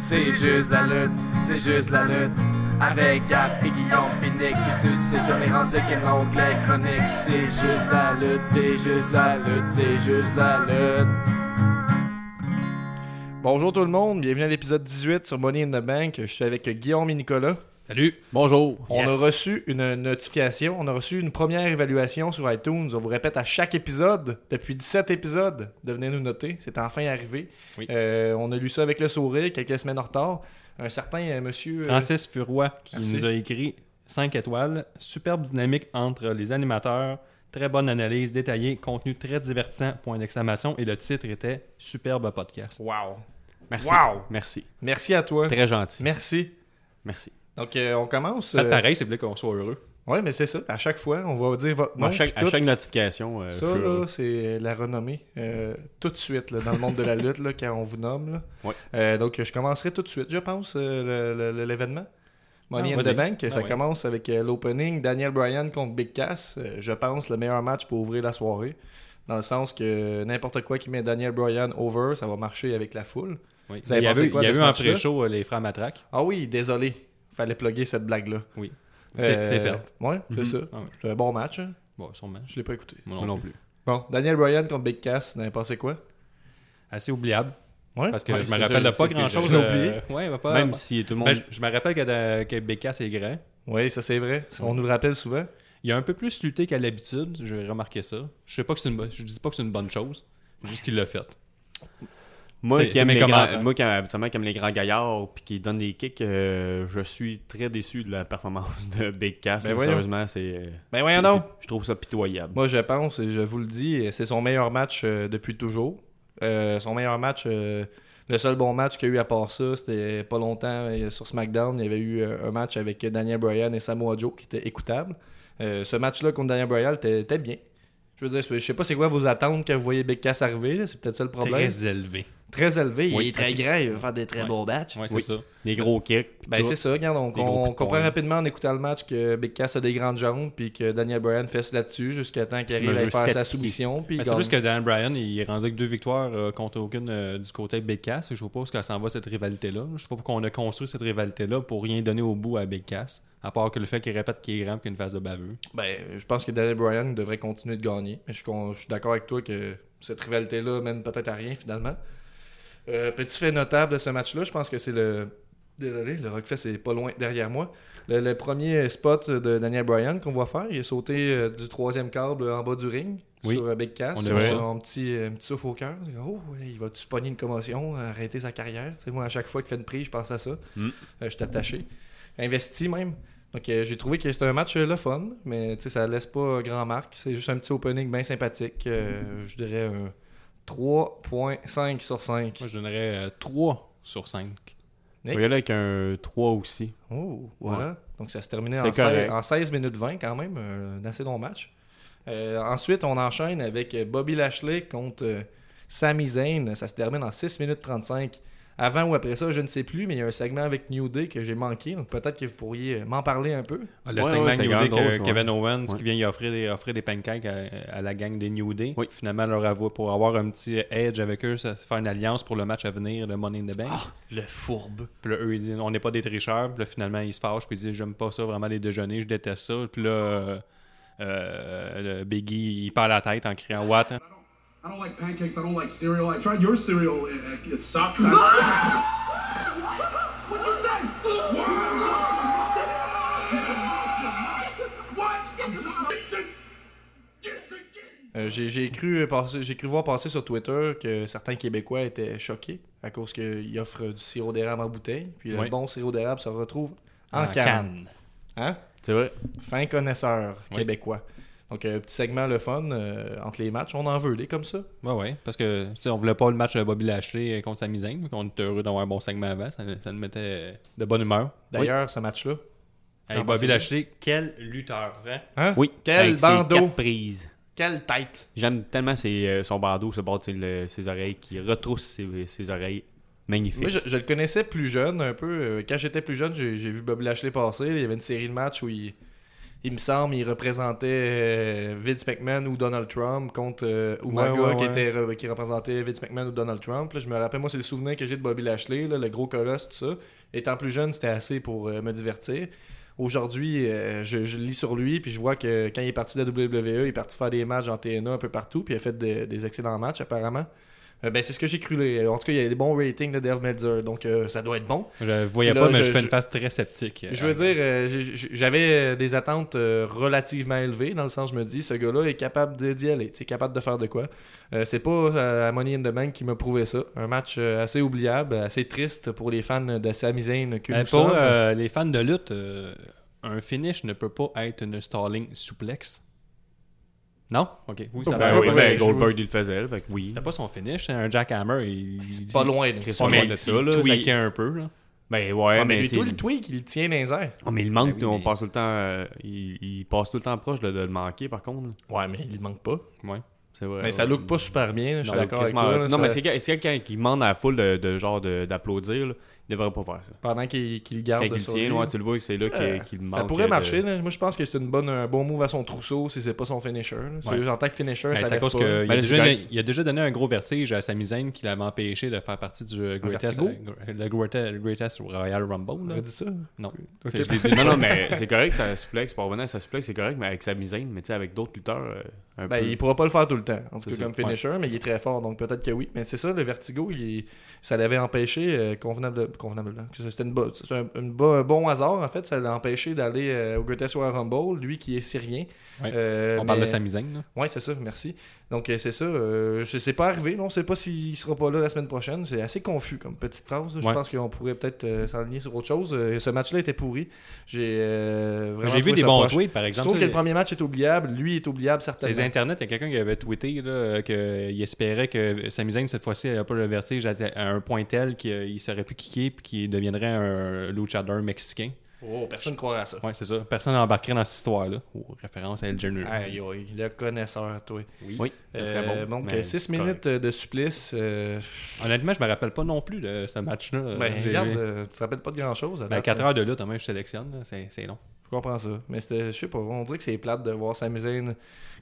C'est juste la lutte, c'est juste la lutte. Avec Gap et Guillaume Pinique qui suscite comme les rendus qui n'ont que les chroniques. C'est juste la lutte, c'est juste la lutte, c'est juste la lutte. Bonjour tout le monde, bienvenue à l'épisode 18 sur Money in the Bank. Je suis avec Guillaume et Nicolas. Salut. Bonjour. On Yes. a reçu une notification, on a reçu une première évaluation sur iTunes. On vous répète à chaque épisode, depuis 17 épisodes, de venir nous noter. C'est enfin arrivé. Oui. Euh, on a lu ça avec le sourire, quelques semaines en retard. Un certain euh, monsieur. euh, Francis Furoy qui Merci. nous a écrit 5 étoiles. Superbe dynamique entre les animateurs. Très bonne analyse détaillée. Contenu très divertissant. Point d'exclamation. Et le titre était Superbe podcast. Wow. Merci. Wow. Merci. Merci à toi. Très gentil. Merci. Merci. Donc, euh, on commence. Faites euh, pareil, c'est voulez qu'on soit heureux. Ouais, mais c'est ça. À chaque fois, on va dire votre nom. à, chaque, à notification, euh, Ça, je là, c'est la renommée. euh, tout de suite, là, dans le monde de la lutte, là, quand on vous nomme. là. Ouais. Euh, donc, je commencerai tout de suite, je pense, euh, l'événement. Money Ah, in the. Bank, Ah, ça ouais. commence avec euh, l'opening Daniel Bryan contre Big Cass. Euh, je pense le meilleur match pour ouvrir la soirée. Dans le sens que n'importe quoi qui met Daniel Bryan over, ça va marcher avec la foule. Oui. Vous avez Il y a pensé eu, quoi il y a de eu match-là? pré-show les frères Matraque. Ah oui, désolé. Fallait plugger cette blague-là. Oui. C'est Euh, c'est fait. Ouais, c'est Mhm. ça. Ah ouais. C'est un bon match. hein. Bon, sûrement. Je l'ai pas écouté. Moi Moi non non plus. plus. Bon, Daniel Bryan contre Big Cass, vous avez pensé quoi? Assez oubliable. Ouais. Parce que Ouais, je me c'est rappelle de pas c'est ce que grand-chose. j'ai euh, oublié. ouais, va pas. Même si tout le monde. Ben, je, je me rappelle que, da- que Becca c'est grand. Oui, ça c'est vrai. On nous le rappelle souvent. Il a un peu plus lutté qu'à l'habitude, j'ai remarqué ça. Je sais pas que c'est une bo- je dis pas que c'est une bonne chose, juste qu'il l'a fait. Moi, qui aime les grands, moi qui, habituellement, qui aime les grands gaillards puis qui donnent des kicks, euh, je suis très déçu de la performance de Big Cass. Ben. Sérieusement, c'est. euh, Ben voyons c'est- donc. Je trouve ça pitoyable. Moi, je pense, et je vous le dis, c'est son meilleur match euh, depuis toujours. Euh, son meilleur match, euh, le seul bon match qu'il y a eu à part ça, c'était pas longtemps euh, sur SmackDown. Il y avait eu euh, un match avec Daniel Bryan et Samoa Joe qui était écoutable. Euh, ce match-là contre Daniel Bryan était, bien. Je veux dire, je sais pas c'est quoi vos attentes quand vous voyez Big Cass arriver. C'est peut-être ça le problème. Très, Très élevé. Oui, il est très grand. Il va faire des très Ouais. beaux matchs. Ouais, c'est Oui. ça. Des gros kicks. Ben c'est ça, regarde, on, comprend rapidement en écoutant le match que Big Cass a des grandes jambes puis que Daniel Bryan fesse là-dessus jusqu'à temps qu'il Qui arrive à faire sa soumission. il c'est plus que Dan Bryan, il est rendu avec deux victoires euh, contre aucune euh, du côté de Big Cass. Je sais pas où ça en va cette rivalité-là. Je sais pas pourquoi on a construit cette rivalité-là pour rien donner au bout à Big Cass. À part que le fait qu'il répète qu'il est grand et qu'il a une face de baveux. Ben, je pense que Daniel Bryan devrait continuer de gagner. Mais je, suis con- je suis d'accord avec toi que cette rivalité-là mène peut-être à rien finalement. Euh, petit fait notable de ce match-là, je pense que c'est le. Désolé, le Rockfest est pas loin derrière moi. Le, le premier spot de Daniel Bryan qu'on va faire, il a sauté euh, du troisième câble en bas du ring Oui. sur euh, Big Cass. On a son petit, euh, petit souffle au cœur. Oh, il va-tu pogner une commotion, arrêter sa carrière? Tu sais, moi, à chaque fois qu'il fait une prise, je pense à ça. Mm. Je suis attaché. Investi même. Donc euh, j'ai trouvé que c'était un match euh, le fun, mais ça laisse pas grand marque. C'est juste un petit opening bien sympathique. Euh, je dirais un 3.5 sur 5. Moi, je donnerais euh, 3 sur 5. On va y aller avec un 3 aussi. Oh, voilà. Donc ça se terminait en, 16 correct. en 16 minutes 20 quand même. Un assez long match. Euh, ensuite, on enchaîne avec euh, Bobby Lashley contre euh, Sami Zayn. Ça se termine en 6 minutes 35. Avant ou après ça, je ne sais plus, mais il y a un segment avec New Day que j'ai manqué. Donc peut-être que vous pourriez euh, m'en parler un peu. Ah, Le Ouais, segment ouais, New Day drôle, que ça, Kevin Owens Ouais. qui vient y offrir des, offrir des pancakes à, à la gang des New Day. Oui. Finalement, leur avoue pour avoir un petit edge avec eux, ça se faire une alliance pour le match à venir, le Money in the Bank. Le fourbe. Puis là, eux, ils disent on n'est pas des tricheurs. Puis là, finalement, ils se fâchent. Puis ils disent j'aime pas ça vraiment les déjeuners, je déteste ça. Puis là, euh, euh, le Biggie, il perd la tête en criant What I don't, like pancakes. I don't like cereal. I tried your cereal. It, it, it sucked. I- What'd you say? What? Euh, j'ai j'ai cru j'ai cru voir passer sur Twitter que certains Québécois étaient choqués à cause qu'ils offrent du sirop d'érable en bouteille, puis Oui. le bon sirop d'érable se retrouve en, En canne. canne. Hein? C'est vrai. Fin connaisseur Oui. québécois. Donc, un petit segment le fun euh, entre les matchs. On en veut des comme ça. Ouais, ouais. Parce que, tu sais, on voulait pas le match de Bobby Lashley contre Sami Zayn. On était heureux d'avoir un bon segment avant. Ça, ça nous mettait de bonne humeur. D'ailleurs, ce match-là. Qu'en Bobby? Lashley, quel lutteur, hein? Hein? Oui. Quel avec bandeau. prises. Quelle tête! J'aime tellement ses, euh, son bandeau, ce bord, le- ses oreilles, qui retrousse ses, ses oreilles. Magnifique. Moi, je, je le connaissais plus jeune un peu. Euh, Quand j'étais plus jeune, j'ai j'ai vu Bobby Lashley passer. Il y avait une série de matchs où il, il me semble, il représentait euh, Vince McMahon ou Donald Trump contre euh, Umaga Ouais, ouais, qui, était, qui représentait Vince McMahon ou Donald Trump. Là, je me rappelle, moi, c'est le souvenir que j'ai de Bobby Lashley, là, le gros colosse, tout ça. Étant plus jeune, c'était assez pour euh, me divertir. Aujourd'hui, euh, je, je lis sur lui, puis je vois que quand il est parti de la WWE, il est parti faire des matchs en TNA un peu partout, puis il a fait de- des excellents matchs apparemment. Euh, ben, c'est ce que j'ai cru. lire. En tout cas, il y a des bons ratings de Dave Meltzer, donc euh, ça doit être bon. Je voyais Là, pas, mais je- je, fais une face très sceptique. Je veux dire, euh, j'ai- j'avais des attentes relativement élevées, dans le sens, je me dis, ce gars-là est capable de- d'y aller, sais, capable de faire de quoi. C'est pas à Money in the Bank qui m'a prouvé ça. Un match assez oubliable, assez triste pour les fans de Sami Zayn que nous pour sommes. les fans de lutte, un finish ne peut pas être une stalling souplex. Non? Ok. Oui, ça Ben va. oui, ben Goldberg, il le faisait, fait que oui. C'était pas son finish, c'est un jackhammer. Il, il pas loin de ça. loin de ça, là. il Ça, tweakait un peu. Là. Ben ouais, Ah, mais mais, tout le tweak, il le tient dans les airs. Oh, mais il manque, Ben oui, on mais- passe tout le temps. euh, il, il passe tout le temps proche de, de le manquer, par contre. Ouais, mais il manque pas. Ouais. C'est vrai. Mais ça look pas super bien, je suis Non, d'accord avec quasiment- toi. là, Non, ça- mais c'est quel- c'est quelqu'un qui demande à la foule de, de genre de- d'applaudir, là. Il devrait pas faire ça. Pendant qu'il Quand garde il sur tient, lui. ouais, tu le vois, c'est là qu'il Euh, qu'il ça manque. pourrait de- marcher. là. Moi, je pense que c'est une bonne, un bon move à son trousseau si c'est pas son finisher. Ouais. En tant que finisher, Ben, ça lève cause pas. qu'il Ben, a, là, déjà il a déjà donné un gros vertige à Sami Zayn qui l'avait empêché de faire partie du Greatest, vertigo? le Greatest, Greatest Royal Rumble. On là. dit ça? Non. Je dit. Non, non, mais c'est correct, ça suplex, pour revenir à ça suplex, c'est correct, mais avec sa misaine, mais tu sais, avec d'autres lutteurs, euh, un Ben, peu. il pourra pas le faire tout le temps, en tout cas ça, comme finisher, mais il est très fort, donc peut-être que oui. Mais c'est ça, le vertigo, il ça l'avait empêché euh, convenable... convenablement. C'était une bo- c'est un, une bo- un bon hasard, en fait, ça l'a empêché d'aller euh, au Greatest Royal Rumble, lui qui est syrien. Ouais. Euh, On parle de Sami Zayn. là. Ouais, c'est ça, merci. Donc, euh, c'est ça. Euh, je sais pas arrivé, non, on sait pas s'il sera pas là la semaine prochaine. C'est assez confus comme petite phrase. Je pense qu'on pourrait peut-être s'aligner sur autre chose. Ce match-là était pourri. J'ai vraiment J'ai vu des bons tweets, par Je exemple. trouve que le premier match est oubliable. Lui est oubliable, certainement. internets, il y a quelqu'un qui avait tweeté qu'il espérait que Sami Zayn, cette fois-ci, n'avait pas le vertige à, à un point tel qu'il serait plus kické et qu'il deviendrait un luchador mexicain. Oh, personne ne croirait à ça. Ouais, c'est ça. Personne n'embarquerait dans cette histoire-là. Oh, référence à El Genero. Aïe, aïe, le connaisseur, toi. Oui, ça serait Euh, bon. donc, mais 6 correct. minutes euh, de supplice. euh, Honnêtement, je me rappelle pas non plus de ce match-là. ben, regarde, euh, tu te rappelles pas de grand-chose. Ben, date, 4 là. heures de lutte, je sélectionne. C'est c'est long. Je comprends ça. Mais c'était, je sais pas, on dirait que c'est plate de voir Zayn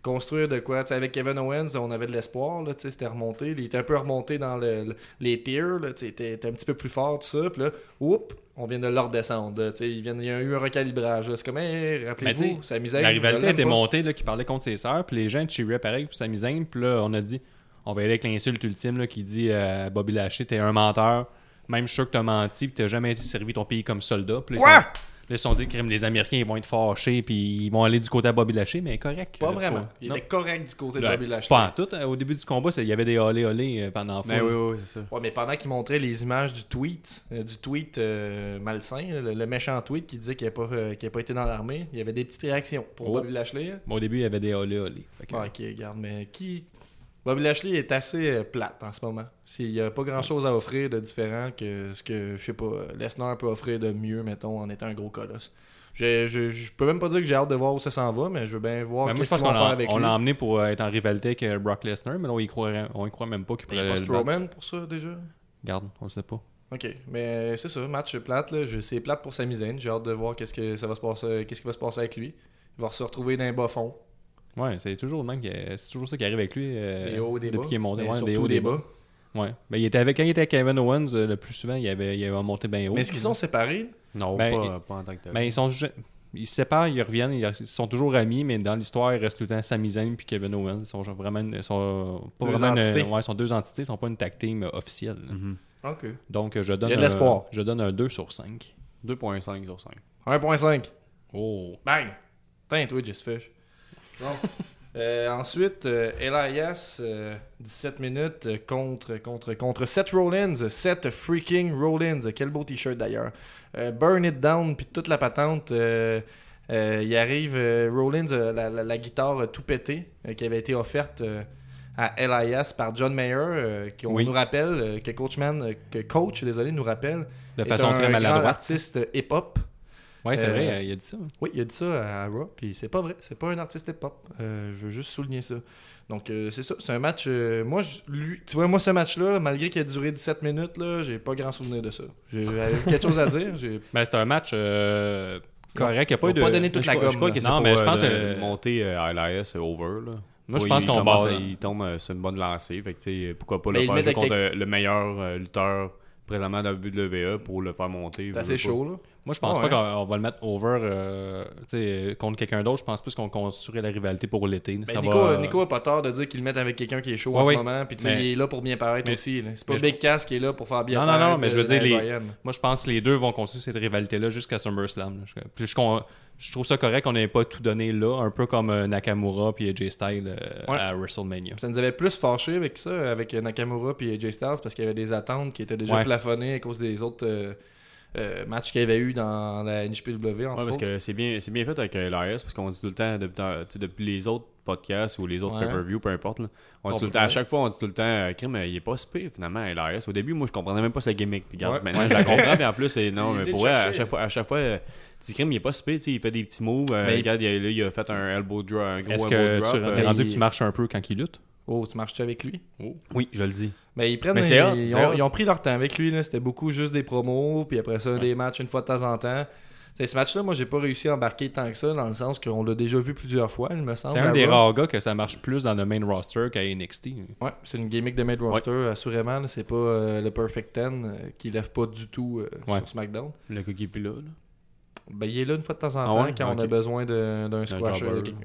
construire de quoi. Avec Kevin Owens, on avait de l'espoir, là, tu sais, c'était remonté. Il était un peu remonté dans le, le- les tiers, il était, était un petit peu plus fort, tout ça. Puis là, oups, on vient de le redescendre. là, tu sais, il, vient- il y a eu un recalibrage. C'est comme, hey, Mais rappelez-vous, Sami Zayn. La rivalité était pas. montée, là, qui parlait contre ses sœurs, puis les gens cheeraient pareil pour Sami Zayn, puis là, on a dit, on va y aller avec l'insulte ultime, là, qui dit euh, Bobby Lashley, t'es un menteur, même je suis sûr que t'as menti, puis t'as jamais servi ton pays comme soldat. Puis Quoi? Là, ils se sont dit que les Américains ils vont être fâchés, puis ils vont aller du côté à Bobby Lashley, mais correct. Pas vraiment. Il Non. était correct du côté de Bobby Lashley. Pas en tout. hein. Au début du combat, il y avait des olé olé euh, pendant Ben oui, oui, c'est ça. Ouais, mais pendant qu'il montrait les images du tweet, euh, du tweet euh, malsain, le, le méchant tweet qui disait qu'il n'a pas, euh, pas été dans l'armée, il y avait des petites réactions pour Oh. Bobby Lashley. Bon, au début, il y avait des olé olé. Que- ok, regarde, mais qui. Bobby Lashley est assez euh, plate en ce moment. Il n'y a pas grand chose à offrir de différent que ce que, je sais pas, Lesnar peut offrir de mieux, mettons, en étant un gros colosse. Je, je, je peux même pas dire que j'ai hâte de voir où ça s'en va, mais je veux bien voir Ben, pense qu'ils qu'on vont faire avec on lui. l'a emmené pour euh, être en rivalité avec euh, Brock Lesnar, mais là, on y croirait, on y croit même pas qu'il Il y a pourrait pas le battre. Strowman pour ça déjà. Garde, on le sait pas. Ok, mais c'est ça, match plate. Là. Je- C'est plate pour Sami Zayn. J'ai hâte de voir qu'est-ce que ça va se passer, qu'est-ce qui va se passer avec lui. Il va se retrouver dans un bas fond, Ouais, c'est toujours le même. qui- C'est toujours ça qui arrive avec lui. euh, des hauts, des bas. depuis qu'il est monté. Ouais, des hauts, des bas. Ouais. Ben, il était avec, quand il était avec Kevin Owens, euh, le plus souvent, il avait, il avait monté bien haut. Mais est-ce qu'ils sont séparés? Non, Ben, pas, il- pas en tant que tel. Ben, ils sont ils se séparent, ils reviennent, ils, ils sont toujours amis, mais dans l'histoire, il reste tout le temps Sami Zayn puis Kevin Owens. Ils sont genre vraiment, ils sont pas Deux vraiment, une- entités. ouais, ils sont deux entités, ils sont pas une tag team euh, officielle. Mhm. Ok. Donc, je donne, Il y a de l'espoir. je donne un 2 sur 5. 2.5 sur 5. 1.5. Oh. Bang! Putain, toi, Just Fish. Euh, ensuite, euh, Elias, euh, 17 minutes euh, contre, contre, contre Seth Rollins. Seth freaking Rollins. Quel beau t-shirt d'ailleurs. Euh, burn it down, puis toute la patente. il arrive, Rollins, la, la- la guitare tout pétée, qui avait été offerte à Elias par John Mayer, euh, qui on Oui. nous rappelle, que Coachman, que Coach, désolé, nous rappelle. De est façon un très maladroite. artiste hip-hop. Ouais, c'est Euh, vrai, euh, il a dit ça. Oui, il a dit ça à Raw, puis c'est pas vrai. C'est pas un artiste hip-hop. Euh, je veux juste souligner ça. Donc, euh, c'est ça. C'est un match. euh, moi, je- lui, tu vois, moi, ce match-là, malgré qu'il a duré 17 minutes, là, j'ai pas grand souvenir de ça. J'ai- J'avais quelque chose à dire. J'ai... Ben, c'est un match euh, correct. Il n'y a pas eu de. pas donné toute Je la crois- gomme. je crois là. que c'est Non, pour mais je euh, pense de que- monter euh, Elias over. Là. Moi, je pense qu'on base- à- Il tombe euh, sur une bonne lancée. Fait que, pourquoi pas Mais le il faire jouer contre euh, le meilleur euh, lutteur présentement dans le WWE pour le faire monter. C'est assez chaud, là. Moi, je pense Ouais. pas qu'on on va le mettre over euh, contre quelqu'un d'autre. Je pense plus qu'on construirait la rivalité pour l'été. Ben, Nico, va, Nico a pas tort de dire qu'il le met avec quelqu'un qui est chaud Ouais, en oui. ce moment. Puis Mais- il est là pour bien paraître mais- aussi. C'est pas mais je- Big Cass qui est là pour faire bien Non, non, paraître. non, mais je veux euh, dire, les-. Moi, je pense que les deux vont continuer cette rivalité-là jusqu'à SummerSlam. Je, puis je, je trouve ça correct qu'on n'ait pas tout donné là, un peu comme euh, Nakamura puis AJ Styles euh, Ouais. à WrestleMania. Ça nous avait plus fâché avec ça, avec Nakamura et AJ Styles, parce qu'il y avait des attentes qui étaient déjà plafonnées à cause des autres euh, euh, matchs qu'il y avait eu dans la NJPW, entre Ouais, parce autres. que c'est bien, c'est bien fait avec euh, Elias, parce qu'on dit tout le temps, depuis, les autres podcasts ou les autres Ouais. pay-per-view, peu importe, là, on dit On tout le peut- temps, à chaque fois, on dit tout le temps, euh, crime, il est pas pire, finalement, Elias. Au début, moi, je comprenais même pas sa gimmick. Puis, regarde, Ouais. maintenant, je la comprends, puis en plus, non, Il mais pour à chaque fois, à chaque fois, tu dis, crime, il est pas sais, il fait des petits moves. euh, Mais- regarde, il a, là, il a fait un elbow drop, un gros Est-ce elbow que drop. tu euh, es rendu il- que tu marches un peu quand il lutte? Oh, tu marches-tu avec lui? oui, je le dis. Ben, ils prennent. Mais ils, hot, ont, hot. ils ont pris leur temps avec lui. là. C'était beaucoup juste des promos, puis après ça, des matchs une fois de temps en temps. Tu sais, ce match-là, moi, j'ai pas réussi à embarquer tant que ça, dans le sens qu'on l'a déjà vu plusieurs fois, il me semble. C'est un des rares gars que ça marche plus dans le main roster qu'à NXT. Ouais, c'est une gimmick de mid roster, assurément. là. C'est pas euh, le Perfect Ten euh, qui lève pas du tout euh, Ouais. sur SmackDown. Le cookie puis là, là. Ben, il est là une fois de temps en Ah temps ouais? quand on a besoin d'un.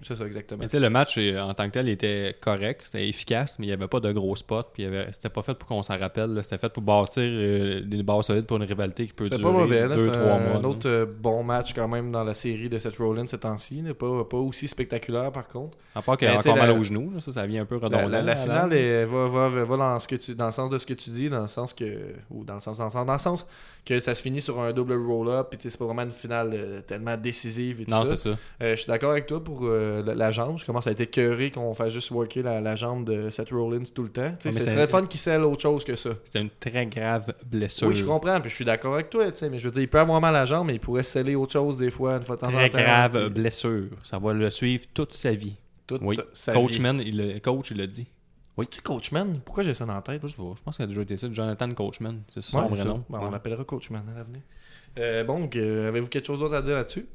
C'est ça, exactement. Mais tu sais, le match en tant que tel était correct, c'était efficace, mais il n'y avait pas de gros spots. Puis c'était pas fait pour qu'on s'en rappelle. C'était fait pour bâtir euh, des bases solides pour une rivalité qui peut C'est durer pas mauvais, là. deux, C'est trois un, mois. un autre euh, bon match quand même dans la série de Seth Rollins ces temps-ci. Pas, pas aussi spectaculaire par contre. À part qu'il y a encore mal aux genoux, là, ça, ça vient un peu La, redondant. la- finale va, va, va dans, ce que tu, dans le sens de ce que tu dis, dans le sens que. Ou dans le sens, dans le sens, dans le sens que ça se finit sur un double roll-up, puis c'est pas vraiment une finale euh, tellement décisive et tout Non, ça. c'est ça. Euh, je suis d'accord avec toi pour euh, la, la jambe. Je commence à être écœuré qu'on fasse juste worker la, la jambe de Seth Rollins tout le temps. Ce c'est- serait fun qu'il selle autre chose que ça. C'était une très grave blessure. Oui, je comprends, puis je suis d'accord avec toi, tu sais, mais je veux dire, il peut avoir mal à la jambe, mais il pourrait sceller autre chose des fois, une fois de temps en temps. Très grave blessure. Ça va le suivre toute sa vie. Toute Oui. sa Coach vie. Il, le- coach, il l'a dit. Oui, tu Coachman Pourquoi j'ai ça dans la tête? Je sais pas, je pense qu'il a déjà été ça. Jonathan Coachman. C'est son vrai nom. Bon, On l'appellera Coachman à l'avenir. Euh, bon, donc, euh, avez-vous quelque chose d'autre à dire là-dessus?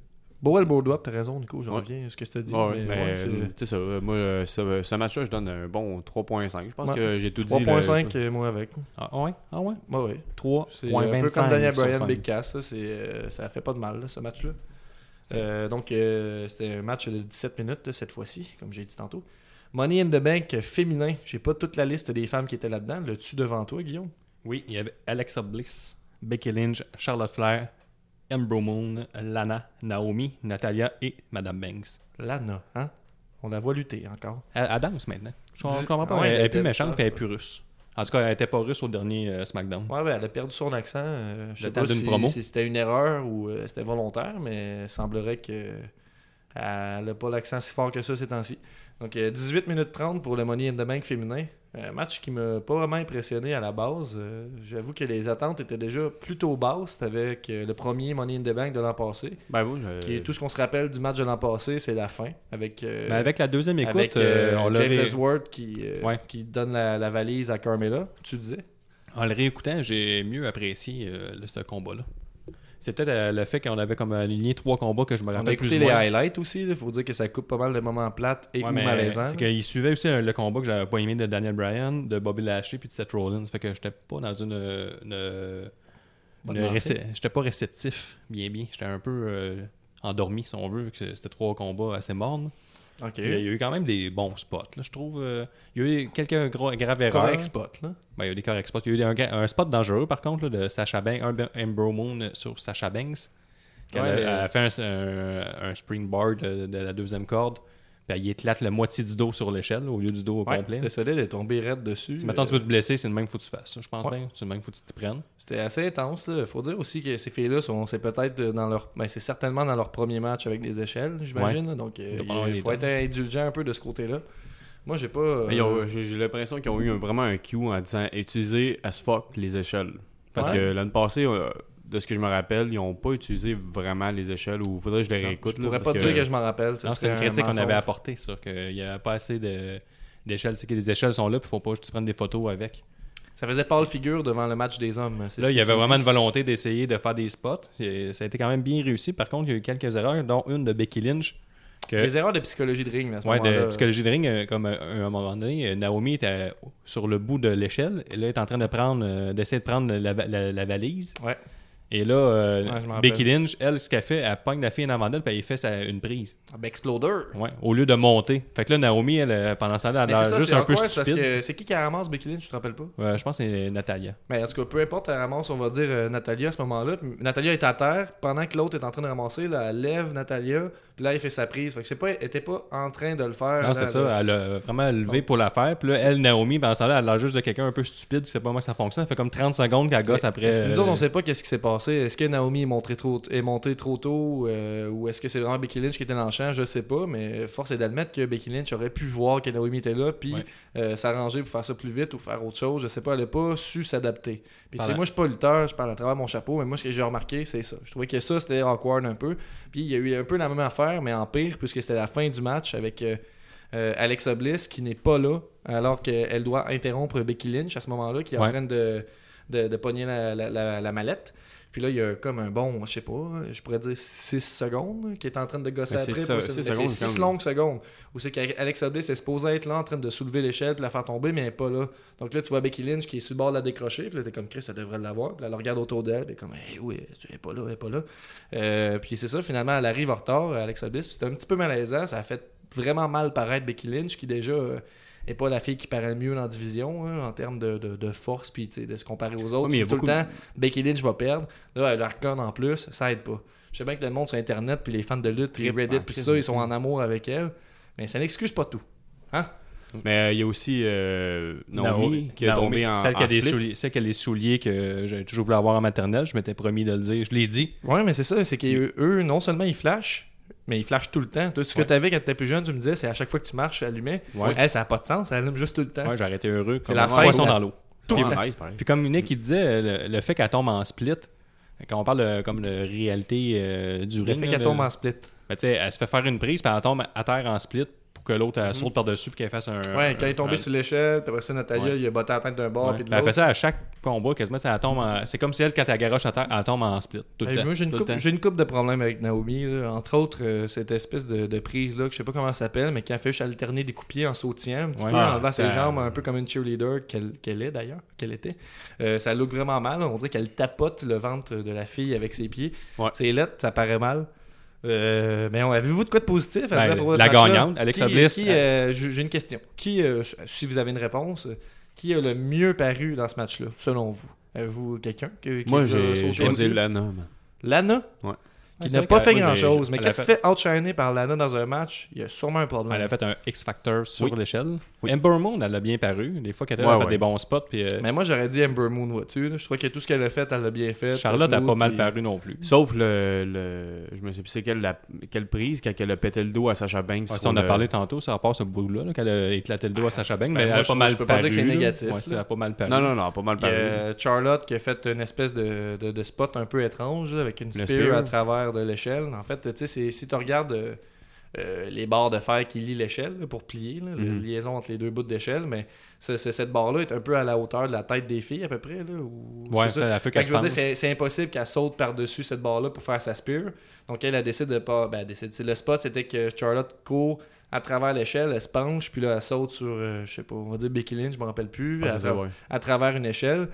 Beau elbow drop, t'as raison, Nico, je Ouais. reviens à ce que je te dis. Ouais, mais mais ouais, euh, c'est- tu sais ça, moi, ce, ce match-là, je donne un bon 3.5. Je pense Ouais. que j'ai tout dit. là. 3.5, euh, moi avec. Ah ouais? Ah ouais? Ouais, ouais. 3.25 C'est un peu comme Daniel Bryan, 5. Big Cass, ça, c'est, ça fait pas de mal, là, ce match-là. Euh, donc, euh, c'était un match de 17 minutes cette fois-ci, comme j'ai dit tantôt. Money in the Bank féminin. J'ai pas toute la liste des femmes qui étaient là-dedans. Le tu devant toi, Guillaume? Oui, il y avait Alexa Bliss, Becky Lynch, Charlotte Flair, Ember Moon, Lana, Naomi, Natalia et Madame Banks. Lana, hein? On la voit lutter encore. Elle, elle danse maintenant. Je comprends pas. Ah ouais, elle, elle elle est plus méchante puis elle est plus russe. En tout cas, elle était pas russe au dernier euh, SmackDown. Ouais, ben, elle a perdu son accent. euh, je sais pas si, c'était une erreur ou euh, c'était volontaire, mais il semblerait que elle n'a pas l'accent si fort que ça ces temps-ci. Donc, euh, 18 minutes 30 pour le Money in the Bank féminin. Un match qui m'a pas vraiment impressionné à la base. Euh, J'avoue que les attentes étaient déjà plutôt basses avec euh, le premier Money in the Bank de l'an passé. Ben oui, je- Qui est tout ce qu'on se rappelle du match de l'an passé, c'est la fin. Avec, euh, Mais avec la deuxième écoute, avec, euh, euh, on James Ellsworth qui, euh, Ouais. qui donne la, la valise à Carmela. Tu disais? En le réécoutant, j'ai mieux apprécié euh, ce combat-là. C'est peut-être euh, le fait qu'on avait comme aligné trois combats que je me On a rappelle plus écouté ou les highlights aussi. Il faut dire que ça coupe pas mal de moments plates et Ouais, ou malaisants. C'est qu'il suivait aussi euh, le combat que j'avais pas aimé de Daniel Bryan, de Bobby Lashley puis de Seth Rollins. Fait que j'étais pas dans une. une- Bonne une lancée. réce- J'étais pas réceptif, bien, bien. J'étais un peu euh, endormi, si on veut, vu que c'était trois combats assez mornes. Puis, Il y a eu quand même des bons spots, là, je trouve. euh, il y a eu quelques gros, graves erreurs. Correct spot, là. Ben, il y a eu des corrects spots. Il y a eu un, spot dangereux, par contre, là, de Sacha Banks, un Ember Moon sur Sacha Banks. Elle, Ouais, a, elle a fait un, un, un springboard de, de la deuxième corde. Puis elle éclate la moitié du dos sur l'échelle au lieu du dos au Ouais, complet. c'était solide, elle est tombée raide dessus. Si maintenant tu Euh, veux te blesser, c'est le même faut que tu fasses. ça, Je pense Ouais. bien. C'est le même faut que tu t'y prennes. C'était assez intense. Il faut dire aussi que ces filles-là sont c'est peut-être dans leur. Ben, c'est certainement dans leur premier match avec les échelles, j'imagine. Donc euh, Il il faut temps. être indulgent un peu de ce côté-là. Moi, j'ai pas. euh, J'ai j'ai l'impression qu'ils ont eu un- vraiment un cue en disant utiliser as fuck les échelles. Parce Ouais. que l'année passée, euh, de ce que je me rappelle, ils n'ont pas utilisé vraiment les échelles ou faudrait que je les réécoute. je là, pourrais pas te dire que je m'en rappelle. C'est une un critique qu'on avait apportée, ça. Qu'il n'y avait pas assez de- d'échelles. C'est que les échelles sont là, puis il faut pas que tu prennes des photos avec. ça faisait pas le figure devant le match des hommes. Là, il y que avait vraiment une volonté d'essayer de faire des spots. Et Ça a été quand même bien réussi. Par contre, il y a eu quelques erreurs, dont une de Becky Lynch. Que, Des erreurs de psychologie de ring, là, à ce ouais, de psychologie de ring, euh, comme euh, à un moment donné, euh, Naomi était sur le bout de l'échelle. Et là, elle est en train de prendre, d'essayer de prendre la- la valise. Ouais. Et là, euh, Ouais, Becky. Lynch, elle, ce qu'elle fait, elle pogne la fille en avant d'elle, puis elle fait sa- une prise. Ah, ben, Exploder. Ouais, au lieu de monter. Fait que là, Naomi, elle, euh, pendant ce temps-là, elle l'air ça, juste un peu stupide. c'est qui qui ramasse Becky Lynch, je te rappelle pas? Ouais, je pense que c'est Natalia. Mais en tout cas, peu importe, elle ramasse, on va dire euh, Natalia à ce moment-là. Natalia est à terre, pendant que l'autre est en train de ramasser, là, elle lève Natalia, puis là, elle fait sa prise. Fait que c'est pas, elle était pas en train de le faire. Non, c'est là, ça. là. Elle a vraiment levé pour la faire. Puis là, elle, Naomi, pendant ce temps-là, elle a l'air juste de quelqu'un un peu stupide. C'est pas moi que ça fonctionne. Ça fait comme 30 secondes qu'elle gosse après. Est-ce que nous euh, autres, on sait pas qu'est-ce qui s'est passé. Est-ce que Naomi est, montrée trop, est montée trop tôt euh, ou est-ce que c'est vraiment Becky Lynch qui était dans le champ? Je sais pas, mais force est d'admettre que Becky Lynch aurait pu voir que Naomi était là puis Ouais. euh, s'arranger pour faire ça plus vite ou faire autre chose. Je sais pas, elle a pas su s'adapter. Puis tu sais, Pendant- moi, je suis pas lutteur, je parle à travers mon chapeau, mais moi, ce que j'ai remarqué, c'est ça. Je trouvais que ça, c'était awkward un peu. Puis il y a eu un peu la même affaire, mais en pire, puisque c'était la fin du match avec. euh, euh, Alexa Bliss qui n'est pas là alors qu'elle doit interrompre Becky Lynch à ce moment-là qui est en train de, de, de pogner la, la- la- la mallette. Puis là, il y a comme un bon, je sais pas, je pourrais dire 6 secondes qui est en train de gosser Mais après. c'est pour ça, essayer- six mais secondes, C'est quand 6 même. longues secondes. Où c'est qu'Alexa Bliss est supposée être là en train de soulever l'échelle puis la faire tomber, mais elle n'est pas là. Donc là, tu vois Becky Lynch qui est sur le bord de la décrocher. Puis là, t'es comme Chris, ça devrait l'avoir. Puis là, elle regarde autour d'elle. Puis comme, hey, oui, elle est pas là, elle est pas là. Euh, puis c'est ça, finalement, elle arrive en retard, Alexa Bliss. Puis c'était un petit peu malaisant. Ça a fait vraiment mal paraître Becky Lynch qui déjà. euh, est pas la fille qui paraît le mieux dans la division hein, en termes de, de, de force puis tu sais, de se comparer aux autres. Ouais, mais tout le temps Becky Lynch va perdre. Là, elle reconne en plus, ça aide pas. Je sais bien que le monde sur Internet, puis les fans de lutte, puis Reddit, ah, puis ça, ils sont en amour avec elle. Mais ça n'excuse pas tout. Mais euh, il y a aussi euh, Naomi, qui est tombée en, celle, qui a en des split. souliers, celle qui a les souliers que j'ai toujours voulu avoir en maternelle. Je m'étais promis de le dire. Je l'ai dit. Ouais, mais c'est ça, c'est qu'eux, non seulement ils flashent, mais ils flashent tout le temps. Toi, ce que Ouais. tu avais quand tu étais plus jeune, tu me disais, c'est à chaque fois que tu marches, ça allumait. Ouais. Ça n'a pas de sens, ça allume juste tout le temps. Ouais, j'ai arrêté heureux. Comme la poisson dans l'eau. tout le temps. nice. Puis comme Nick, il disait, le, le fait qu'elle tombe en split, quand on parle de, comme de réalité euh, du Le ring, fait là, qu'elle le- tombe en split. ben, tu sais, elle se fait faire une prise, puis elle tombe à terre en split que l'autre elle saute par-dessus puis qu'elle fasse un. Ouais, quand il est tombé un- sur l'échelle, puis après ça, Natalia, Ouais. il a botté la tête d'un bord, Ouais. puis de Ben, elle fait ça à chaque combat, quasiment. ça, elle tombe en- C'est comme si elle, quand elle garoche à terre, elle tombe en split. Tout le Hey, temps. moi, j'ai une, coupe, j'ai une de problèmes avec Naomi. là. Entre autres, euh, cette espèce de, de prise-là, que je sais pas comment ça s'appelle, mais qui a fait juste alterner des coups de pied en sautillant, un petit Ouais. peu Ah, en levant ses jambes, un peu comme une cheerleader qu'elle qu'elle est d'ailleurs, qu'elle était. Euh, ça look vraiment mal. On dirait qu'elle tapote le ventre de la fille avec ses pieds. Ouais. C'est lettre, ça paraît mal. Euh, mais on- avez-vous de quoi de positif à Ben, dire propos de la gagnante, Alexa Qui- Bliss, qui, euh, J'ai j'ai une question. Qui, euh, si vous avez une réponse, euh, qui a le mieux paru dans ce match-là, selon vous? Avez-vous quelqu'un qui, qui Moi, j'ai dit? Lana. man. Lana? Ouais. Qui n'a pas fait moi, grand j'ai- chose. Mais elle quand a tu te fait- fais outshiner par Lana dans un match, il y a sûrement un problème. Elle a fait un X-Factor sur l'échelle. Ember Moon, elle a bien paru. Des fois qu'elle a fait des bons spots. Puis, euh, Mais moi, j'aurais dit Ember Moon, vois-tu. Je crois que tout ce qu'elle a fait, elle l'a bien fait. Charlotte a pas mal paru non plus. Sauf le, le. Je me sais plus c'est quelle, prise quand elle a pété le dos à Sacha Banks. On a parlé tantôt, ça part ce bout-là, là, qu'elle a éclaté le dos à Sacha Banks, mais Ben, elle moi, a je pas mal je peux pas paru. dire que c'est négatif, là. a pas mal paru. Non, non, non, pas mal paru. Charlotte qui a fait une espèce de, de, de spot un peu étrange avec une spear. à travers de l'échelle. En fait, tu sais, si tu regardes euh, euh, les barres de fer qui lient l'échelle pour plier, là, la Mhm. liaison entre les deux bouts d'échelle, mais ce- ce- cette barre-là est un peu à la hauteur de la tête des filles à peu près. Là, ou, Ouais, ça, elle a fait que je veux dire, c'est impossible qu'elle saute par-dessus cette barre-là pour faire sa spear. Donc elle, elle décide de pas. Ben, décide. Le spot, c'était que Charlotte court à travers l'échelle, elle se penche, puis là, elle saute sur, euh, je sais pas, on va dire Becky Lynch, je me rappelle plus, Ah, ça, ouais. à travers une échelle.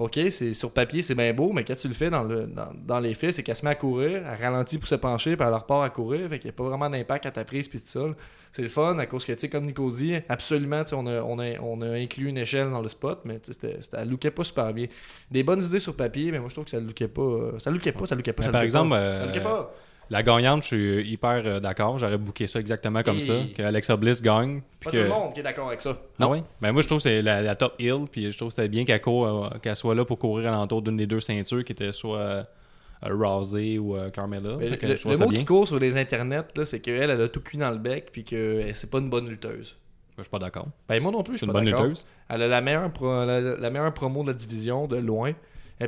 Ok, c'est sur papier, c'est bien beau, mais quand tu le fais dans, le, dans, dans les faits, c'est qu'elle se met à courir, elle ralentit pour se pencher, puis elle repart à courir, fait qu'il n'y a pas vraiment d'impact à ta prise, puis tout ça. C'est le fun, à cause que, tu sais, comme Nico dit, absolument, tu sais, on a, on, a, on a inclus une échelle dans le spot, mais tu sais, c'était- elle lookait pas super bien. Des bonnes idées sur papier, mais moi je trouve que ça lookait pas. euh, Ça lookait pas, ça lookait pas. Ça par lookait exemple, pas. euh, ça lookait pas. La gagnante, je suis hyper euh, d'accord. J'aurais booké ça exactement comme Et- ça. Que Alexa Bliss gagne. puis Pas que... tout le monde qui est d'accord avec ça. Ah oui? Ben moi, je trouve que c'est la, la top hill. Puis je trouve que c'était bien qu'elle court, euh, qu'elle soit là pour courir alentour d'une des deux ceintures qui était soit euh, euh, Rousey ou euh, Carmella. Mais Fait que le, je trouve le ça mot bien. qui court sur les internets, là, c'est qu'elle, elle a tout cuit dans le bec, puis que c'est pas une bonne lutteuse. Je suis pas d'accord. Ben moi non plus, je C'est suis une pas bonne d'accord. lutteuse. Elle a la meilleure, pro- la, la meilleure promo de la division, de loin.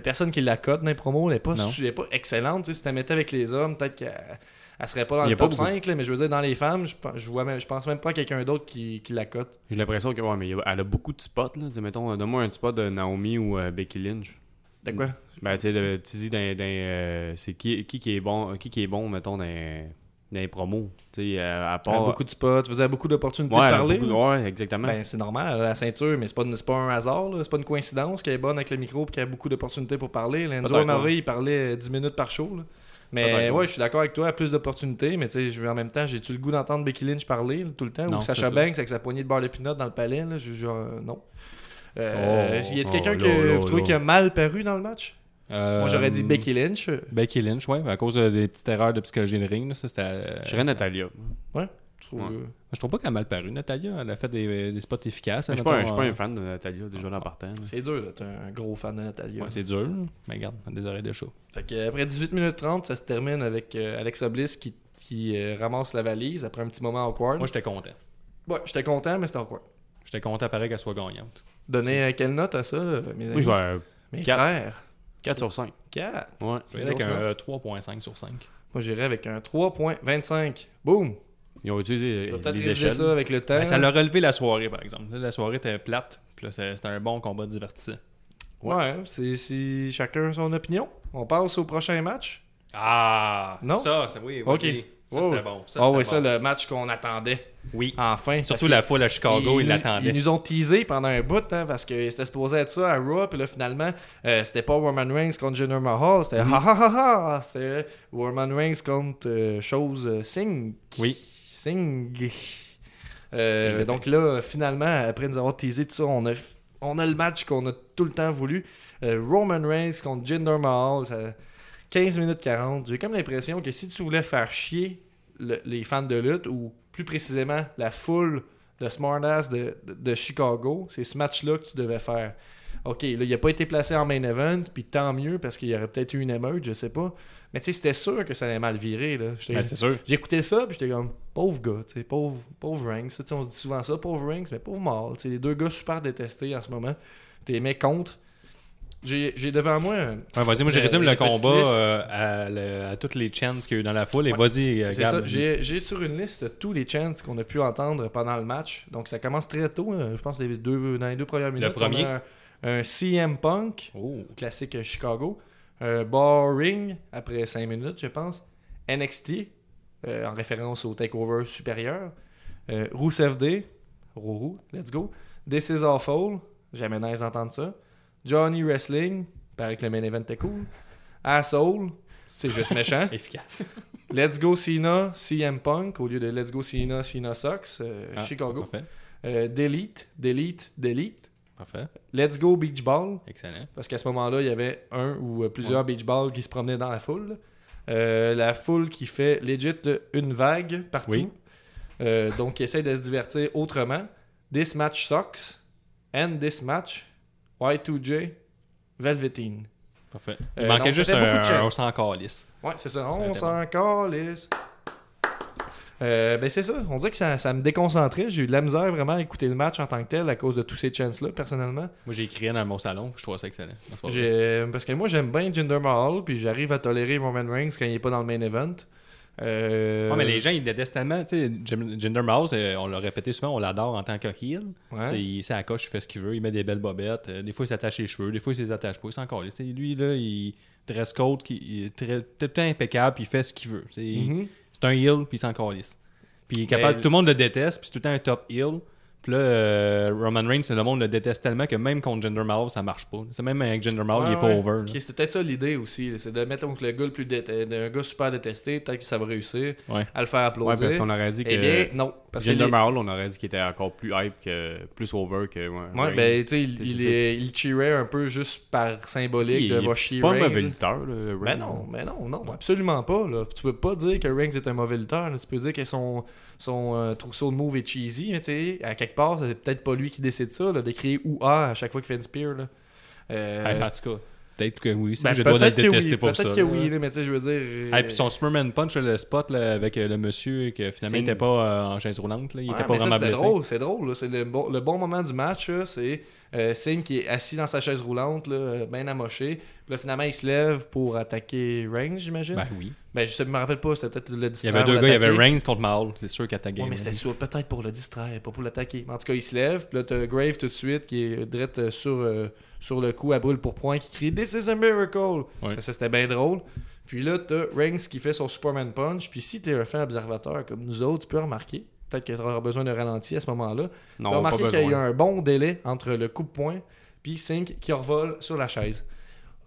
Personne qui la cote dans les promos. Elle n'est pas, excellente. Si tu la mettais avec les hommes, peut-être qu'elle elle serait pas dans le top beaucoup. 5, là, mais je veux dire, dans les femmes, je, vois même, je pense même pas à quelqu'un d'autre qui, qui la cote. J'ai l'impression que, ouais, mais elle a beaucoup de spots, là. Mettons, donne-moi un spot de Naomi ou euh, Becky Lynch. De quoi? Ben, tu sais, tu dis, euh, c'est qui, qui qui est bon, qui qui est bon, mettons, dans, dans les promos. Euh, à part. beaucoup de spots, vous avez beaucoup d'opportunités Ouais, de parler. beaucoup ouais, exactement. Ben, c'est normal, la ceinture, mais c'est pas, pas un hasard, c'est pas une coïncidence qu'elle est bonne avec le micro et qu'elle a beaucoup d'opportunités pour parler. Lenzo Amore, il parlait 10 minutes par show. là. Mais ouais, je suis d'accord avec toi, plus d'opportunités, mais tu sais, en même temps, j'ai-tu le goût d'entendre Becky Lynch parler là, tout le temps? Non, ou Sacha. Banks avec sa poignée de beurre de pinot dans le palais là, je, je- euh, non. Euh, Oh, y a-t-il oh, quelqu'un que vous trouvez qui a mal paru dans le match? Euh, Moi, j'aurais dit Becky Lynch. Becky Lynch, ouais, à cause de- des petites erreurs de psychologie de ring. là, ça, c'était, euh, Je dirais Natalia. Ouais. Je trouve, Ouais. euh, Je trouve pas qu'elle a mal paru, Natalia. Elle a fait des, des spots efficaces. Je suis pas, un- je suis pas euh, un fan de Natalia, déjà là partant. là. C'est dur. T'es un gros fan de Natalia. Ouais, c'est dur, mais regarde, des oreilles de chat. Fait que, après 18 minutes 30, ça se termine avec euh, Alexa Bliss qui, qui euh, ramasse la valise après un petit moment awkward. Moi, j'étais content. Ouais, j'étais content, mais c'était awkward. J'étais content, pareil, qu'elle soit gagnante. Donner euh, quelle note à ça, là, mes amis? je vais Mes quatre. frères. 4 sur 5. 4. Ouais. Je vais avec un ça. euh, 3.5 sur 5. Moi, j'irais avec un 3.25. Boom! Ils ont utilisé peut-être les réviser échelles. ça avec le temps. Ben, ça l'a relevé la soirée, par exemple. Là, la soirée était plate, puis là, c'est- c'était un bon combat divertissant. Ouais, c'est c'est chacun son opinion. On passe au prochain match. Ah! Non? Ça, c'est oui, Ok. Ça, Ouais, c'était bon. Ça, Ah c'était ouais, ça, bon. le match qu'on attendait. Oui. Enfin. Surtout la foule à Chicago, ils l'attendaient. Ils nous ont teasé pendant un bout, hein, parce que c'était supposé être ça à Raw, puis là, finalement, euh, c'était pas Roman Reigns contre Jinder Mahal, c'était Mhm. ha ha ha ha, c'était Roman Reigns contre euh, chose euh, Singh. Oui. Singh. Euh, donc là, finalement, après nous avoir teasé tout ça, on a, on a le match qu'on a tout le temps voulu. Euh, Roman Reigns contre Jinder Mahal, ça- 15 minutes 40. J'ai comme l'impression que si tu voulais faire chier le- les fans de lutte, ou plus précisément la foule de smartass de, de, de Chicago, c'est ce match-là que tu devais faire. Ok, là, il n'a pas été placé en main event, puis tant mieux, parce qu'il y aurait peut-être eu une émeute, je sais pas. Mais tu sais, c'était sûr que ça allait mal virer. Là. Ben, c'est sûr. j'ai écouté ça, puis j'étais comme, pauvre gars, tu sais, pauvre, pauvre Ranks. On se dit souvent ça, pauvre Ranks, mais pauvre Mal. Tu sais, les deux gars super détestés en ce moment. T'es aimé contre. J'ai devant moi un- Ouais, vas-y, moi, j'ai Euh, résumé une le combat euh, à, le- à toutes les chances qu'il y a eu dans la foule. Et Ouais. vas-y, euh. J'ai sur une liste tous les chants qu'on a pu entendre pendant le match. Donc ça commence très tôt. hein. Je pense les deux, dans les deux premières minutes. premier. on a un, un CM Punk, Oh. classique Chicago. Un Boring, après 5 minutes, je pense. NXT, euh, en référence au takeover supérieur. Euh, Rusev Day, Rourou, let's go. This is Awful, jamais nice d'entendre ça. Johnny Wrestling, paraît que le main event était cool. Asshole, c'est juste méchant. Efficace. Let's Go Cena, CM Punk, au lieu de Let's Go Cena, Cena Sucks, euh, Ah, Chicago. Parfait. Euh, Delete, Delete, Delete. Parfait. Let's Go Beach Ball, Excellent. parce qu'à ce moment-là, il y avait un ou euh, plusieurs beach balls qui se promenaient dans la foule. Euh, la foule qui fait legit une vague partout. Oui. Donc, qui essaie de se divertir autrement. This match sucks. And this match, Y2J, Velveteen. Parfait. Euh, Il manquait donc, juste un, un, on s'en calisse. Ouais, c'est ça. On s'en calisse. Euh, ben c'est ça, on dirait que ça, ça me déconcentrait. J'ai eu de la misère vraiment à écouter le match en tant que tel à cause de tous ces chances-là, personnellement. Moi, j'ai écrit dans mon salon, je trouve ça excellent. Parce que moi, j'aime bien Jinder Mahal, puis j'arrive à tolérer Roman Reigns quand il est pas dans le main event. Euh, Ouais, mais les gens, ils détestent tellement. Tu sais, Jim- Jinder Mahal, c'est- on l'a répété souvent, on l'adore en tant que heel. Ouais. Il c'est coche, il fait ce qu'il veut, il met des belles bobettes. euh, des fois, il s'attache les cheveux, des fois, il les attache pas. Tu sais, Lui, là, il dress code, qui, il est très, tout impeccable, puis il fait ce qu'il veut. Mhm. C'est un heel, puis il s'en calisse. Puis il est capable, Mais- tout le monde le déteste, puis c'est tout le temps un top heel. Puis là, euh, Roman Reigns, le monde le déteste tellement que même contre Jinder Mahal, ça marche pas. C'est même avec Jinder Mahal, il est Ouais, pas over. là. Ok, C'était peut-être ça l'idée aussi, c'est de mettre donc, le gars le plus dé- un gars super détesté, peut-être que ça va réussir Ouais. à le faire Ouais, applaudir. parce qu'on aurait dit que. Eh bien, non. Parce que les- Mahal, on aurait dit qu'il était encore plus hype que. plus over que. Ouais, ben, tu sais, il, C'est il, ça. est- il cheerait un peu juste par symbolique il- de va C'est pas un mauvais lutteur, là, le Mais Reigns. non, mais non, non, absolument pas. Là. Tu peux pas dire que Reigns est un mauvais lutteur. là. Tu peux dire que son, son euh, trousseau de move est cheesy. Mais tu sais, à quelque part, c'est peut-être pas lui qui décide ça, là, de créer OUA à chaque fois qu'il fait une spear. Là. Euh, Ah, en tout cas, peut-être que oui. ben, je dois le détester oui, pour ça. peut-être que oui, mais tu sais, je veux dire. euh, Ah, puis son Superman Punch, le spot là, avec euh, le monsieur que finalement il Singh. était pas euh, en chaise roulante, là, il ouais, était pas ça, vraiment c'était blessé. drôle, c'est drôle. C'est le bon, le bon moment du match, c'est Euh, Singh qui est assis dans sa chaise roulante, là, bien amoché. Puis là, finalement, il se lève pour attaquer Reigns, j'imagine. Ben oui. Ben, je me rappelle pas, c'était peut-être le Il y distraire. avait deux gars, il y avait. Reigns contre Mahal. C'est sûr qu'à ta game. Ouais, mais c'était sûr, peut-être pour le distraire, pas pour l'attaquer. Mais en tout cas, il se lève, puis là, t'as Grave tout de suite qui est direct euh, sur, euh, sur le coup à brûle pour point qui crie This is a miracle. Ouais. Ça, c'était bien drôle. Puis là, t'as Reigns qui fait son Superman Punch. Puis si t'es un fan observateur comme nous autres, tu peux remarquer, peut-être que tu auras besoin de ralenti à ce moment-là. Non, pas remarquer qu'il y a un bon délai entre le coup de poing puis Sink qui revole sur la chaise.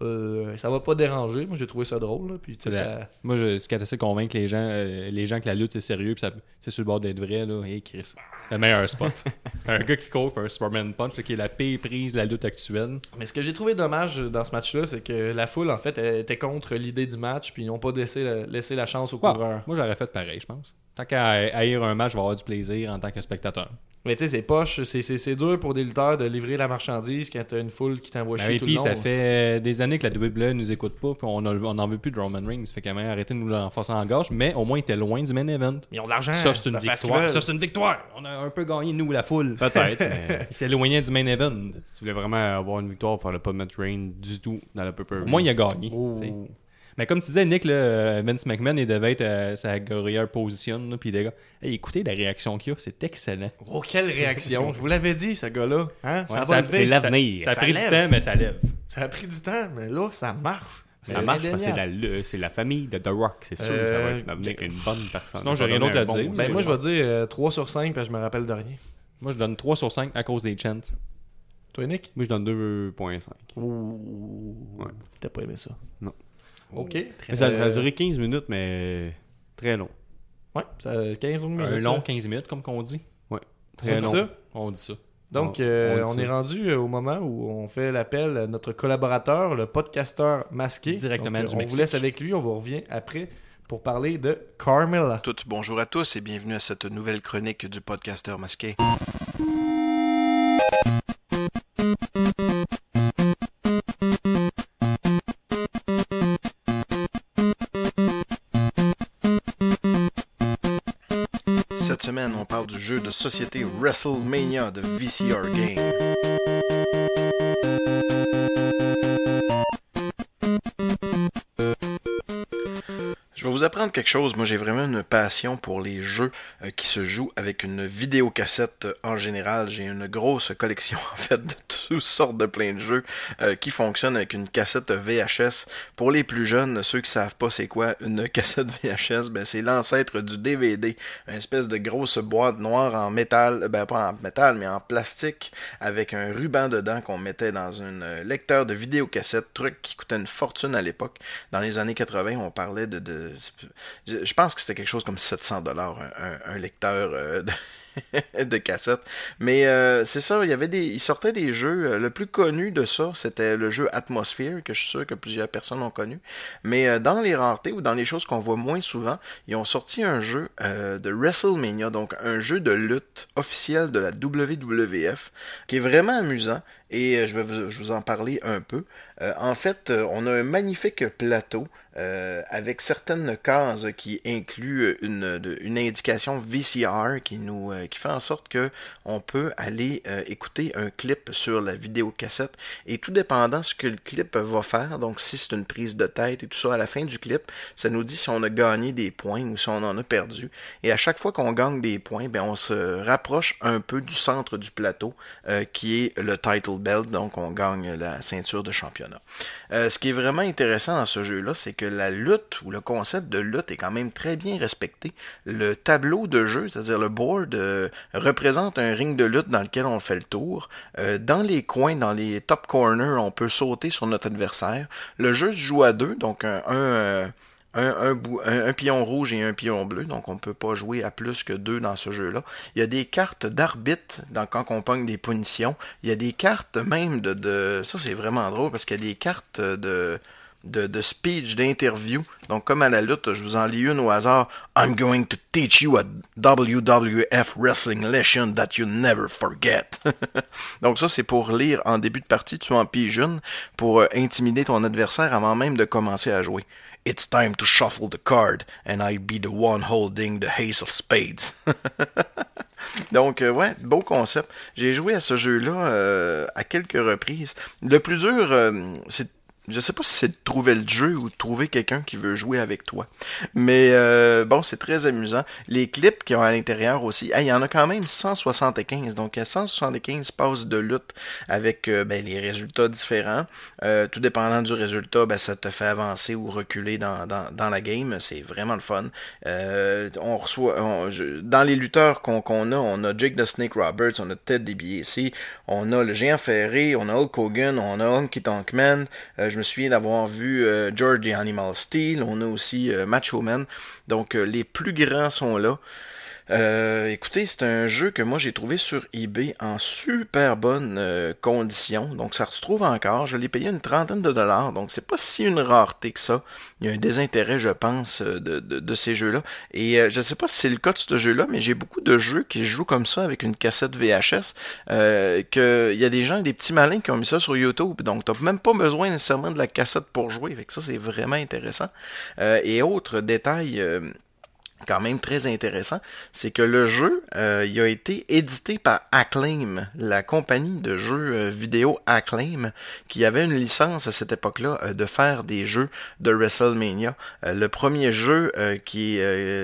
Euh, ça va pas déranger. Moi, j'ai trouvé ça drôle. là. Puis, ça... Moi, je suis assez convaincre les gens, euh, les gens que la lutte c'est sérieux, puis ça- c'est sur le bord d'être vrai. Là. Hey, Chris, le meilleur spot. un gars qui court un Superman Punch, là, qui est la pire prise de la lutte actuelle. Mais ce que j'ai trouvé dommage dans ce match-là, c'est que la foule, en fait, elle était contre l'idée du match, puis ils n'ont pas laissé la, laissé la chance aux Ouais, coureurs. moi, j'aurais fait pareil, je pense. Tant qu'à haïr un match, je vais avoir du plaisir en tant que spectateur. Mais tu sais, c'est poche, c'est- dur pour des lutteurs de livrer la marchandise quand t'as une foule qui t'envoie Ben chier tout puis le long. ça fait des années que la WWE nous écoute pas, puis on n'en veut plus de Roman Reigns. Fait quand même arrêter de nous l'enfoncer en gorge, mais au moins il était loin du main event. Ils ont de l'argent. Ça, c'est une victoire. Ça, c'est une victoire. On a un peu gagné, nous, la foule. Peut-être, mais Il s'éloignait du main event. si tu voulais vraiment avoir une victoire, il fallait pas mettre Rain du tout dans la pay Au moins, il a gagné. Oh. Mais comme tu disais, Nick, là, euh, Vince McMahon, il devait être à sa guerrière position. là, Puis les gars, hey, écoutez la réaction qu'il y a, c'est excellent. Oh, quelle réaction. Je vous l'avais dit, ce gars-là. Hein? ça, va lever. c'est l'avenir. Ça a Ça pris lève. du temps, mais ça lève. Ça a pris du temps, mais là, ça marche. Ça C'est marche parce que c'est la, famille de The Rock, c'est sûr. Euh, ça va être devenir une bonne personne. sinon, j'ai rien d'autre à dire. Ben, moi, je vais dire euh, 3 sur 5 parce que je me rappelle de rien. Moi, je donne 3 sur 5 à cause des chants. Toi, Nick? Moi, je donne 2.5. Ouh. Ouais. T'as pas aimé ça? Non. Ok. Ça, ça a duré 15 minutes, mais très long. Ouais, ça a 15 ou minutes. Un long là. 15 minutes, comme qu'on dit. Ça Très long. ça? On dit ça. Donc, On- euh, on on, dit est rendu euh, au moment où on fait l'appel à notre collaborateur, le podcasteur masqué. Directement Donc, du On Mexique. vous laisse avec lui, on vous revient après pour parler de Carmella. Toutes, bonjour à tous et bienvenue à cette nouvelle chronique du podcasteur masqué. Jeu de société WrestleMania de VCR Game. Apprendre quelque chose. Moi, j'ai vraiment une passion pour les jeux euh, qui se jouent avec une vidéocassette euh, en général. J'ai une grosse collection, en fait, de toutes sortes de plein de jeux euh, qui fonctionnent avec une cassette VHS. Pour les plus jeunes, ceux qui savent pas c'est quoi une cassette VHS, ben, c'est l'ancêtre du DVD. Une espèce de grosse boîte noire en métal, ben, pas en métal, mais en plastique, avec un ruban dedans qu'on mettait dans un lecteur de vidéocassette, truc qui coûtait une fortune à l'époque. Dans les années 80, on parlait de... de je pense que c'était quelque chose comme 700 dollars un lecteur euh, de, de cassette. Mais euh, c'est ça, il y avait des, il sortait des jeux. euh, Le plus connu de ça, c'était le jeu Atmosphere, que je suis sûr que plusieurs personnes ont connu. Mais euh, dans les raretés ou dans les choses qu'on voit moins souvent, ils ont sorti un jeu euh, de WrestleMania, donc un jeu de lutte officiel de la WWF, qui est vraiment amusant. Et euh, je vais vous, je vous en parler un peu. En fait, on a un magnifique plateau avec certaines cases qui incluent une, indication VCR qui nous qui fait en sorte que on peut aller euh, écouter un clip sur la vidéocassette et tout dépendant ce que le clip va faire, donc si c'est une prise de tête et tout ça à la fin du clip, ça nous dit si on a gagné des points ou si on en a perdu. Et à chaque fois qu'on gagne des points, ben on se rapproche un peu du centre du plateau euh, qui est le title belt, donc on gagne la ceinture de championnat. Euh, ce qui est vraiment intéressant dans ce jeu-là, c'est que la lutte ou le concept de lutte est quand même très bien respecté. Le tableau de jeu, c'est-à-dire le board, euh, représente un ring de lutte dans lequel on fait le tour. Euh, dans les coins, dans les top corners, on peut sauter sur notre adversaire. Le jeu se joue à deux, donc un, un, euh, un, un, pion rouge et un pion bleu, donc on ne peut pas jouer à plus que deux dans ce jeu-là. Il y a des cartes d'arbitre dans, quand on pogne des punitions. Il y a des cartes même de ça, c'est vraiment drôle parce qu'il y a des cartes de, de, de speech, d'interview. Donc, comme à la lutte, je vous en lis une au hasard. I'm going to teach you a WWF wrestling lesson that you never forget. Donc, ça, c'est pour lire en début de partie, tu en piges une, pour euh, intimider ton adversaire avant même de commencer à jouer. It's time to shuffle the card, and I be the one holding the ace of spades. Donc, euh, ouais, beau concept. J'ai joué à ce jeu-là euh, à quelques reprises. Le plus dur, euh, c'est je sais pas si c'est de trouver le jeu ou de trouver quelqu'un qui veut jouer avec toi. Mais euh, bon, c'est très amusant. Les clips qui ont à l'intérieur aussi, il y en a quand même 175. Donc il y a 175 passes de lutte avec euh, ben, les résultats différents. Euh, tout dépendant du résultat, ben, ça te fait avancer ou reculer dans, dans, dans la game. C'est vraiment le fun. On reçoit dans les lutteurs qu'on qu'on a, on a Jake the Snake Roberts, on a Ted DiBiase, on a le géant ferré, on a Hulk Hogan, on a Honky Tonk Man. Je me souviens d'avoir vu euh, George the Animal Steel. On a aussi euh, Macho Man. Donc euh, les plus grands sont là. Euh, écoutez, c'est un jeu que moi j'ai trouvé sur eBay en super bonne euh, condition. Donc ça se trouve encore. Je l'ai payé une trentaine de dollars. Donc c'est pas si une rareté que ça. Il y a un désintérêt, je pense, euh, de, ces jeux-là. Et euh, je sais pas si c'est le cas de ce jeu-là, mais j'ai beaucoup de jeux qui jouent comme ça avec une cassette VHS. Euh, que il y a des gens, des petits malins qui ont mis ça sur YouTube. Donc t'as même pas besoin nécessairement de la cassette pour jouer. Fait que ça c'est vraiment intéressant. Et autre détail. Quand même très intéressant, c'est que le jeu euh, a été édité par Acclaim, la compagnie de jeux euh, vidéo Acclaim, qui avait une licence à cette époque-là euh, de faire des jeux de WrestleMania. Le premier jeu qui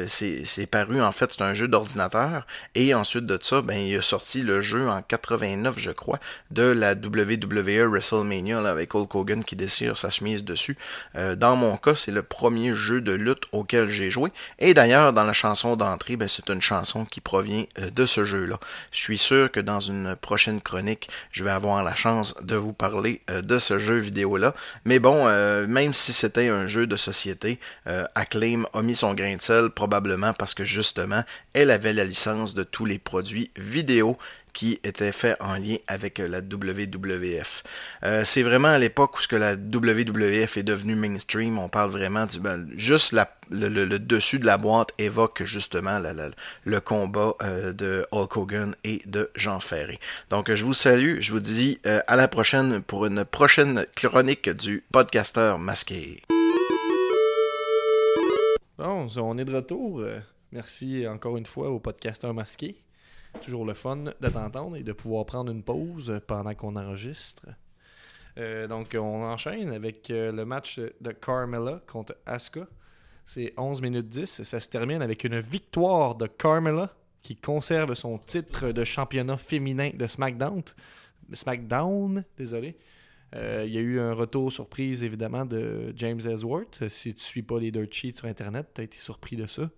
s'est paru en fait, c'est un jeu d'ordinateur, et ensuite de ça, ben il a sorti le jeu en 89, je crois, de la WWE WrestleMania avec Hulk Hogan qui déchire sa chemise dessus. Dans mon cas, c'est le premier jeu de lutte auquel j'ai joué. Et d'ailleurs, dans la chanson d'entrée, ben, c'est une chanson qui provient euh, de ce jeu-là. Je suis sûr que dans une prochaine chronique, je vais avoir la chance de vous parler euh, de ce jeu vidéo-là. Mais bon, euh, même si c'était un jeu de société, Acclaim a mis son grain de sel probablement parce que justement, elle avait la licence de tous les produits vidéo qui étaient faits en lien avec euh, la WWF. Euh, c'est vraiment à l'époque où ce que la WWF est devenue mainstream, on parle vraiment du ben, juste le, dessus de la boîte évoque justement le combat euh, de Hulk Hogan et de Jean Ferré. Donc je vous salue, je vous dis à la prochaine pour une prochaine chronique du podcasteur masqué. Bon, on est de retour. Merci encore une fois au podcasteur masqué. Toujours le fun de t'entendre et de pouvoir prendre une pause pendant qu'on enregistre. Euh, donc, on enchaîne avec euh, le match de Carmella contre Asuka. C'est 11 minutes 10. Ça se termine avec une victoire de Carmella qui conserve son titre de championnat féminin de SmackDown. SmackDown, désolé. Euh, il y a eu un retour surprise, évidemment, de James Ellsworth. Si tu suis pas les dirt sur Internet, tu as été surpris de ça.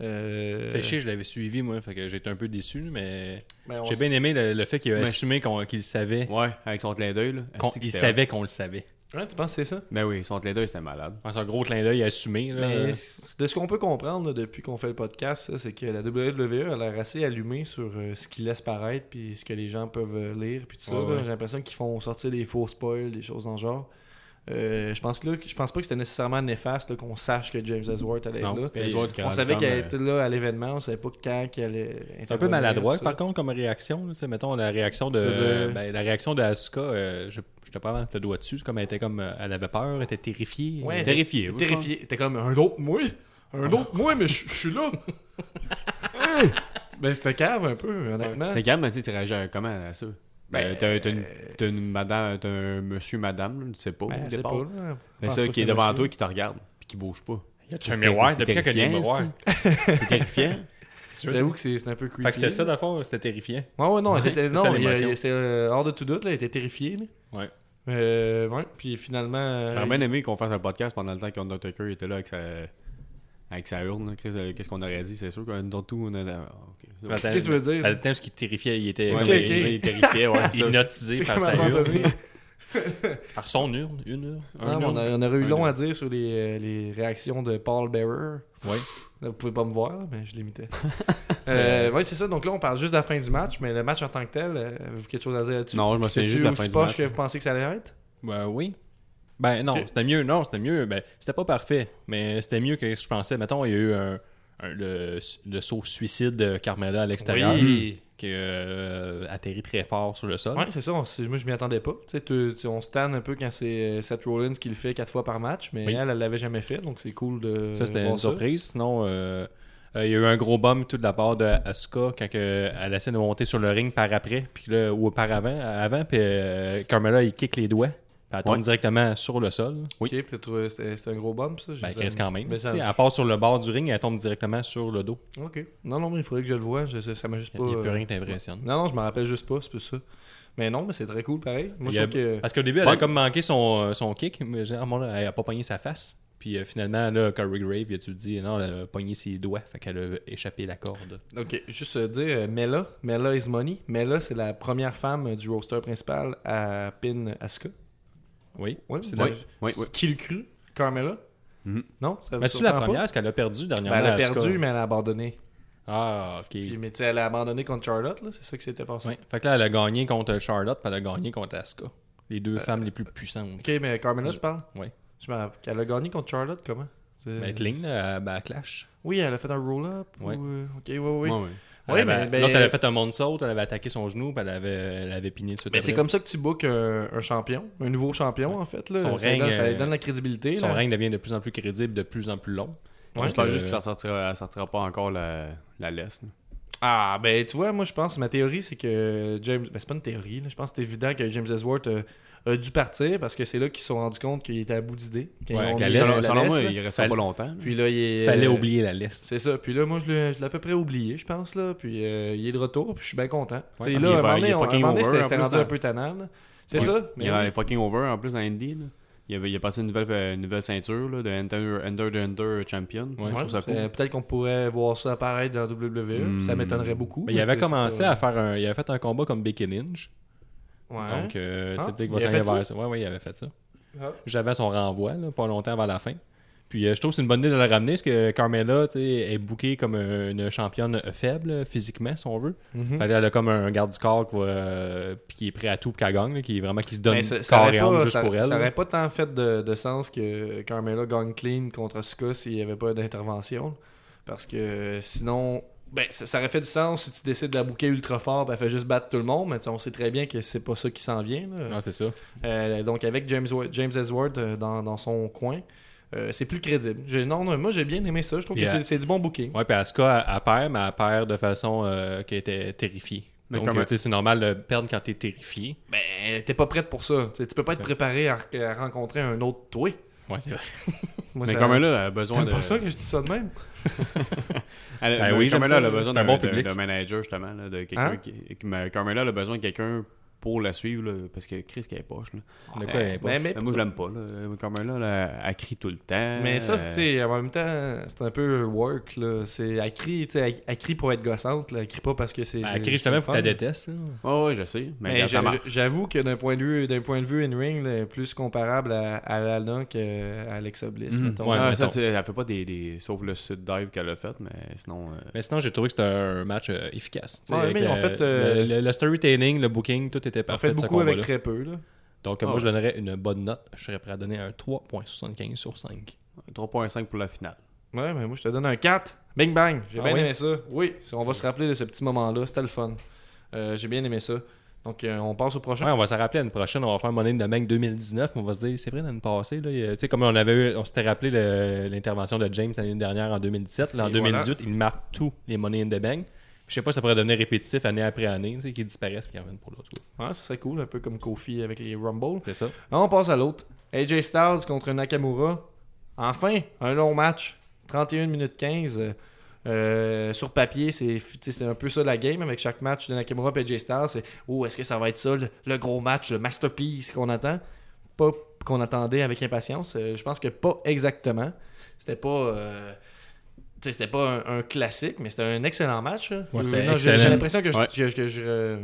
Euh, Fait chier, je l'avais suivi, moi. Fait que j'étais un peu déçu, mais ben, j'ai bien aimé le, le fait qu'il a Mais- assumé qu'on- qu'il savait. Ouais, avec son clin d'œil. il savait qu'on le savait. Ouais, tu penses que c'est ça? Ben oui, son clin d'œil, c'était malade. Ouais, C'est un gros clin d'œil assumé. Là. Mais c- de ce qu'on peut comprendre là, depuis qu'on fait le podcast, c'est que la WWE a l'air assez allumée sur euh, ce qu'ils laissent paraître puis ce que les gens peuvent euh, lire puis tout ça. Ouais, là. ouais. J'ai l'impression qu'ils font sortir des faux spoils, des choses dans le genre. Euh, je pense là, que- je pense pas que c'était nécessairement néfaste qu'on sache que James Ellsworth allait être là. c'était- On savait qu'elle était là à l'événement, on savait pas quand qu'elle allait. C'est un peu maladroit, par contre, comme réaction. là, mettons, la réaction de, ben, la réaction de Asuka, euh, je j'étais pas vraiment le doigt dessus. Comme elle était comme, euh, elle avait peur, elle était terrifiée. Ouais, Euh, Terrifié, oui, Terrifié. T'es comme un autre moi Un autre moi, mais je je suis là Ben c'était cave un peu, honnêtement. T'es calme, mais tu réagis comment à ça? Ben, t'as t'as une, t'as une madame, t'as un monsieur, madame, tu sais pas. Ben, au c'est départ. pas, C'est ça qui est devant monsieur. toi qui te regarde puis qui bouge pas. Y a-tu un miroir? Depuis c'est quand il y a des terrifiant, miroirs. C'est terrifiant. J'avoue que c'est c'est un peu creepy. Fait que c'était ça, fond, c'était terrifiant. Ouais, ouais, non, non, il a- il a- c'est euh, hors de tout doute, là, elle était terrifiée. Là. Ouais. Euh, ouais, puis finalement. euh, J'aurais bien aimé qu'on fasse un podcast pendant le temps qu'Undertaker était là avec sa, avec sa urne. euh, Qu'est-ce qu'on aurait dit? C'est sûr qu'un d'autre tout, on a... Qu'est-ce que tu veux dire? Attends, ce qui terrifiait, il était Ouais. Il, terrifiait, ouais, hypnotisé par À sa urne. Par son urne, une urne, un Non, mais on, a- aurait eu Un long urne. à dire sur les, euh, les réactions de Paul Bearer. Ouais. Là, vous pouvez pas me voir, mais je l'imitais. euh, ouais, c'est ça. Donc là, on parle juste de la fin du match, mais le match en tant que tel, avez-vous quelque chose à dire là-dessus? Non, je me souviens juste de la fin du poche match. que vous pensez que ça allait être? Ben oui. Ben non, c'était mieux. Non, c'était mieux. Ben, c'était pas parfait, mais c'était mieux que je pensais. Mettons, il y a eu un, un- le, le saut suicide de Carmela à l'extérieur Oui. qui euh, atterrit très fort sur le sol. Ouais, c'est ça. on moi, je m'y attendais pas. Tu sais, tu- on se tanne un peu quand c'est euh, Seth Rollins qui le fait quatre fois par match, mais Oui. elle, elle l'avait jamais fait, donc c'est cool de. Ça, c'était une surprise. Sinon, euh, euh, il y a eu un gros bum tout de la part de Asuka quand que elle essaie de monter sur le ring par après, puis là, ou par avant, avant puis euh, Carmela, il kick les doigts. Elle tombe Ouais. directement sur le sol. Ok, peut-être c'était un gros bump, ça. Ben, reste quand même. Mais ça- Elle part sur le bord du ring, elle tombe directement sur le dos. Ok. Non, non, mais il faudrait que je le voie. Je, ça m'a juste Il pas. n'y a plus euh, rien qui t'impressionne. Non, non, je me rappelle juste pas, c'est plus ça. Mais non, mais c'est très cool pareil. Moi, Il je a- que. Parce qu'au début, elle Ouais. a comme manqué son, euh, son kick, mais généralement, elle a pas pogné sa face. Puis euh, finalement, là, Corey Grave, il tu dit, non, elle a pogné ses doigts, fait qu'elle a échappé la corde. Ok, juste euh, dire, euh, Mela, Mela is money. Mela, c'est la première femme du roster principal à pin Asuka. Oui. Ouais, C'est la- la- Oui, oui. Qui le cru Carmela. Non? Ça Mais c'est la surprend pas? première, parce qu'elle a perdu Ben, dernièrement. elle a perdu, mais elle a abandonné. Ah, ok. Puis, mais tu sais, elle a abandonné contre Charlotte, là, c'est ça qui s'était passé. Ouais. Fait que là, elle a gagné contre Charlotte, puis elle a gagné contre Asuka. Les deux femmes les plus puissantes. Ok, mais Carmela, Je- tu parles? Ouais. Je me rappelle. Elle a gagné contre Charlotte, comment? C'est- Ben, clean, à Backlash. Oui, elle a fait un roll-up. Ouais. ou, euh, Ok, ouais. Ouais, ouais. Oui, Elle mais- avait- mais- L'autre, elle avait fait un moonsault, elle avait attaqué son genou, puis elle avait, elle avait pigné dessus. Mais c'est comme ça que tu bookes un, un champion, un nouveau champion en fait. Là. Son ça, règne, donne, ça euh, donne la crédibilité. Son là. règne devient de plus en plus crédible, de plus en plus long. Ouais. J'espère Euh, juste que ça sortira, elle sortira pas encore la, la laisse. là. Ah, ben tu vois, moi je pense, ma théorie c'est que James. Ben c'est pas une théorie, là. je pense que c'est évident que James Ellsworth euh, a dû partir parce que c'est là qu'ils se sont rendus compte qu'il était à bout d'idées. Ouais, la laisse, Selon, moi, il reste Fallait- pas longtemps. là. Puis là, il est. Fallait euh, oublier la liste. C'est ça. Puis là, moi, je l'ai à peu près oublié, je pense. là. Puis euh, il est de retour, puis je suis bien content. Ouais, il là, à un moment il donné, à c'était rendu un peu tannant. C'est Ouais. ça. Mais il est fucking over en plus dans Indy. Là. Il avait, il a passé une nouvelle, une nouvelle ceinture là, de Enter, Enter the Enter Champion. Ouais, cool. Peut-être qu'on pourrait voir ça apparaître dans WWE. Hmm. Ça m'étonnerait beaucoup. Il avait commencé à faire un. Il avait fait un combat comme Becky Lynch. Ouais. Donc, euh, tu sais, Ah, peut-être va ça? Ouais, ouais, il avait fait ça. Ah. J'avais son renvoi, là, pas longtemps avant la fin. Puis euh, je trouve que c'est une bonne idée de le ramener, parce que sais, est bookée comme une championne faible, physiquement, si on veut. Mhm. Fait elle a comme un garde du corps qui, va, euh, qui est prêt à tout pour qu'elle gagne, là, qui vraiment qui se donne ça, ça corps aurait et âme juste ça, pour elle. ça là. aurait pas tant fait de, de sens que Carmela gagne clean contre Asuka s'il n'y avait pas d'intervention. Parce que sinon, ben, ça, ça aurait fait du sens si tu décides de la bouquer ultra fort, ben, elle fait juste battre tout le monde. Mais on sait très bien que c'est pas ça qui s'en vient. là. Non, c'est ça. Euh, donc avec James, James Ellsworth euh, dans, dans son coin, euh, c'est plus crédible. J'ai- Non, non, moi j'ai bien aimé ça. Je trouve Puis, que c'est- c'est du bon booking. Ouais, puis Asuka, elle, elle perd, mais elle perd de façon euh, qui était terrifiée. Mais Donc, comme- c'est normal de perdre quand t'es terrifié. Ben, t'es pas prête pour ça. Tu sais, tu peux pas être Ça. préparé à, à rencontrer un autre toi. Ouais, c'est vrai. Moi, Mais ça- Carmella elle a besoin T'aimes de. pas ça que je dis ça de même? Elle, Ben oui, elle a besoin d'un bon public. d'un manager, justement. Là, de quelqu'un Hein? qui, elle a besoin de quelqu'un pour la suivre. Là, parce que Chris, qui est poche. Là. De quoi, elle est pas- Mais, mais- Mais moi, je l'aime pas. Là. Carmella, là, elle crie tout le temps. Mais ça, Euh, c'était en même temps, c'est un peu work. Là. C'est, elle, crie, elle, elle crie pour être gossante. Là. Elle crie pas parce que c'est. Elle c'est- crie justement, le que tu détestes. là. Ouais, ouais, je sais. Mais, Mais j'avoue que d'un point de vue, d'un point de vue in-ring, elle est plus comparable à, à Lana qu'à Alexa Bliss. Mhm. mettons. Ouais, Ah, mettons. ça, elle fait pas des, des. Sauf le sud dive qu'elle a fait, mais sinon. euh, Mais sinon, j'ai trouvé que c'était un match euh, efficace. Ouais, mais le- fait, euh, le, le- le storytelling, le booking, tout était On parfait. fait beaucoup avec très peu. Là. Donc, euh, Ah moi, je donnerais une bonne note. Je serais prêt à donner un 3.75 sur 5. 3.5 pour la finale. Ouais, mais moi, je te donne un 4. Bing bang. J'ai Ah bien oui? aimé ça. Oui, on va se rappeler de ce petit moment-là. C'était le fun. Euh, j'ai bien aimé ça. Donc, euh, on passe au prochain. Ouais, on va se rappeler l'année prochaine, on va faire Money in the Bank 2019, mais on va se dire, c'est vrai, l'année passée, là, comme on avait eu, on s'était rappelé l'intervention de James l'année dernière en 2017, là, en Et 2018, il marque tous les Money in the Bank. Je sais pas ça pourrait devenir répétitif année après année, tu sais, qu'ils disparaissent puis qu'ils reviennent pour l'autre. Ouais, ça serait cool, un peu comme Kofi avec les Rumble. C'est ça. On passe à l'autre. AJ Styles contre Nakamura. Enfin, un long match. 31 minutes 15. Euh, euh, sur papier, c'est un peu ça la game avec chaque match de Nakamura et AJ Styles. C'est oh, est-ce que ça va être ça, le, le gros match, le masterpiece qu'on attend? Pas qu'on attendait avec impatience. Euh, je pense que pas exactement. C'était pas. euh, c'était pas un, un classique, mais c'était un excellent match. Ouais, Euh, j'ai- l'impression que je, Ouais. que, que je,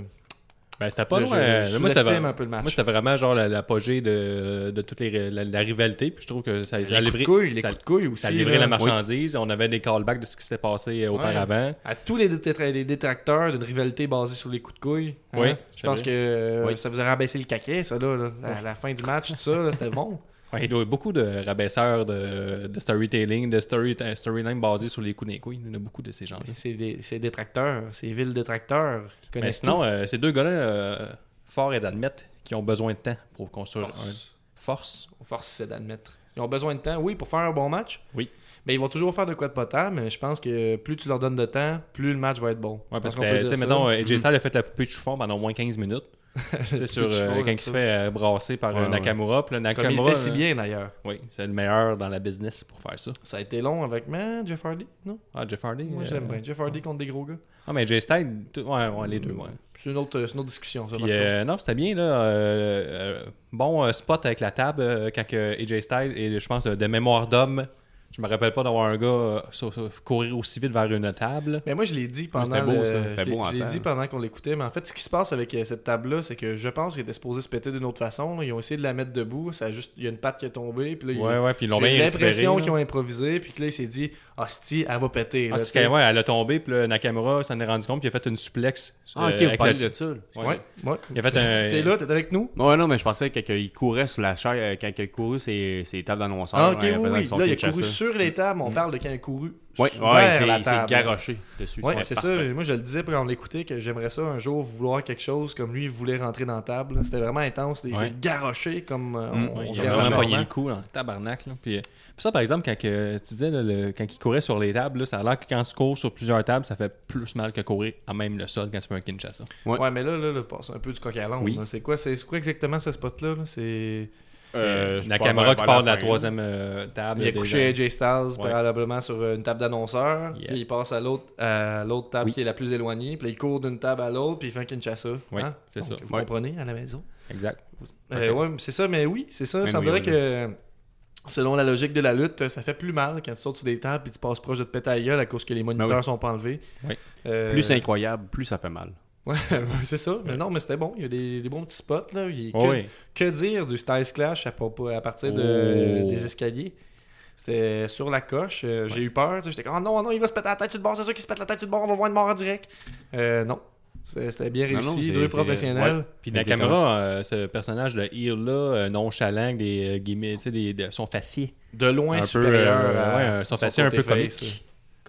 Ben, c'était pas loin. je- je moi, c'était un peu le match. moi, c'était vraiment genre la- l'apogée de, de toutes les la, la rivalité, puis je trouve que ça, ça les coups livré, de couilles, les ça- coups de couilles aussi. ça là. la marchandise. On avait des callbacks de ce qui s'était passé euh, auparavant. à tous les, détra- les détracteurs d'une rivalité basée sur les coups de couilles. hein. Oui, je pense vrai. que euh, Oui. ça vous a rabaissé le caquet, ça, là, là. À la fin du match, tout ça, c'était bon. Ouais, il doit y avoir beaucoup de rabaisseurs de, de storytelling, de story, storyline basés sur les coups d'un couilles. Il y en a beaucoup de ces gens-là. C'est des, c'est détracteurs, c'est villes détracteurs qui Mais sinon, euh, ces deux gars-là, euh, fort est d'admettre qu'ils ont besoin de temps pour construire Force. un force. Force, c'est d'admettre. Ils ont besoin de temps, oui, pour faire un bon match. Oui. Mais ils vont toujours faire de quoi de potable, mais je pense que plus tu leur donnes de temps, plus le match va être bon. Ouais, parce que, tu sais, mettons, euh, AJ Styles a fait la poupée de chiffon pendant au moins 15 minutes. c'est sur euh, quand il se fait euh, brasser par Ouais. Nakamura. Puis là, Comme il Nakamura, fait si euh, bien d'ailleurs. Oui, c'est le meilleur dans la business pour faire ça. Ça a été long avec man, Jeff Hardy, non? Ah, Jeff Hardy. Moi je euh, bien. Jeff Hardy contre des gros gars. Ah, mais AJ Styles, ouais, ouais, les deux, ouais. C'est une autre, une autre discussion. Ça, Puis, euh, non, c'était bien, là. euh, euh, bon spot avec la table quand AJ Styles, et je pense, de mémoire d'homme, je me rappelle pas d'avoir un gars euh, sur- sur- courir aussi vite vers une table. Mais moi, je l'ai dit pendant. c'était beau, le- ça. C'était je l'ai- beau en Je l'ai temps. dit pendant qu'on l'écoutait, mais en fait, ce qui se passe avec euh, cette table-là, c'est que je pense qu'il était supposé se péter d'une autre façon. là. Ils ont essayé de la mettre debout. Ça a juste... Il y a une patte qui est tombée. Puis là, il- Ouais, ouais, puis ils l'ont J'ai bien l'impression récupéré, qu'ils ont improvisé, puis que là, il s'est dit, hostie, elle va péter. Ah, là, c'est tu sais. qu'elle ouais, elle a tombé, puis là, Nakamura s'en est rendu compte, puis il a fait une suplex. Ah, euh, ok, vous avec parlez le- de ça. là. Ouais, ouais. Il a fait un- T'es là, t'es avec nous? Ouais, non, mais je pensais que- qu'il courait sur la chaise, euh, quand il a couru ses, ses tables d'annonceurs. Ah, ok, oui, Là, il a couru. Sur les tables. On parle de quand il a couru Ouais, vers ouais, c'est- garoché dessus. C'est ça. Moi, je le disais quand on l'écoutait que j'aimerais ça un jour vouloir quelque chose comme lui, il voulait rentrer dans la table. C'était vraiment intense. Il Ouais. s'est garoché comme euh, Mm. on, il a vraiment pogné le coup, là, tabarnak. Là. Puis, euh, puis ça, par exemple, quand que, tu disais, là, le- quand il courait sur les tables, là, ça a l'air que quand tu cours sur plusieurs tables, ça fait plus mal que courir à même le sol quand tu fais un Kinshasa. Ouais. Ouais, mais là, là, là, c'est un peu du coq à Oui. C'est quoi, quoi exactement ce spot-là? là? C'est. Euh, Nakamura qui part de la fin, troisième euh, table. Il a couché AJ Styles Ouais. probablement sur une table d'annonceur. Yeah. Puis il passe à l'autre l'autre table Oui. qui est la plus éloignée. Puis il court d'une table à l'autre. Puis il fait un Kinshasa. Oui, Hein? c'est ça. Vous Ouais. comprenez à la maison? Exact. Euh, ouais, c'est ça, mais oui, c'est ça. Il semblerait oui, que, selon la logique de la lutte, ça fait plus mal quand tu sautes sur des tables et tu passes proche de te péter à la gueule à cause que les moniteurs Ben oui. sont pas enlevés. Oui. Euh, Plus c'est incroyable, plus ça fait mal. Ouais, c'est ça. Mais non, mais c'était bon. Il y a des, des bons petits spots. Là. Il- que, dire du Styles Clash à, partir de, Oh. des escaliers? C'était sur la coche. Euh, J'ai eu peur. J'étais comme, oh non, non, il va se péter la tête sur le bord. C'est sûr qu'il se pète la tête sur le bord. On va voir une mort en direct. Euh, non. C'était bien réussi. non, Deux professionnels. ouais. Puis Exactement. Nakamura, euh, ce personnage de heel-là, euh, nonchalant, des euh, guillemets, des- de son facier. De loin Un peu, supérieur euh, à ouais, son facier un peu face, comique.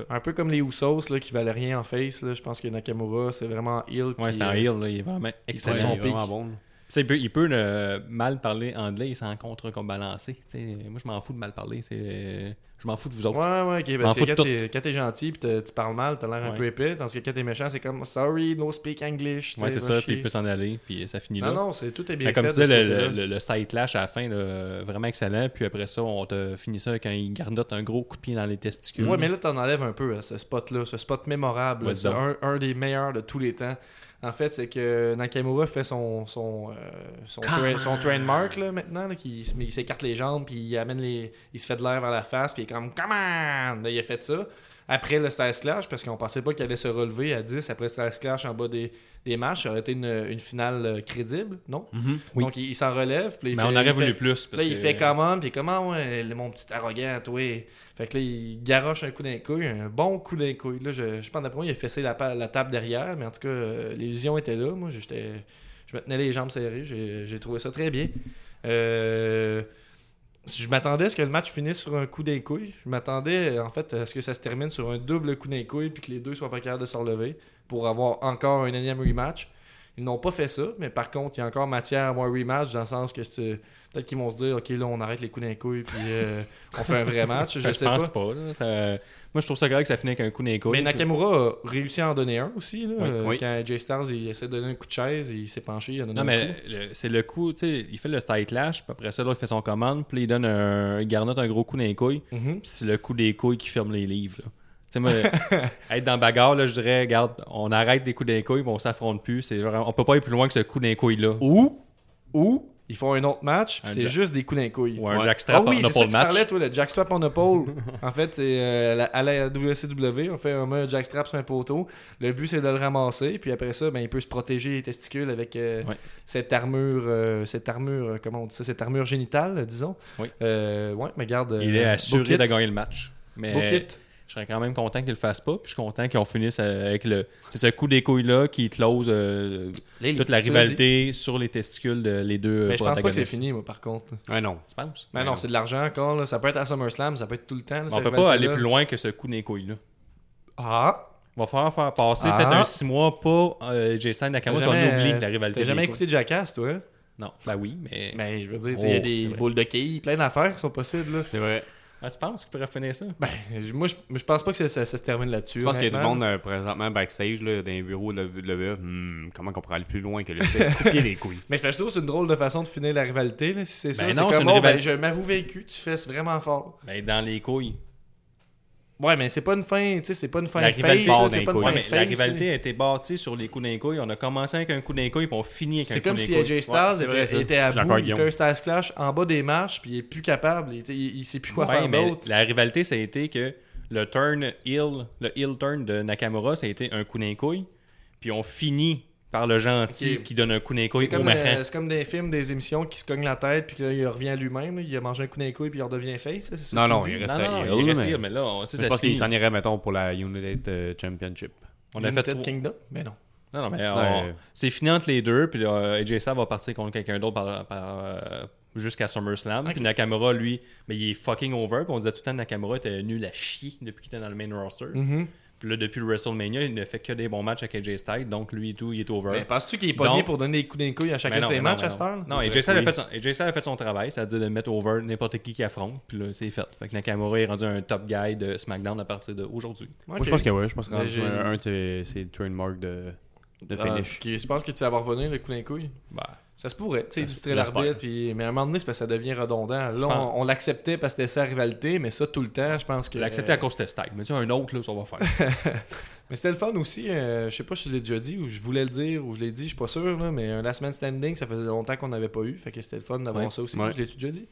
Un peu comme les Usos là, qui valaient rien en face. Là. Je pense que Nakamura, c'est vraiment heel. Ouais, qui, c'est un euh, heel, là, il est vraiment excellent. il est vraiment bon. Il peut, il peut euh, mal parler anglais sans contre comme sais, moi, je m'en fous de mal parler. C'est, je m'en fous de vous autres. Ouais, ouais, ok. Parce que fous de quand t'es, quand t'es gentil t'as- tu parles mal, t'as l'air un Ouais. peu épais. Tandis que quand t'es méchant, c'est comme sorry, no speak English. Ouais, c'est ça, puis il peut s'en aller, puis ça finit Non, là. non, c'est, tout est bien comme fait. tu disais, le, le, le side clash à la fin, là, vraiment excellent. Puis après ça, on te finit ça quand il garnote un gros coup de pied dans les testicules. Ouais, mais là, t'en enlèves un peu à ce spot-là, ce spot mémorable. C'est un, un des meilleurs de tous les temps. En fait, c'est que Nakamura fait son son, euh, son, tra- son trademark là, maintenant, là, qui il s'écarte les jambes, puis il amène les, il se fait de l'air vers la face, puis il est comme Come on! Là, il a fait ça. Après le Style Clash, parce qu'on pensait pas qu'il allait se relever à 10 après le Style Clash en bas des, des matchs, ça aurait été une, une finale euh, crédible, non? Oui. Donc il, il s'en relève. puis là, il Mais fait- on aurait voulu fait- plus. Parce Là, il fait comment, puis comment, ouais, mon petit arrogant, toi. Fait que là, il garoche un coup d'un couille, un bon coup d'un couille. Là, je, je pense d'après moi, il a fessé la, la table derrière, mais en tout cas, euh, l'illusion était là. Moi, j'étais, je me tenais les jambes serrées. J'ai, j'ai trouvé ça très bien. Euh, je m'attendais à ce que le match finisse sur un coup d'un couille. Je m'attendais, en fait, à ce que ça se termine sur un double coup d'un couille, puis que les deux soient pas capables de se relever pour avoir encore un énième rematch. Ils n'ont pas fait ça, mais par contre, il y a encore matière à avoir un rematch dans le sens que c'est- peut-être qu'ils vont se dire, ok, là, on arrête les coups d'un couille, puis euh, on fait un vrai match. Je, Je, sais pense pas. pas. là. Ça- Moi, je trouve ça correct que ça finit avec un coup d'écho. Mais Nakamura a réussi à en donner un aussi. Là, Oui, Euh, oui. Quand Jay Stars il essaie de donner un coup de chaise, il s'est penché, il a donné Non, un mais c'est le coup, tu sais, il fait le style clash, puis après ça, l'autre fait son commande, puis il donne un, il garnote un gros coup dans les couilles, Mhm. c'est le coup des couilles qui ferme les livres. là. Tu sais, moi, être dans la bagarre, là, je dirais, regarde, on arrête des coups d'un couilles, puis on s'affronte plus. C'est vraiment- on peut pas aller plus loin que ce coup d'un couille-là. Ou, ou, ils font un autre match, c'est juste des coups d'un couille. Ou un Ouais. jackstrap Ah oui, on c'est a ça pas que le tu match. parlais, toi, le jackstrap pole. en fait, c'est euh, à la WCW, on fait un jackstrap sur un poteau. Le but, c'est de le ramasser, puis après ça, ben, il peut se protéger les testicules avec euh, Ouais. cette armure, euh, cette armure, comment on dit ça, cette armure génitale, disons. Oui. Ouais, mais garde. Il est assuré de gagner le match. Mais. Je serais quand même content qu'ils le fassent pas. Puis je suis content qu'ils ont fini avec le. C'est ce coup des couilles-là qui close euh, Les- toute la dit. rivalité sur les testicules de les deux Mais je pense pas que c'est fini, moi, par contre. Ouais, non. Tu penses? Mais non, c'est de l'argent encore. Là. Ça peut être à SummerSlam, ça peut être tout le temps. là, On peut pas aller plus loin que ce coup des couilles-là. Ah! On va falloir faire passer Ah. peut-être un 6 mois pas euh, Jason Nakamura qu'on oublie euh, la rivalité. T'as jamais écouté Jackass, toi? couilles. Non, ben oui, mais. Ben, je veux dire, sais, il y a Oh, des boules de quilles, plein d'affaires qui sont possibles. Là. C'est vrai. Ah, tu penses qu'il pourrait finir ça? Ben, moi, je, je pense pas que ça, ça- ça se termine là-dessus. Je pense qu'il y a du honnêtement. monde euh, présentement backstage là, dans les bureaux de l'EVE. Hmm, comment qu'on pourrait aller plus loin que le fait? Couper les couilles? Mais je trouve que c'est une drôle de façon de finir la rivalité. Là, si c'est ça, Ben c'est comme, c'est une oh, rival- ben, je m'avoue vaincu, tu fesses vraiment fort. Ben, dans les couilles. Ouais, mais c'est pas une fin, tu sais, c'est pas une fin La face, rivalité, ça, fort c'est d'un pas une coup. fin Ouais, mais face. la rivalité a été bâtie sur les coups d'un couille. On a commencé avec un coup d'un couille, puis on finit avec un C'est coup comme d'un si couille. AJ Styles Ouais, c'est était, était à bout, il fait un Styles Clash en bas des marches, puis il est plus capable, il, il, il sait plus quoi Ouais, faire mais d'autre. la rivalité, ça a été que le turn heel, le heel turn de Nakamura, ça a été un coup d'un couille. Puis on finit par le gentil qui donne un coup d'un couille C'est au euh, c'est comme des films, des émissions qui se cognent la tête, puis qu'il revient à lui-même, il a mangé un coup d'un couille, puis il redevient face. ça, c'est ça Non, non, il Non, resterait non, heel, il reste mais- mais là, on sait Je ça pense se qu'il s'en irait, mettons, pour la United euh, Championship. On a fait trop- Kingdom, mais non. Non, non, mais on- Ouais. c'est fini entre les deux, puis là, AJ Styles va partir contre quelqu'un d'autre par, par, euh, jusqu'à SummerSlam. Puis Nakamura, lui, mais il est fucking over. Puis on disait tout le temps que Nakamura était nul à chier depuis qu'il était dans le main roster. Mhm. Puis là, depuis le WrestleMania, il ne fait que des bons matchs avec AJ Styles, donc lui et tout, il est over. Mais penses-tu qu'il est pogné Donc- pour donner des coups d'un couille à chacun Mais de non, ses mais matchs non, à cette heure? non. Non, AJ Styles, a son, AJ Styles a fait son travail, c'est-à-dire de mettre over n'importe qui qui affronte. Puis là, c'est fait. Fait que Nakamura est rendu un top guy de SmackDown à partir d'aujourd'hui. Moi, je pense que oui. Je pense que c'est un, un de ses, trademarks de, de Ah, finish. Je pense que tu sais avoir revenir le coup d'un couille. Bah, Ça se pourrait, tu sais, illustrer l'arbitre, puis... mais à un moment donné, c'est parce que ça devient redondant. Là, pense- on, on l'acceptait parce que c'était la rivalité, mais ça, tout le temps, je pense que... il l'a accepté à cause de Styles. Mais tu sais, un autre, là, ça va faire. Mais c'était le fun aussi, euh, je sais pas si je l'ai déjà dit, ou je voulais le dire, ou je l'ai dit, je suis pas sûr, là, mais un Last Man Standing, ça faisait longtemps qu'on n'avait pas eu, fait que c'était le fun d'avoir Ouais. ça aussi. Ouais. Je l'ai-tu déjà dit?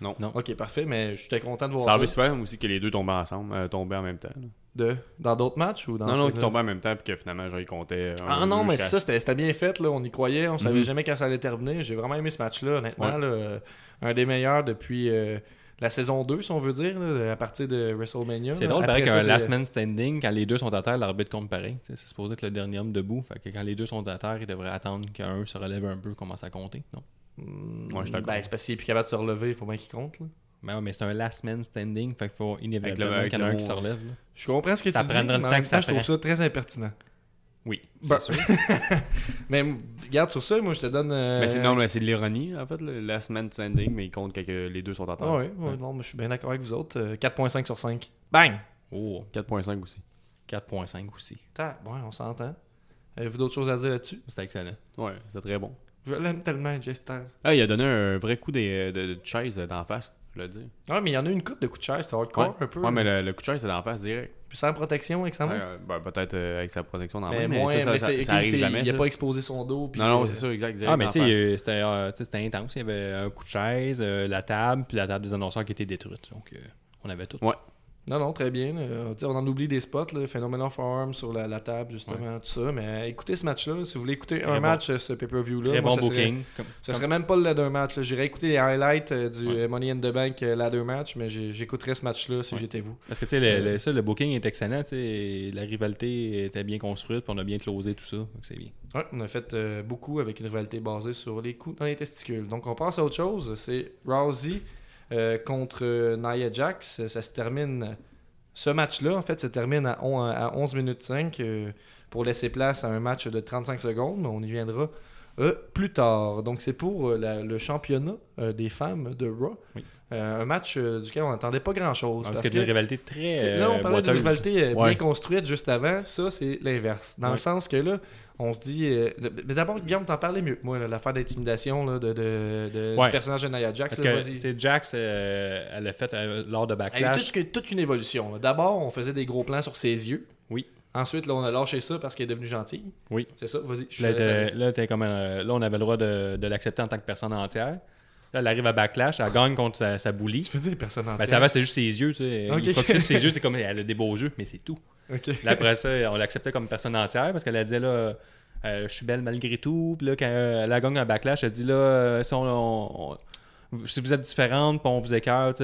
Non. Non. Ok, parfait, mais j'étais content de voir Ça ça. arrive souvent aussi que les deux tombaient ensemble, euh, tombaient en même temps. là. De... Dans d'autres matchs ou dans Non, non, qui tombaient en même temps, puis que finalement, genre, ils comptaient. un, Ah non, mais ça, c'était c'était bien fait, là. on y croyait, on savait Mhm. jamais quand ça allait terminer. J'ai vraiment aimé ce match-là, honnêtement. Ouais. là, euh, un des meilleurs depuis euh, la saison 2, si on veut dire, là, à partir de WrestleMania. C'est drôle, pareil, qu'un last man standing, quand les deux sont à terre, l'arbitre compte pareil. Tu sais, C'est supposé être le dernier homme debout. Fait que quand les deux sont à terre, il devrait attendre qu'un se relève un peu, commence à compter. Non? Hmm, Ouais, je suis d'accord. ben, c'est parce qu'il est plus capable de se relever, il faut bien qu'il compte. là. Mais, ouais, mais c'est un last man standing, fait qu'il faut inévitablement qu'il y en a un qui se relève. là. Je comprends ce que Ça tu dis, prendra le mais en temps même que ça temps, je trouve prend. ça très impertinent. Oui, Bon. c'est sûr. Mais regarde sur ça, moi je te donne. euh, Mais c'est non, mais c'est de l'ironie, en fait, le last man standing, mais il compte que que les deux sont en terre. Ah ouais, ouais, non, mais je suis bien d'accord avec vous autres. euh, 4.5 sur 5. Bang! Oh, 4.5 aussi. 4.5 aussi. Ta- Ouais, on s'entend. Avez-vous d'autres choses à dire là-dessus? C'était excellent. Ouais, c'est très bon. Je l'aime tellement, Styles. Ah, il a donné un vrai coup de, de, de chaise d'en face, le. Ouais, mais il y en a une coupe de coups de chaise, c'est hardcore Ouais, un peu. ouais mais le, le coup de chaise, c'est d'en face direct. Puis sans protection, avec ça Ouais, euh, ben, peut-être euh, avec sa protection dans la mais main, mais, moins, ça, ça, mais ça, c'était- ça ok, arrive jamais. Il a ça. pas exposé son dos. puis Non, non, euh, c'est ça, exact. direct Ah, mais tu sais, euh, c'était euh, tu sais, c'était intense. Il y avait un coup de chaise, euh, la table, puis la table des annonceurs qui était détruite. Donc, euh, on avait tout. Ouais. Non, non, très bien. sais, on en oublie des spots, là, Phenomenal Forum sur la, la table, justement, tout ça. Mais euh, écoutez ce match-là. Si vous voulez écouter Très un bon. match, euh, ce pay-per-view-là, Très moi, bon ça serait- booking. Comme- Ce comme- serait même pas le ladder match. J'irais écouter les highlights euh, du Ouais. euh, Money in the Bank euh, ladder match, mais j'écouterais ce match-là si Ouais. j'étais vous. Parce que tu sais, le, le- ça, le booking est excellent. tu sais, La rivalité était bien construite, puis on a bien closé tout ça. Donc, c'est bien. Ouais, on a fait euh, beaucoup avec une rivalité basée sur les coups dans les testicules. Donc on passe à autre chose. C'est Rousey euh, contre Nia Jax. Ça se termine. Ce match-là, en fait, se termine à, on- à 11 minutes 5 euh, pour laisser place à un match de 35 secondes. On y viendra euh, plus tard. Donc c'est pour euh, la- le championnat euh, des femmes de Raw. Oui. Un match duquel on n'attendait pas grand-chose. Parce, parce que que- c'est une rivalité très. Là, on parlait d'une boiteuse. rivalité bien construite juste avant. Ça, c'est l'inverse. Dans le sens que là, on se dit. de- mais d'abord, Guillaume, t'en parlais mieux que moi, l'affaire d'intimidation de, de, de- Ouais. du personnage de Nia Jax. Parce que, Jax, elle a fait lors de Il y a eu Backlash. toute, toute une évolution. D'abord, on faisait des gros plans sur ses yeux. Oui. Ensuite, là, on a lâché ça parce qu'elle est devenue gentille. Oui. C'est ça, vas-y. je Là, t'es- là, comme, euh, là, on avait le droit de, de l'accepter en tant que personne entière. Là, elle arrive à Backlash, elle gagne contre sa, sa bully. Tu veux dire personne Ben, entière? ça va, c'est juste ses yeux. Tu sais. Ok. Il focus ses yeux, c'est comme elle a des beaux yeux, mais c'est tout. Ok. Là, après ça, on l'acceptait comme personne entière parce qu'elle a dit là, euh, je suis belle malgré tout. Puis là, quand euh, elle a gagné un backlash, elle dit là, si on, on- si vous êtes différente, puis on vous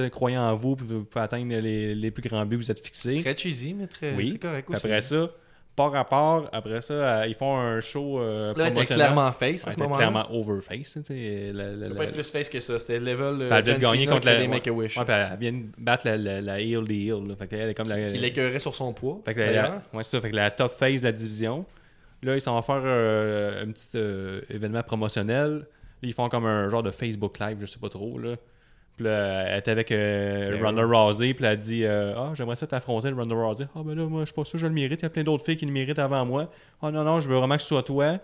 sais, croyez en vous, puis vous pouvez atteindre les, les plus grands buts, vous êtes fixés. Très cheesy, mais très. Oui. Correct aussi. après ça, par rapport, après ça, euh, ils font un show euh, Là, elle était promotionnel. clairement face à Ouais, ce était moment-là. clairement overface. tu sais, la- la- pas être plus face que ça. C'était level euh, elle a John gagné contre la. les Make-A-Wish. Ouais, elle vient de battre la, la, la heel des heels. là. Fait qu'elle est comme la. Qui l'écœurait sur son poids. Fait que la, d'ailleurs. ouais, c'est ça. Fait que la top phase de la division. Là, ils s'en vont faire euh, un petit euh, événement promotionnel. Ils font comme un genre de Facebook Live, je sais pas trop. Là. Puis là, elle était avec euh. Ronda Rousey. Puis elle a dit euh, Ah, j'aimerais ça t'affronter, le Ronda Rousey. Ah, ben là, moi, je suis pas sûr que je le mérite. Il y a plein d'autres filles qui le méritent avant moi. Ah, non, non, je veux vraiment que ce soit toi.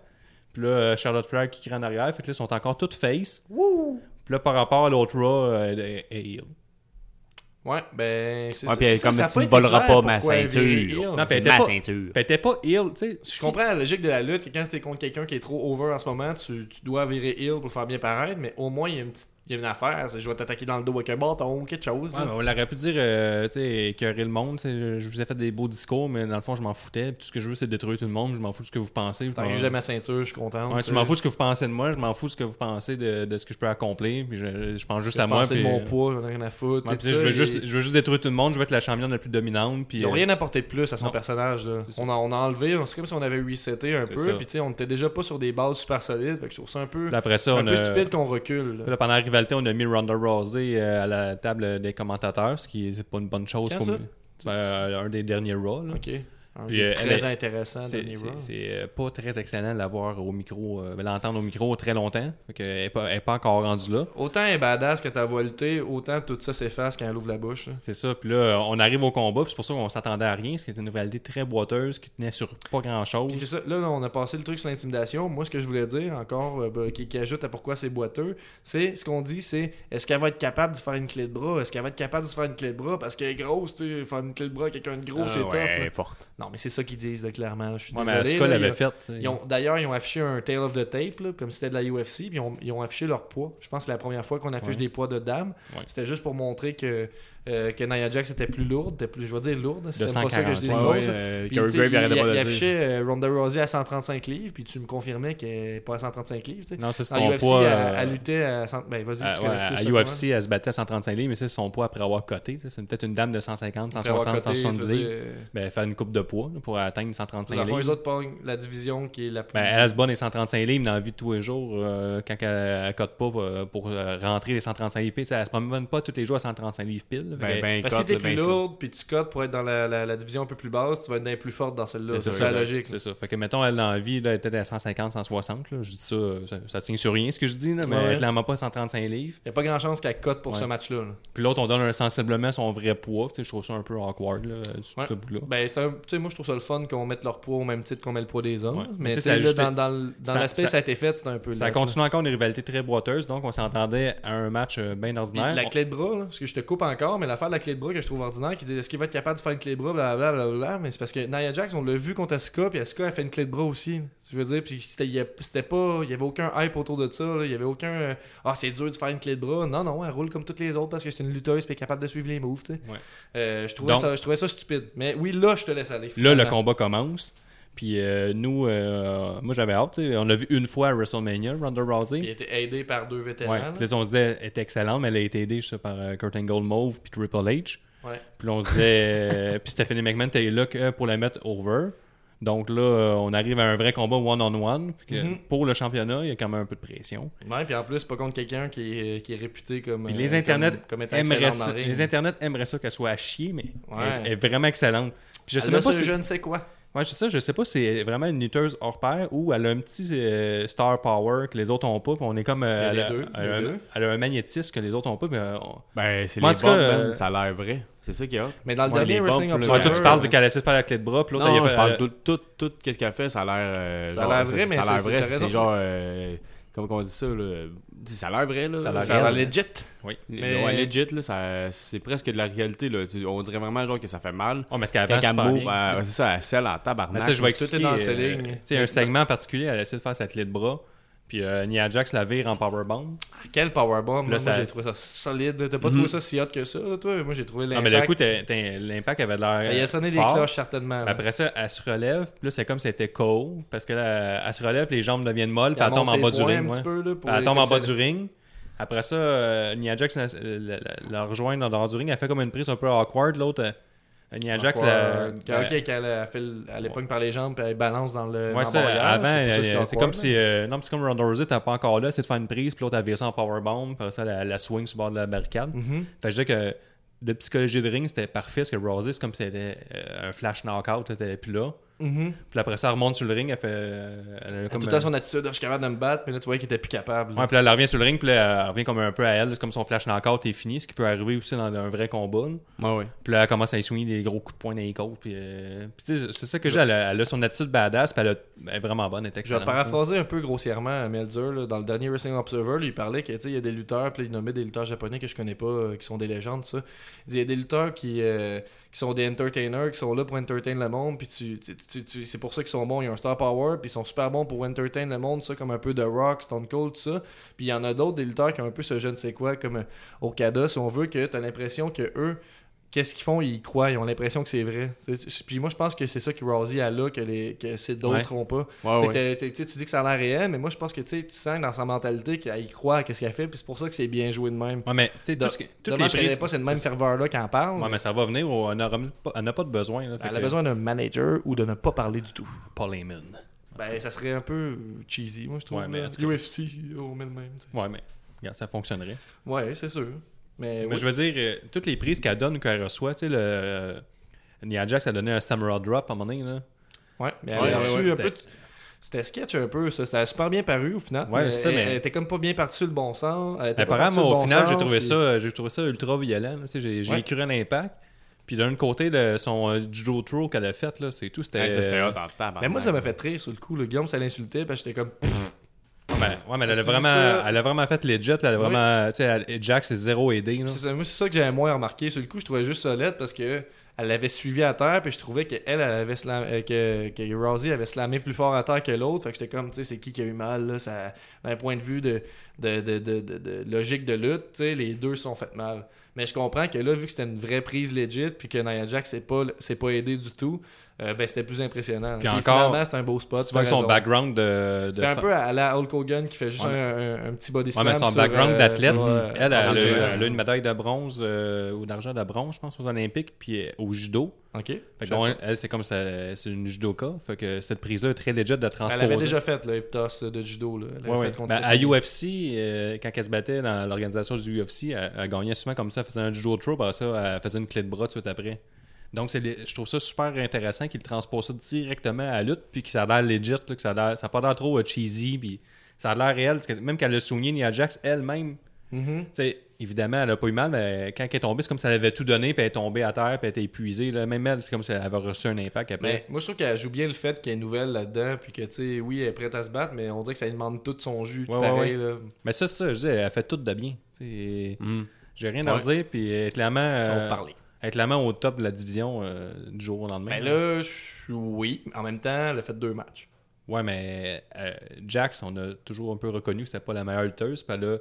Puis là, euh, Charlotte Flair qui crie en arrière. Fait que là, ils sont encore toutes face. Puis là, par rapport à l'autre Raw, euh, elle est- est. Ouais, ben. c'est Ouais, ça- puis comme ça tu pas me voleras pas ma ceinture. Non, C'est ma pas- ceinture. Puis était pas heel, tu sais. Je comprends la logique de la lutte, que quand t'es contre quelqu'un qui est trop over en ce moment, tu, tu dois virer heel pour le faire bien paraître, mais au moins il y a une petite. Il y a une affaire, je vais t'attaquer dans le dos avec un bâton quelque chose. Ouais, on aurait pu dire, euh, tu sais, écœurer le monde. Je je vous ai fait des beaux discours, mais dans le fond, je m'en foutais. Tout ce que je veux, c'est détruire tout le monde. Je m'en fous de ce que vous pensez. Je T'as ma ceinture, je suis content. Ouais, tu m'en fous de ce que vous pensez de moi. Je m'en fous de ce que vous pensez de, de ce que je peux accomplir. Puis je, je pense juste à moi. de puis- mon poids, j'en ai rien à foutre. Ouais, tu puis sais, je, veux ça, juste, et- je veux juste détruire tout le monde. Je veux être la championne la plus dominante. Puis, Ils n'ont euh, rien apporté de plus à son non. personnage. Là. On, a, on a enlevé, c'est comme si on avait reseté un peu, puis tu sais, on était déjà pas sur des bases super solides. Fait que je trouve ça un peu, puis après ça, un on peu a. stupide qu'on recule. pendant rivalité, on a mis Ronda Rousey euh, à la table des commentateurs, ce qui est pas une bonne chose. Pour-? Ben, euh, un des derniers Raw. là. Ok. Puis, euh, très elle est- intéressant, C'est- euh, pas très excellent de l'avoir au micro, euh, l'entendre au micro très longtemps. Fait que elle n'est pas, elle est pas encore rendue là. Autant elle est badass que ta lutter, autant tout ça s'efface quand elle ouvre la bouche. C'est ça. Puis là, on arrive au combat. C'est pour ça qu'on s'attendait à rien. C'était une rivalité très boiteuse qui tenait sur pas grand chose. Puis c'est ça, là, là, on a passé le truc sur l'intimidation. Moi, ce que je voulais dire encore, euh, bah, qui, qui ajoute à pourquoi c'est boiteux, c'est ce qu'on dit, c'est est-ce qu'elle va être capable de faire une clé de bras? Est-ce qu'elle va être capable de se faire une clé de bras? Parce qu'elle est grosse, tu sais, faire une clé de bras quelqu'un de gros, Ah c'est tough. ouais, là. forte. Non, mais c'est ça qu'ils disent, là, clairement. Je suis Ouais, désolé, là, fait. D'ailleurs, ils ont affiché un Tail of the Tape, là, comme si c'était de la UFC, puis ils ont, ils ont affiché leur poids. Je pense que c'est la première fois qu'on affiche Ouais. des poids de dames. Ouais. C'était juste pour montrer que, euh, que Nia Jax était plus lourde, était plus, je vais dire lourde, c'était pas ça que je dis 140, grosse. Ouais, ouais, euh, il il, il- affichait euh, Ronda Rousey à 135 livres, puis tu me confirmais qu'elle n'est pas à 135 livres. Non, c'est ton UFC, poids. elle, euh, elle luttait à 100... Ben, vas-y, à, tu connais plus. UFC, elle se battait à 135 livres, mais c'est son poids après avoir coté. C'est peut-être une dame de 150, Après avoir 160, coté, 170 tu veux livres. dire, Ben, faire une coupe de poids là, pour atteindre Dans 135 le fond, livres. les autres pognent la division qui est la plus... Ben, elle se bat les 135 livres dans la vie de tous les jours euh, quand elle, elle cote pas pour rentrer les 135 livres. Elle se promène pas tous les jours à 135 livres pile. Ben, ben, Parce que si t'es plus ben, lourde, puis tu cotes pour être dans la, la- la division un peu plus basse, tu vas être dans les plus fortes dans celle-là. C'est C'est ça, la logique. C'est ça. Fait que, mettons, elle, la vie, là, elle était à 150, 160. Là. Je dis ça, ça, ça tient sur rien ce que je dis, là, mais Ouais. clairement pas 135 livres. Il n'y a pas grand chance qu'elle cote pour Ouais. ce match-là. là. Puis l'autre, on donne un- sensiblement son vrai poids. Je trouve ça un peu awkward, là, ce- Ouais. ce bout-là. Ben, c'est un- moi, je trouve ça le fun qu'on mette leur poids au même titre qu'on met le poids des hommes. Mais Mais tu tu sais, sais, ça là, dans, l'aspect, ça- ça, a été fait, c'est un peu Ça continue encore une rivalité très boiteuse, donc on s'entendait à un match euh, bien ordinaire. la clé de bras, là, parce que je te coupe encore, mais l'affaire de la clé de bras que je trouve ordinaire, qui dit est-ce qu'il va être capable de faire une clé de bras, blablabla, mais c'est parce que Nia Jax, on l'a vu contre Asuka, puis Asuka a fait une clé de bras aussi. Je veux dire, puis c'était pas, il y avait aucun hype autour de ça, là. il y avait aucun, euh, ah c'est dur de faire une clé de bras. Non, non, elle roule comme toutes les autres parce que c'est une lutteuse puis elle est capable de suivre les moves, tu sais. Ouais. Euh, je, trouvais Donc- ça, je trouvais ça stupide. Mais oui, là, je te laisse aller. Là, le finalement. combat commence. Puis euh, nous, euh, moi j'avais hâte. On l'a vu une fois à WrestleMania, Ronda Rousey. Il a été aidé par deux vétérans. Ouais. Puis on se disait, elle était excellente, mais elle a été aidée je sais, par euh, Kurt Angle Mauve puis Triple H. Ouais. Puis là, on se disait, euh, puis Stephanie McMahon était là pour la mettre over. Donc là, on arrive à un vrai combat one-on-one. Mhm. Pour le championnat, il y a quand même un peu de pression. Ouais, puis en plus, c'est pas contre quelqu'un qui est, qui est réputé comme. Puis les internets comme, comme étant aimeraient ça, les internets aimeraient ça qu'elle soit à chier, mais Ouais. elle, est- elle est vraiment excellente. Puis je sais Elle même pas ce si... je ne sais quoi. Ouais, c'est ça, je sais pas si c'est vraiment une lutteuse hors pair ou elle a un petit euh, star power que les autres ont pas, puis on est comme euh, elle, les a, deux, elle a un, deux. elle a un magnétisme que les autres ont pas, mais euh, on- Ben, c'est les bombes, euh. Ça a l'air vrai. C'est ça qu'il y a. Mais dans le Ouais, dernier Wrestling. Ouais, Observer. toi, tu parles de qu'elle essaie de faire la clé de bras, puis l'autre, elle a je fait- parle elle- tout, tout, tout, qu'est-ce qu'elle fait, ça a l'air. Ça a l'air vrai, mais ça a l'air c'est- vrai, c'est genre. Comment on dit ça, là Ça a l'air vrai, là. Ça a l'air legit. Oui. Mais- Ouais, legit, là, ça- c'est presque de la réalité, là. On dirait vraiment, genre, que ça fait mal. Oh, mais ce qu'elle c'est ça, elle scelle en Mais tabarnak. ça, je vais Tout est dans euh, ses lignes. un segment particulier, elle essaie de faire sa clé de bras, puis euh, Nia Jax la vire en powerbomb. Quel powerbomb. Là, Moi, j'ai trouvé ça solide. T'as pas Mhm. trouvé ça si hot que ça, là, toi? Moi, j'ai trouvé Non, mais le l'impact. coup, l'impact avait l'air. Ça y a sonné des cloches, certainement. Mais. Après ça, elle se relève, puis là, c'est comme si elle était KO, parce que là, elle se relève, les jambes deviennent molles, puis Elle tombe en bas du ring. ouais. peu, là, elle tombe en bas du ring. Après ça, euh, Nia Jax la, la, la- la rejoint dans, dans du ring. Elle fait comme une prise un peu awkward. L'autre, euh, Nia Jax, la- Euh, la- ok, qu'elle a fait le- elle par les jambes puis elle balance dans le. dans Ouais, le ça, barrière, avant, c'est elle- awkward, comme si. euh, non, c'est comme Ronda Rousey, t'es pas encore là, c'est de faire une prise, puis l'autre, elle vire ça en powerbomb, puis après ça, la, la swing sur le bord de la barricade. Mhm. Fait que je dis que de psychologie de ring, c'était parfait, parce que Rousey, c'est comme si c'était euh, un flash knockout, elle était plus là. Mhm. Puis après ça, elle remonte sur le ring, elle fait. Elle a Elle a comme, tout le temps son attitude, je suis capable de me battre, mais là tu vois qu'il était plus capable. là. Ouais, puis là, elle revient sur le ring, puis là, elle revient comme un peu à elle, comme son flash knockout est fini, ce qui peut arriver aussi dans un vrai combat. là. Ouais, ouais. Puis là, elle commence à essuyer des gros coups de poing dans les côtes. Puis, euh, puis c'est ça que j'ai. Elle, a- elle a son attitude badass, puis elle, a- elle est vraiment bonne, elle est Je vais excellente. paraphraser un peu grossièrement à Melzer. là. Dans le dernier Wrestling Observer, lui, il parlait qu'il y a des lutteurs, puis là, il nommait des lutteurs japonais que je connais pas, euh, qui sont des légendes, ça. Il dit il y a des lutteurs qui, euh, qui sont des entertainers, qui sont là pour entertain le monde, puis tu, tu- tu- c'est pour ça qu'ils sont bons. Ils ont un star power, puis ils sont super bons pour entertain le monde, ça, comme un peu de Rock, Stone Cold, tout ça. Puis il y en a d'autres, des lutteurs qui ont un peu ce je ne sais quoi, comme Okada, si on veut, que tu as l'impression que eux qu'est-ce qu'ils font, ils croient, ils ont l'impression que c'est vrai. Puis moi, je pense que c'est ça que Rousey a là, que, les, que c'est d'autres ont pas. Ouais, C'est ouais. que, tu dis que ça a l'air réel, mais moi, je pense que tu sens dans sa mentalité qu'elle y croit à ce qu'elle fait, puis c'est pour ça que c'est bien joué de même. Ouais, mais tu sais, tout ce qui- toutes les qu'elle prises. pas cette même ferveur-là quand elle parle. Ouais, mais ça va venir, on- n'a pas de besoin. Là, Elle a que- besoin d'un manager ou de ne pas parler du tout. Paul Heyman. Ben, ça serait un peu cheesy, moi, je trouve. Ouais, mais UFC, au même même. tu sais. Ouais, mais ça fonctionnerait. Ouais, c'est sûr. Mais, Mais oui. je veux dire, euh, toutes les prises qu'elle donne ou qu'elle reçoit, tu sais, le. euh, Nia Jax a donné un Samurai Drop à un moment donné, là. Ouais, mais Ouais, elle a reçu ouais, un peu. de- C'était sketch un peu, ça. Ça a super bien paru au final. Ouais, mais c'est ça, elle, mais- elle était comme pas bien partie sur le bon sens. Apparemment, au bon final, j'ai trouvé, puis- ça, j'ai trouvé ça ultra violent. là. Tu sais, J'ai j'ai Ouais. écrit un impact. Puis d'un côté, le- son euh, judo throw qu'elle a fait, là, c'est tout. C'était. Ouais, ça, c'était euh. Mais moi, ça m'a fait rire sur le coup. Le Guillaume, ça l'insultait, parce que j'étais comme. Ben, ouais, mais elle a, vraiment, ça- elle a vraiment fait legit. Elle a vraiment. Tu sais, elle- Jax, c'est zéro aidé. là. C'est ça, moi, c'est ça que j'avais moins remarqué. Sur le coup, je trouvais juste solide parce que elle l'avait suivi à terre, puis je trouvais qu'elle, elle avait slam- euh, que, que Rousey avait slamé plus fort à terre que l'autre. Fait que j'étais comme, tu sais, c'est qui qui a eu mal, là, ça, d'un point de vue de, de, de, de, logique de lutte, tu sais, les deux sont fait mal. Mais je comprends que là, vu que c'était une vraie prise legit, puis que Nia Jax s'est pas, s'est pas aidé du tout, euh, ben c'était plus impressionnant. Puis Puis encore, finalement, c'était un beau spot. Si tu vois que son raison. background de. de C'était un fa- peu à la Hulk Hogan qui fait juste Ouais, un, un- un petit body Ouais, slam. mais son sur, background euh, d'athlète, sur, euh, elle, elle, a, elle une médaille de bronze ou d'argent de bronze, je pense, aux Olympiques, puis au judo. Ok. Fait bon, elle, elle, c'est comme ça, c'est une judoka. Fait que cette prise-là est très legit de Elle transposer. avait déjà fait le hip toss de judo. Là. Elle Ouais, fait ouais. Ben, à. UFC, euh, quand elle se battait dans l'organisation du UFC, elle, elle gagnait souvent comme ça, elle faisait un judo throw, ça, elle faisait une clé de bras tout de suite après. Donc, c'est les- je trouve ça super intéressant qu'il transpose ça directement à la lutte, puis que ça a l'air legit, là, que ça a l'air- ça n'a pas l'air trop euh, cheesy, puis ça a l'air réel. Parce que même quand elle a souligné Nia Jax elle-même, Mhm. tu sais, évidemment, elle a pas eu mal, mais quand elle est tombée, c'est comme si elle avait tout donné, puis elle est tombée à terre, puis elle était épuisée. Là. Même elle, c'est comme si elle avait reçu un impact après. Mais moi, je trouve qu'elle joue bien le fait qu'elle est nouvelle là-dedans, puis que, tu sais, oui, elle est prête à se battre, mais on dirait que ça lui demande tout son jus, Ouais, ouais, pareil. Là. Mais ça, c'est ça, je dis, elle fait tout de bien. Tu sais, Hmm. J'ai rien à redire, puis est clairement, Sauf euh, parler. Elle est clairement au top de la division euh, du jour au lendemain. Ben là, je- oui, en même temps, elle a fait deux matchs. Ouais, mais euh, Jax, on a toujours un peu reconnu que c'était pas la meilleure lutteuse. Puis elle, a-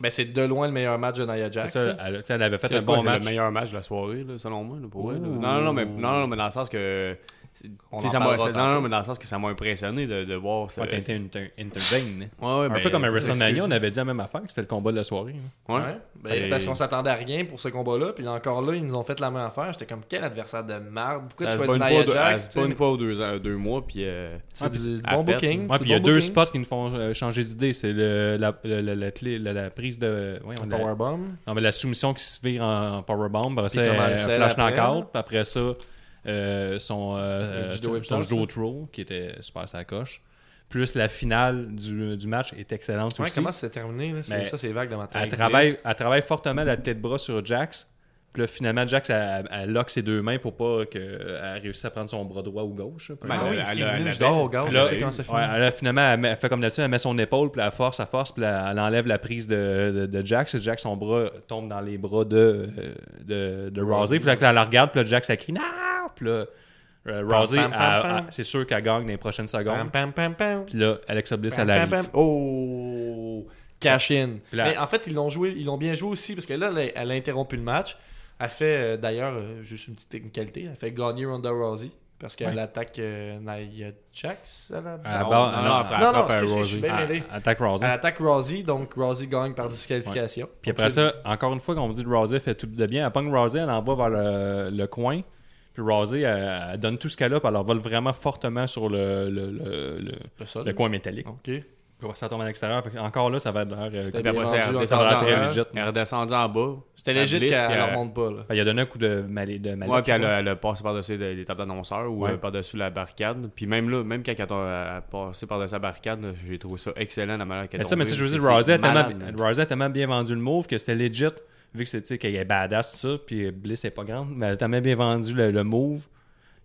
Ben, c'est de loin le meilleur match de Nia Jax. c'est ça, elle, avait fait C'est un quoi, bon c'est match. le meilleur match de la soirée, là, selon moi, là, pour elle, là. Non, non, non, mais, non, non, mais dans le sens que. Ça m'a- non, mais dans le sens que ça m'a impressionné de, de voir ça. Ouais, t'as été inter- intervene. Ouais, ouais, Un ben, peu comme à WrestleMania, on avait dit la même affaire, que c'était le combat de la soirée. hein. Ouais. Ouais. Ben, Et- c'est parce qu'on s'attendait à rien pour ce combat-là, puis encore là, ils nous ont fait la même affaire. J'étais comme, quel adversaire de merde. Pourquoi Ça tu choisis Nia Jax sais? une fois ou deux, mois, puis. euh, puis- bon booking. Ouais, puis il y a deux spots qui nous font euh, changer d'idée. C'est le, la, prise de. Powerbomb. non, mais la soumission qui se vire en powerbomb. Après ça, flash knockout. après ça, euh, son, euh, judo euh, son judo throw, qui était super sa coche. Plus la finale du, du match est excellente Ouais, aussi. comment ça s'est terminé là? C'est- Ça, c'est vague dans ma tête. Elle travaille, elle travaille fortement la tête de bras sur Jax. Puis là, finalement, Jax, elle, elle lock ses deux mains pour pas qu'elle réussisse à prendre son bras droit ou gauche. Ben, Ah oui, elle elle, elle elle je sais comment ça ouais, finit. elle finalement, elle, met- elle fait comme d'habitude, elle met son épaule, puis elle force, elle force, puis elle, elle enlève la prise de, de, de Jax. Et Jax, son bras tombe dans les bras de, de. Puis là, elle la regarde, puis là, Jax, elle crie « Non! » Puis là, euh, Rousey, elle- elle- c'est sûr qu'elle gagne dans les prochaines secondes. pam, pam, pam. Puis là, Alexa Bliss, Pam, elle pam, arrive. pam. Oh! Cash in. Mais en fait, ils l'ont joué, ils l'ont bien joué aussi parce que là, elle a, elle a interrompu le match. Elle fait euh, d'ailleurs, euh, juste une petite technicalité, elle fait gagner Ronda Rousey. Parce qu'elle Ouais. attaque euh, Nia Jax à la la Non, base- non, non, non, non, je suis bien mêlé. Attaque Rousey. Elle attaque Rosie, donc Rosie gagne par disqualification. Puis après ça, encore une fois, quand on dit que Rousey fait tout de bien, elle pogne Rousey, elle envoie vers le, le coin. Puis Rousey, elle, elle donne tout ce qu'elle a, puis elle leur vole vraiment fortement sur le, le, le, le- le coin métallique. Ok. Puis ça tombe à l'extérieur. Encore là, ça va être l'air. euh, C'était Puis après bien ça, elle est redescendue en bas. C'était légit qu'elle puis elle elle- remonte pas. Là. Ben, il a donné un coup de malais. De Ouais, puis elle, a- elle a passé par-dessus tables d'annonceurs ou Ouais. euh, par-dessus la barricade. Puis même là, même quand elle a, a passé par-dessus la barricade, j'ai trouvé ça excellent la manière qu'elle ça, mais ça, je veux dire, C'est- Rousey a, tellement, a bien vendu le move que c'était legit, vu que c'est, qu'elle est badass, tout ça, puis Bliss est pas grande, mais elle a tellement bien vendu le, le move,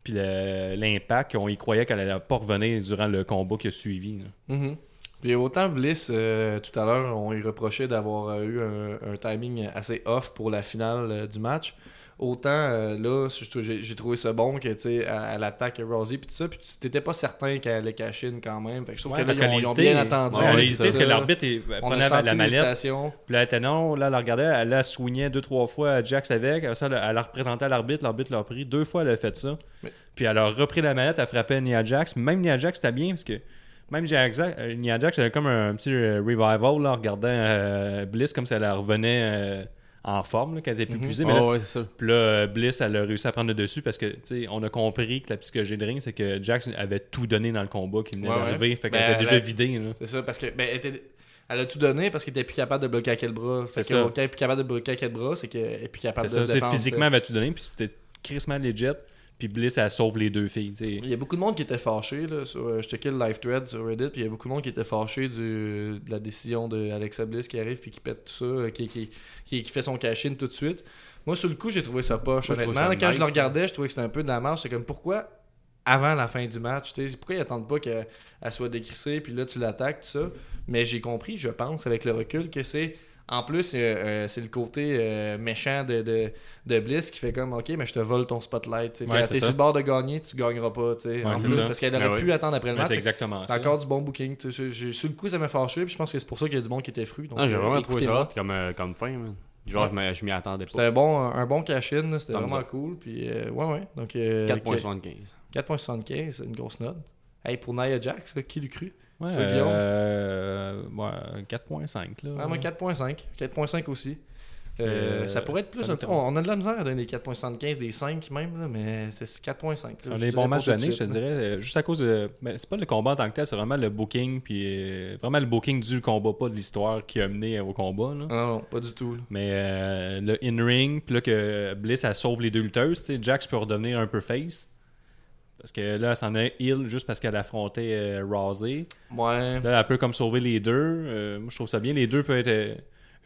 puis l'impact qu'on y croyait qu'elle allait pas revenir durant le combat qui a suivi. là. Mhm. Puis autant Bliss, euh, tout à l'heure, on lui reprochait d'avoir euh, eu un, un timing assez off pour la finale euh, du match. Autant euh, là, j'ai trouvé ça bon que tu sais, attaque Rosie puis tout ça, puis tu t'étais pas certain qu'elle allait cash in quand même. Fait que je trouve Ouais, que là, ils ont, ils bien attendu. Ouais, elle a hésité parce que l'arbitre prenait a la, la mallette, puis là, elle était non, là, elle regardait, elle la soignait deux, trois fois Jax avec, ça, elle, elle la représentait à l'arbitre, l'arbitre l'a pris, deux fois elle a fait ça. Mais- Puis elle a repris la mallette, elle frappait Nia Jax, Même Nia Jax, c'était bien parce que même Nia Jax, euh, Jax, avait comme un petit euh, revival là, en regardant euh, Bliss comme si elle revenait euh, en forme, là, qu'elle était plus Mhm. épuisée. Mais Ah là, ouais, c'est ça. puis là, Bliss, elle a réussi à prendre le dessus parce que, tu sais, on a compris que la psychologie de ring, c'est que Jax avait tout donné dans le combat qui venait Ouais, d'arriver. Fait qu'elle Ben, était déjà vidée. C'est ça, parce que ben, elle, était- elle a tout donné parce qu'elle était plus capable de bloquer à quel bras. Fait C'est ça. Quand elle est plus capable de bloquer à quel bras, c'est qu'elle est plus capable de ça, se défendre. physiquement, elle avait tout donné, puis c'était crissement legit. Puis Bliss, elle sauve les deux filles. Il y a beaucoup de monde qui était fâché. Là, sur, euh, je checkais le live thread sur Reddit, puis il y a beaucoup de monde qui était fâché du, de la décision de Alexa Bliss qui arrive puis qui pète tout ça, euh, qui, qui, qui, qui fait son cash-in tout de suite. Moi, sur le coup, j'ai trouvé ça poche. Moi, je trouve Honnêtement, ça quand nice, je le regardais, je trouvais que c'était un peu de la marche. C'est comme pourquoi avant la fin du match, tu sais, pourquoi ils attendent pas qu'elle elle soit décrissée, puis là tu l'attaques, tout ça. Mais j'ai compris, je pense, avec le recul, que c'est. En plus, euh, euh, c'est le côté euh, méchant de, de, de Bliss qui fait comme Ok, mais je te vole ton spotlight. Ouais, T'es ça. sur le bord de gagner, tu gagneras pas. Ouais, en plus, ça. parce qu'elle Ben aurait pu attendre après le Mais match. c'est exactement C'est ça. encore du bon booking. Sur le coup, ça m'a fâché, puis je pense que c'est pour ça qu'il y a du monde qui était fru. donc, Ah, j'ai vraiment trouvé ça comme, euh, comme fin. man. Genre, Ouais. je m'y- attendais C'était pas. un bon, un bon cash-in, c'était vraiment cool. Puis, ouais, ouais. Donc, euh, 4.75. 4.75, c'est une grosse note. Hey, pour Nia Jax, là, qui l'eût cru? Ouais, Toi, Guillaume? euh, ouais, 4.5, là. Ah, moi, 4.5. 4.5 aussi. Euh, ça pourrait être plus. on, a de la misère à donner des 4.75, des 5 même, là, mais c'est 4.5. C'est un des bons pas matchs d'année, je te dirais. euh, Juste à cause de. ben, c'est pas le combat en tant que tel, c'est vraiment le booking, puis euh, vraiment le booking du combat, pas de l'histoire qui a mené au combat. Là. là. Non, non, pas du tout. là. Mais euh, le in-ring, puis là que Bliss, elle sauve les deux lutteuses, Jax peut redevenir un peu face. Parce que là, elle s'en est heal juste parce qu'elle affrontait euh, Rousey. Ouais. Là, elle peut comme sauver les deux. Euh, moi, je trouve ça bien. Les deux peuvent être euh,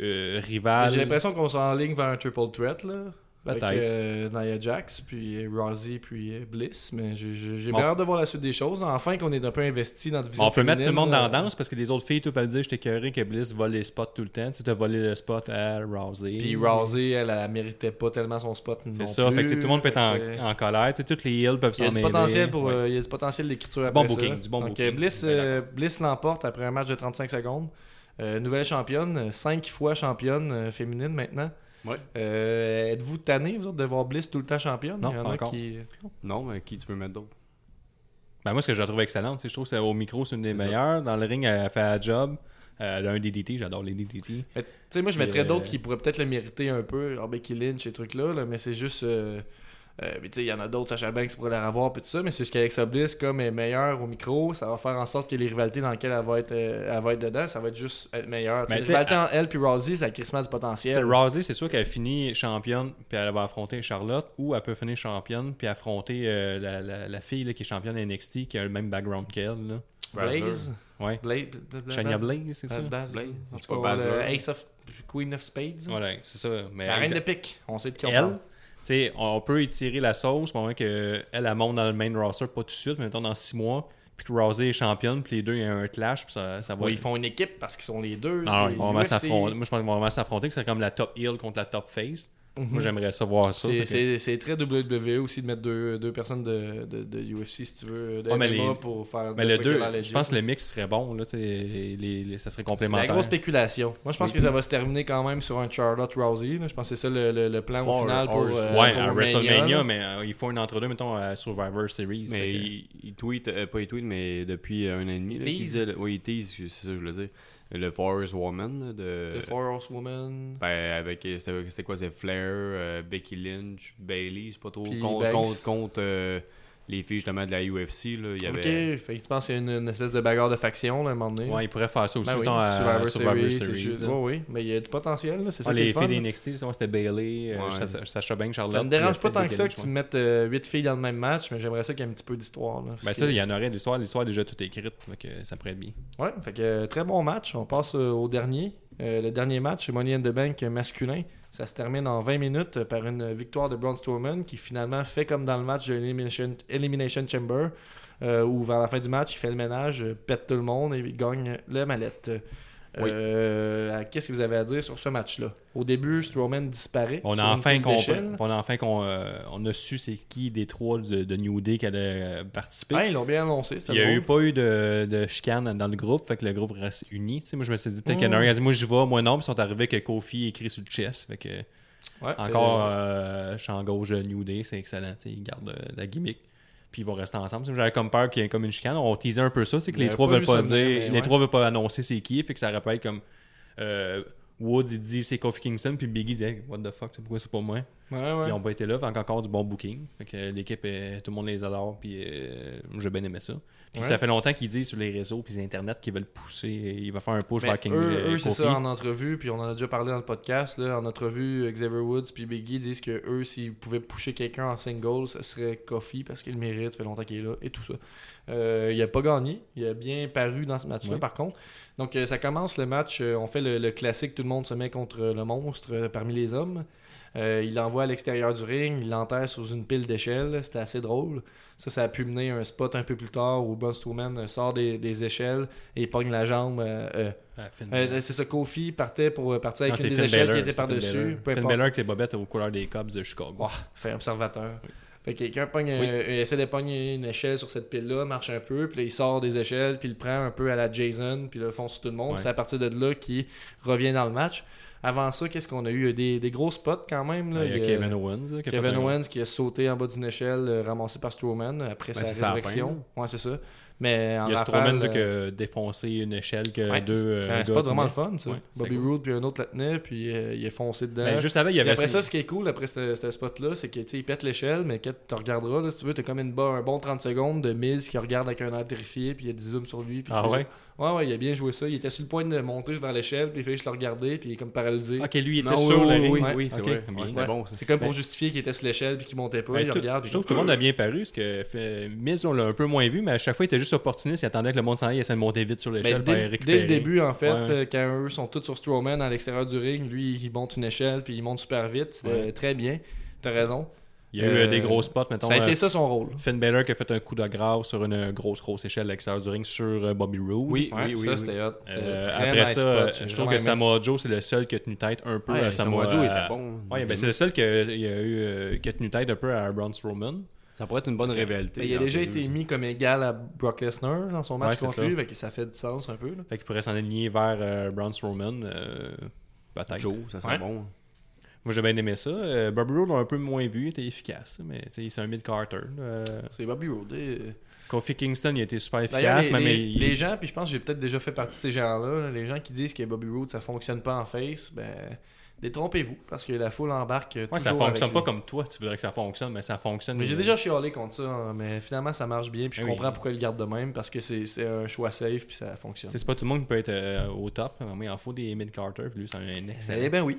euh, rivales. J'ai l'impression qu'on s'enligne vers un triple threat, là. Peut-être. euh, Nia Jax, puis Rousey, puis Bliss. Mais j'ai- bien hâte de voir la suite des choses. Enfin, qu'on est un peu investi dans la division On peut mettre tout le monde dans la danse parce que les autres filles, tout peuvent dire j'étais curé que Bliss vole les spots tout le temps. Tu as volé le spot à Rousey. Puis Rousey, elle, elle, méritait pas tellement son spot. C'est ça. Fait que tout le monde peut être en, Fait que, en colère. Toutes les heals peuvent Il y a s'en du mêler. potentiel pour Ouais. euh, il y a du potentiel d'écriture après bon ça. booking, du bon Donc booking. Bliss, euh, Bliss l'emporte après un match de 35 secondes. Euh, nouvelle championne, 5 fois championne féminine maintenant. Ouais. Euh, Êtes-vous tanné, vous autres, de voir Bliss tout le temps championne? Non, Il y en pas a encore. qui. Non, mais qui tu peux mettre d'autre? Ben, moi, ce que je la trouve excellente, tu sais, je trouve que c'est- au micro, c'est une des meilleures. Dans le ring, elle fait un job. Euh, Elle a un DDT, j'adore les DDT. Tu sais, moi, je Et, mettrais euh, d'autres qui pourraient peut-être le mériter un peu, genre Becky Lynch, ces trucs-là, là, mais c'est juste. Euh, mais tu sais, il y en a d'autres, Sacha Banks pourrait la revoir, puis tout ça, mais c'est juste qu'Alexa Bliss, comme elle est meilleure au micro, ça va faire en sorte que les rivalités dans lesquelles elle va être, euh, elle va être dedans, ça va être juste être meilleur. Tu sais, Ben, les tu sais, rivalités entre elle puis Rousey, ça crissement du potentiel. Rousey, c'est sûr qu'elle finit championne, puis elle va affronter Charlotte, ou elle peut finir championne, puis affronter euh, la, la, la fille là, qui est championne NXT, qui a le même background qu'elle. là. Blaze? Ouais. Blade. Bla- Shania Bla- Blaze, c'est ça? Blaze. En tout cas, Ace of Queen of Spades. Voilà, c'est ça. Mais La reine de pique. On sait de qui on elle, parle. Sais, on peut étirer la sauce, pendant que elle, monte dans le main roster, pas tout de suite, mais mettons dans six mois, puis que Rousey est championne, puis les deux, il y a un clash, puis ça, ça va. Ouais, ils font une équipe parce qu'ils sont les deux. Non, les ils vont vraiment s'affronter. Moi, je pense qu'ils vont vraiment s'affronter, que c'est comme la top heel contre la top face. Moi, j'aimerais savoir ça. C'est- très WWE aussi de mettre deux, deux personnes de, de, de UFC si tu veux, de Ouais, mais MMA les- pour faire Mais le quoi qu'il a 2, l'air je pense que le mix serait bon. Là, les, les- ça serait C'est la complémentaire. grosse spéculation. Moi, je pense que ça va se terminer quand même sur un Charlotte Rousey. là. Je pense que c'est ça le, le- le plan au final pour, euh, ouais, pour à Mania, WrestleMania, là. mais euh, il faut un entre-deux, mettons, à Survivor Series. Mais que- il, il tweet, euh, pas il tweet, mais depuis un an et demi. là, qu'il tease. disait, oui, il tease, c'est ça que je voulais dire. Le Forest Woman de. The Four Horsewomen. Ben, avec. C'était c'était quoi C'est Flair, euh, Becky Lynch, Bailey, c'est pas trop. Puis Contre, Banks. contre, contre, euh, les filles justement de la UFC. Là, il y avait. Ok, fait que tu penses qu'il y a une, une espèce de bagarre de faction là, à un moment donné? Ouais, il pourrait faire ça aussi, Ben oui, Survivor, Survivor, Series, juste- ouais, oui, mais il y a du potentiel, là, c'est ça Ouais, qui est les le filles d'NXT, c'était Bailey, euh, Ouais. Sacha, Sacha Banks, Charlotte. Ça me dérange pas tant que ça que tu mettes 8 filles dans le même match, mais j'aimerais ça qu'il y ait un petit peu d'histoire. là, Ben ça, il y en aurait l'histoire. L'histoire est déjà toute écrite, donc euh, ça pourrait être bien. Ouais, fait que euh, très bon match. On passe euh, au dernier. Euh, le dernier match, c'est Money in the Bank masculin. Ça se termine en 20 minutes par une victoire de Braun Strowman qui finalement fait comme dans le match de l'Elimination Elimination Chamber euh, où vers la fin du match, il fait le ménage, pète tout le monde et il gagne la mallette. Oui. Euh, Qu'est-ce que vous avez à dire sur ce match-là? Au début, Strowman disparaît. On a enfin. On a enfin qu'on, euh, on a su c'est qui des trois de, de New Day qui allait euh, participer. Ouais, ils l'ont bien annoncé. Il n'y a eu pas eu de, de chicane dans le groupe, fait que le groupe reste uni. Moi, je me suis dit, peut-être qu'il y en a Mm. un qui a dit, moi, j'y vais, moi, non. Puis ils sont arrivés que Kofi écrit sur le chest. Fait que, Ouais, encore, euh, champ gauche New Day, c'est excellent. tu sais, Ils gardent la gimmick. Puis ils vont rester ensemble. J'avais comme peur qu'il y ait comme une chicane. On teasait un peu ça. C'est que les trois veulent pas dire. Les trois veulent pas annoncer c'est qui. Fait que ça aurait pu être comme. euh, Woods, il dit c'est Kofi Kingston. Puis Biggie dit Hey, What the fuck, c'est pourquoi c'est pas moi? Ouais, ouais. Ils ont pas été là. Fait encore du bon booking. L'équipe, tout le monde les adore. Puis euh, j'ai bien aimé ça. Puis Ouais. ça fait longtemps qu'ils disent sur les réseaux. Puis Internet qu'ils veulent pousser. Il va faire un push Mais vers King eux, euh, eux, c'est ça en entrevue, puis on en a déjà parlé dans le podcast. Là, en entrevue, Xavier Woods puis Biggie disent que eux, s'ils pouvaient pusher quelqu'un en single, ce serait Kofi parce qu'il mérite, ça fait longtemps qu'il est là et tout ça. Euh, il a pas gagné, il a bien paru dans ce match-là par contre. Donc euh, ça commence le match, on fait le, le classique, tout le monde se met contre le monstre parmi les hommes. Euh, il l'envoie à l'extérieur du ring, il l'enterre sur une pile d'échelles, c'était assez drôle. Ça, ça a pu mener un spot un peu plus tard où Braun Strowman sort des, des échelles et pogne la jambe. euh, euh, Ah, c'est ça, Kofi partait pour partir avec une des Finn échelles qui était par-dessus. Finn. Balor tes bobettes aux couleurs des Cubs de Chicago. Fait observateur. Fait que quelqu'un pogne, euh, essaie de pogner une échelle sur cette pile-là, marche un peu, puis là, il sort des échelles, puis il prend un peu à la Jason, puis là, fonce sur tout le monde. Ouais. C'est à partir de là qu'il revient dans le match. Avant ça, qu'est-ce qu'on a eu? Des, des gros spots quand même. Là. Ah, Il y a Kevin Owens. là, qui a Kevin un- Owens qui a sauté en bas d'une échelle, euh, ramassé par Strowman après Ben, sa résurrection. Ouais, c'est ça. Mais en Il y a Strowman euh, qui a défoncé une échelle que ouais, deux. euh, c'est un gars spot vraiment le fun, ça. Ouais, Bobby cool. Roode, puis un autre la tenait, puis euh, il est foncé dedans. Ben, juste avant, il y avait après ça, ce qui est cool après ce, ce spot-là, c'est que tu sais, il pète l'échelle, mais quand tu regarderas, là, si tu veux, t'as comme une, ba- un bon 30 secondes de Miz qui regarde avec un air terrifié, puis il y a du zoom sur lui. Puis Ah ouais? Ouais, ouais, il a bien joué ça. Il était sur le point de monter vers l'échelle, puis il je le regardais, puis il est comme paralysé. Ok, lui, il était Non, sur oui, le oui, ring. oui, Ouais, oui, c'est vrai. Ouais, C'était Ouais. bon, ça. C'est comme pour Ben- justifier qu'il était sur l'échelle, puis qu'il montait pas. Ben, il tout- regarde. je trouve que tout le monde a bien paru, parce que fait, Miz, on l'a un peu moins vu, mais à chaque fois, il était juste opportuniste. Il attendait que le monde s'en aille, il essayait de monter vite sur Ben, l'échelle dès, pour dès récupérer. le début, en fait, Ouais. euh, quand eux sont tous sur Strowman à l'extérieur du ring, lui, il monte une échelle, puis il monte super vite. C'était Ouais. très bien. T'as raison. Il y a eu Euh, euh, des gros spots, mettons. ça a euh, été ça son rôle. Finn Balor qui a fait un coup de grâce sur une grosse, grosse échelle à l'extérieur du ring sur euh, Bobby Roode. Oui, Ouais, oui, oui. ça, oui. c'était hot. Euh, après nice ça, spot. euh, je trouve que aimé. Samoa Joe, c'est le seul qui a tenu tête un peu Ouais, à Samoa Samoa Joe était bon. Ouais, ben, c'est le seul qui a, il a eu, euh, qui a tenu tête un peu à Braun Strowman. Ça pourrait être une bonne rivalité. Mais il a entre déjà été deux. mis comme égal à Brock Lesnar dans son match contre ça. lui, fait que ça fait du sens un peu. là. Fait qu'il pourrait s'en aligner vers euh, Braun Strowman. euh, Peut-être. Joe, ça serait Ouais. bon. Moi, j'ai bien aimé ça. Euh, Bobby Roode l'a un peu moins vu, il était efficace, mais c'est un mid-carter. C'est Bobby Roode. euh. Kofi Kingston, il été super efficace, les, mais les- il- les gens, puis je pense que j'ai peut-être déjà fait partie de ces gens-là, là, les gens qui disent que Bobby Roode ça fonctionne pas en face, ben détrompez-vous parce que la foule embarque Ouais, toujours ça avec fonctionne pas comme toi, tu voudrais que ça fonctionne, mais ça fonctionne. Mais j'ai euh, déjà chialé contre ça, hein, mais finalement ça marche bien, puis je oui. comprends pourquoi ils le gardent de même parce que c'est c'est un choix safe puis ça fonctionne. C'est pas tout le monde qui peut être euh, au top, mais il en faut des mid-carter, puis lui, c'est un excellent. Eh ben oui.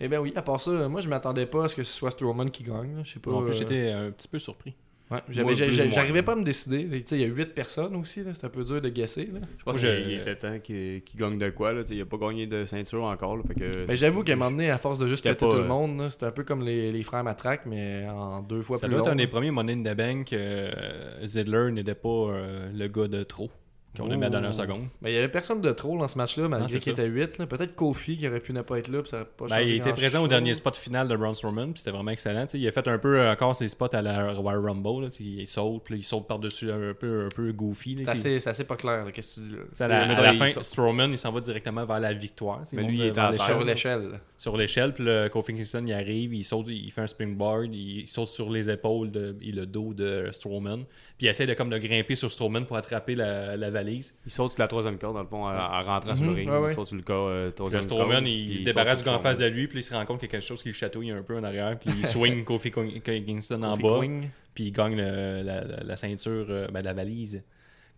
Eh ben oui, à part ça, moi je m'attendais pas à ce que ce soit Strowman qui gagne. Je sais pas. en plus, euh, j'étais un petit peu surpris. ouais. J'arrivais pas à me décider. là. Tu sais, Il y a 8 personnes aussi, là, c'est un peu dur de guesser. là. Je pense qu'il était temps qu'il qu'il gagne de quoi. Là. Tu sais, Il a pas gagné de ceinture encore. Là, fait que Mais Ben, j'avoue qu'à un moment donné, à force de juste J'étais péter pas, tout le euh, monde, là, c'était un peu comme les, les frères Matraque, mais en deux fois Ça plus doit être long. un des premiers Money in the Bank. euh, Zidler n'était pas euh, le gars de trop. Qu'on a mis à la dernière seconde. Mais il y avait personne de trop dans ce match-là, malgré qu'il était 8. là. Peut-être Kofi qui aurait pu ne pas être là, puis ça aurait pas Ben, il était présent au dernier spot final de Braun Strowman, puis c'était vraiment excellent. Il a fait un peu euh, encore ses spots à la Royal Rumble. Là, il saute, puis il saute par-dessus un peu, un peu goofy. C'est assez, pas clair, qu'est-ce que tu dis là? Tu sais, à la, Mais à la il fin, Strowman, il s'en va directement vers la victoire. Mais lui, il était à l'échelle. Sur l'échelle. sur l'échelle, puis le Kofi Kingston il arrive, il saute, il fait un springboard, il saute sur les épaules de, et le dos de Strowman, puis il essaie de comme de grimper sur Strowman pour attraper la, la valise. Il saute sur la troisième corde, dans le fond, en, en rentrant sur le Mhm, ring. ouais, ouais. Il saute sur le corps, euh, troisième le Strowman, corde, il, puis se débarrasse en face de lui, puis il se rend compte qu'il y a quelque chose qui le chatouille un peu en arrière, puis il swing Kofi Kingston en Kofi bas, Queen. puis il gagne le- la, la- la ceinture, euh, ben, la valise.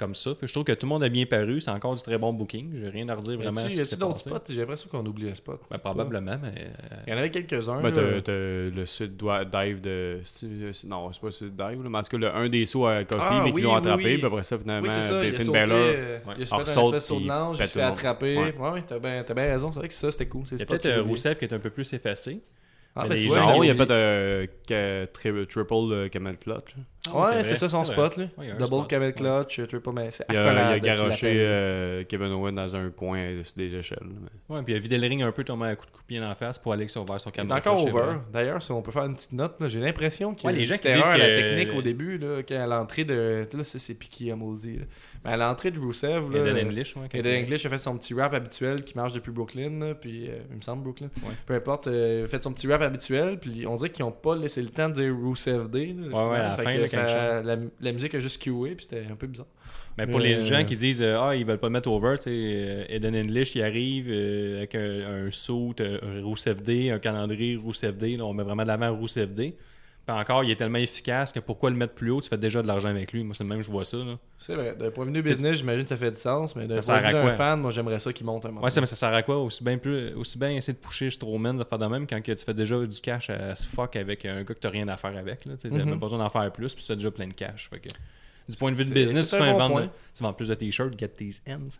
Comme ça. Fait je trouve que tout le monde a bien paru. C'est encore du très bon booking. J'ai rien à redire vraiment. y s'est d'autres spots? J'ai l'impression qu'on oublie un spot. Ben, probablement, mais. euh, Il y en avait quelques-uns. Ben, le sud doit- dive de. Non, c'est pas le sud dive, là, mais en tout cas, le, un des sauts à Kofi, Ah, mais qui oui, l'ont oui, attrapé. oui. Puis après ça, finalement, Oui, c'est ça. Il a Finn sauté, Balor. euh, Ouais. il a fait un espèce de saut de l'ange, il se fait attraper. Ouais. Ouais, t'as bien, t'as bien raison. C'est vrai que ça, c'était cool. Il y a peut-être euh. Rousseff qui est un peu plus effacé. Ah, Mais ben, les gens- il a fait euh, que- tri- triple euh, camel clutch. Ouais, c'est ça son spot. là. Ouais, il un Double spot. camel Ouais. clutch, triple, mais c'est Il a, il a garoché euh, Kevin Owens dans un coin euh, des échelles. mais- Ouais, puis il a vidé le ring un peu, tombé un coup de coup de pied en face pour aller sur vers son Il est caméra. encore over. D'ailleurs, si on peut faire une petite note, j'ai l'impression qu'il y Ouais, a les une gens qui disent erreur à la que- technique au début, là, qu'à l'entrée de. Là, ça, c'est piqué à maudit. Mais à l'entrée de Rusev, là. Eden English, ouais. Eden English a fait son petit rap habituel qui marche depuis Brooklyn, là, puis euh, il me semble Brooklyn. Ouais. Peu importe, euh, il a fait son petit rap habituel, puis on dirait qu'ils n'ont pas laissé le temps de dire Rusev Day. là, Ouais, ouais, à la fin, là, ça- la, la musique a juste cué, puis c'était un peu bizarre. Mais pour Mais, les euh, gens qui disent Ah, ils veulent pas mettre over, tu sais, Eden English, il arrive avec un, euh, un Rousseff D, un calendrier Rousseff D. Là, on met vraiment de l'avant Rousseff D. Puis encore, il est tellement efficace que pourquoi le mettre plus haut? Tu fais déjà de l'argent avec lui. Moi, c'est le même, je vois ça. C'est vrai. D'un point de vue business, j'imagine que ça fait du sens, mais d'un Ça point de sert vue à d'un fan, moi j'aimerais ça qu'il monte un moment. Ouais, ça, mais ça sert à quoi Aussi bien, plus, aussi bien essayer de pusher Strowman, ça faire de même quand que tu fais déjà du cash à ce fuck avec un gars que t'as rien à faire avec. Tu n'as Mhm. même pas besoin d'en faire plus, puis tu fais déjà plein de cash. Fait que, du point de vue de business, tu, fais un bon vendre- tu vends plus de t-shirts, get these ends.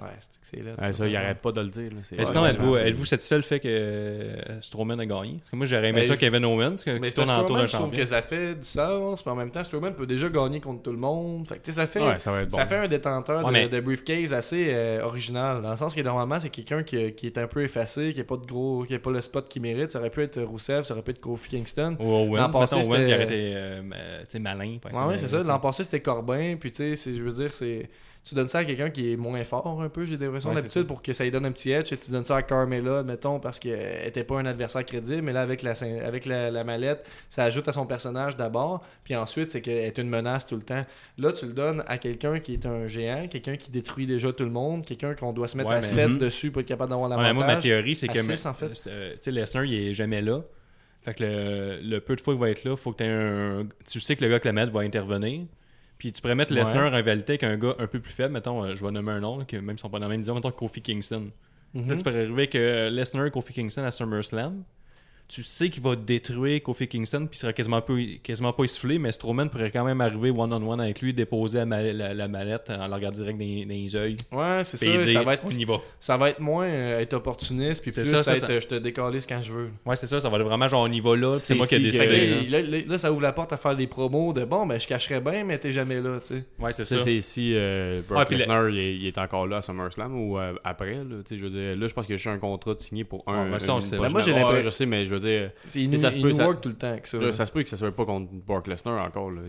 Ouais, c'est c'est là. Ouais, ça, il arrête pas de le dire. là. Mais sinon, êtes-vous satisfait le fait que euh, Strowman a gagné? Parce que moi, j'aurais aimé Ben, ça Kevin Owens, que- Mais qui tourne en tour Strowman, d'un je trouve champion. que ça fait du sens, mais en même temps, Strowman peut déjà gagner contre tout le monde. Fait que, tu sais, ça fait, Ouais, ça va être bon. ça fait un détenteur Ouais, de, mais- de briefcase assez euh, original. Dans le sens que normalement, c'est quelqu'un qui, qui est un peu effacé, qui n'a pas de gros, qui a pas le spot qu'il mérite. Ça aurait pu être Rousseff, ça aurait pu être Kofi Kingston. Ou Owens, L'an passé, mettons, Owens, il c'était- aurait été euh, malin. par Ouais, exemple, ouais, c'est ça. L'an passé, c'était Corbin. Puis, tu sais, c'est- je veux dire, c'est. Tu donnes ça à quelqu'un qui est moins fort un peu, j'ai l'impression Ouais, d'habitude, pour que ça lui donne un petit edge. Et tu donnes ça à Carmela, mettons, parce qu'elle était pas un adversaire crédible. Mais là, avec la, avec la, la mallette, ça ajoute à son personnage d'abord. Puis ensuite, c'est qu'elle est une menace tout le temps. Là, tu le donnes à quelqu'un qui est un géant, quelqu'un qui détruit déjà tout le monde, quelqu'un qu'on doit se mettre Ouais, à mais- 7 Mhm. dessus pour être capable d'avoir Ouais, l'avantage. mais moi, ma théorie, c'est que en fait. euh, tu sais, Lesnar, il est jamais là. Fait que le, le peu de fois qu'il va être là, faut que tu un. Tu sais que le gars que la mettre va intervenir. Puis tu pourrais mettre. Lesnar en rivalité avec un gars un peu plus faible. Mettons, euh, je vais nommer un nom, que même si ils sont pas dans la même division, mettons Kofi Kingston. Mhm. Là, tu pourrais arriver avec euh, Lesnar et Kofi Kingston à SummerSlam. Tu sais qu'il va détruire Kofi Kingston, puis il sera quasiment, peu, quasiment pas essoufflé, mais Strowman pourrait quand même arriver one-on-one avec lui, déposer la, ma- la- la mallette en le regardant direct dans, les- dans les yeux. Ouais, c'est ça. dire, Ça va, être, on y va. ça va être moins euh, être opportuniste, puis plus ça, ça, être ça. euh, je te décalise quand je veux. Ouais, c'est ça, ça va être vraiment genre on y va là, c'est moi qui ai ici que- que décidé. là, là. là, là, là, ça ouvre la porte à faire des promos de bon, ben je cacherais bien, mais t'es jamais là, tu sais. Ouais, c'est Ça, ça. c'est si euh, Brock Ouais, Lesnar il, est- il est encore là à SummerSlam ou euh, après. Là, Tu sais, je veux dire, là, je pense a juste un contrat de signé pour un. Ouais, mais ça, on le sait. moi, j'ai l'impression- Je sais, mais je veux dire, Il sais, ça se peut, nous ça- work tout le temps avec ça. là, là. ça se peut que ça soit pas contre Brock Lesnar encore. Là.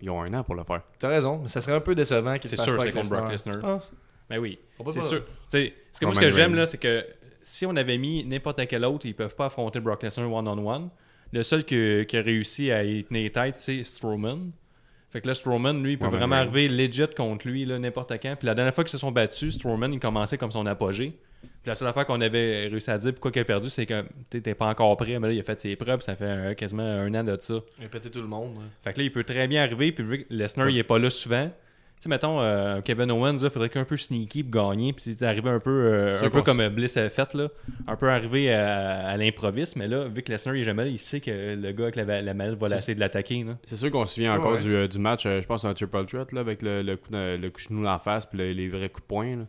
Ils ont un an pour le faire. T'as raison, mais ça serait un peu décevant qu'il C'est se fasse sûr, pas c'est avec contre Brock Lesnar. Tu penses? Ben oui, c'est sûr. Tu sais, ce que moi, ce que j'aime là, c'est que si on avait mis n'importe quel autre, ils peuvent pas affronter Brock Lesnar one-on-one. Le seul que- qui a réussi à y tenir tête, c'est Strowman. Fait que là, Strowman, lui, il peut vraiment Reigns. arriver legit contre lui là, n'importe quand. Puis la dernière fois qu'ils se sont battus, Strowman, il commençait comme son apogée. Puis la seule affaire qu'on avait réussi à dire pourquoi il a perdu, c'est que tu t'es pas encore prêt. Mais là, il a fait ses preuves, ça fait quasiment un an de ça. Répéter tout le monde. ouais. Fait que là, il peut très bien arriver, puis vu que Lesnar, il est pas là souvent. Tu sais, mettons, euh, Kevin Owens, il faudrait qu'il un peu sneaky pour gagner, puis c'est arrivé un peu, euh, un peu comme Bliss a fait, là. Un peu arrivé à, à l'improviste, mais là, vu que Lesnar, il est jamais là, il sait que le gars avec la, la mallette va essayer de l'attaquer. C'est sûr qu'on se souvient encore Ouais. du, euh, du match, euh, je pense, un triple threat là, avec le, le, coup de, le coup de genou en face puis le- les vrais coups de poing. là.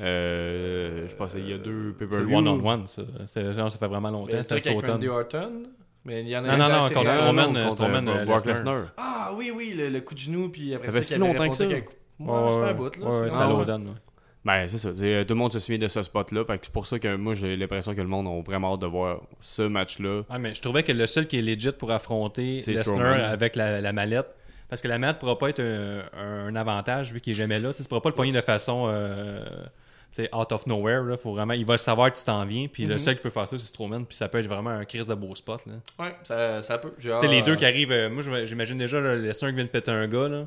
Euh, je pense qu'il y a deux le one-on-one, ça. C'est- non, ça fait vraiment longtemps, c'était cet automne. Randy Orton, mais il y en a Non, non, non, contre. Strowman, non, euh, contre, Strowman, euh, euh, Brock Lesnar. Ah oui, oui, le, le coup de genou, puis après Ça ça, fait si longtemps que ça. coup- Ouais, ça fait un bout, là. Ouais, c'est- c'était Ah à ouais. l'automne. ouais. Ben, c'est ça. Tout le monde se souvient de ce spot-là. Fait que c'est pour ça que moi, j'ai l'impression que le monde a vraiment hâte de voir ce match-là. Ah, mais je trouvais que le seul qui est legit pour affronter C'est Lesnar Strowman. avec la, la mallette, parce que la mallette pourra pas être un, un avantage vu qu'il est jamais là. Tu Tu pourras pas le pogner de façon euh, out of nowhere. Là. Faut vraiment, il va savoir que tu t'en viens. Puis Mhm. le seul qui peut faire ça, c'est Strowman. Puis ça peut être vraiment un crise de beau spot. Là. Ouais, ça, ça peut. J'ai Tu sais, hâte- les deux qui arrivent, euh, moi j'imagine déjà là, Lesnar qui vient de péter un gars. Là.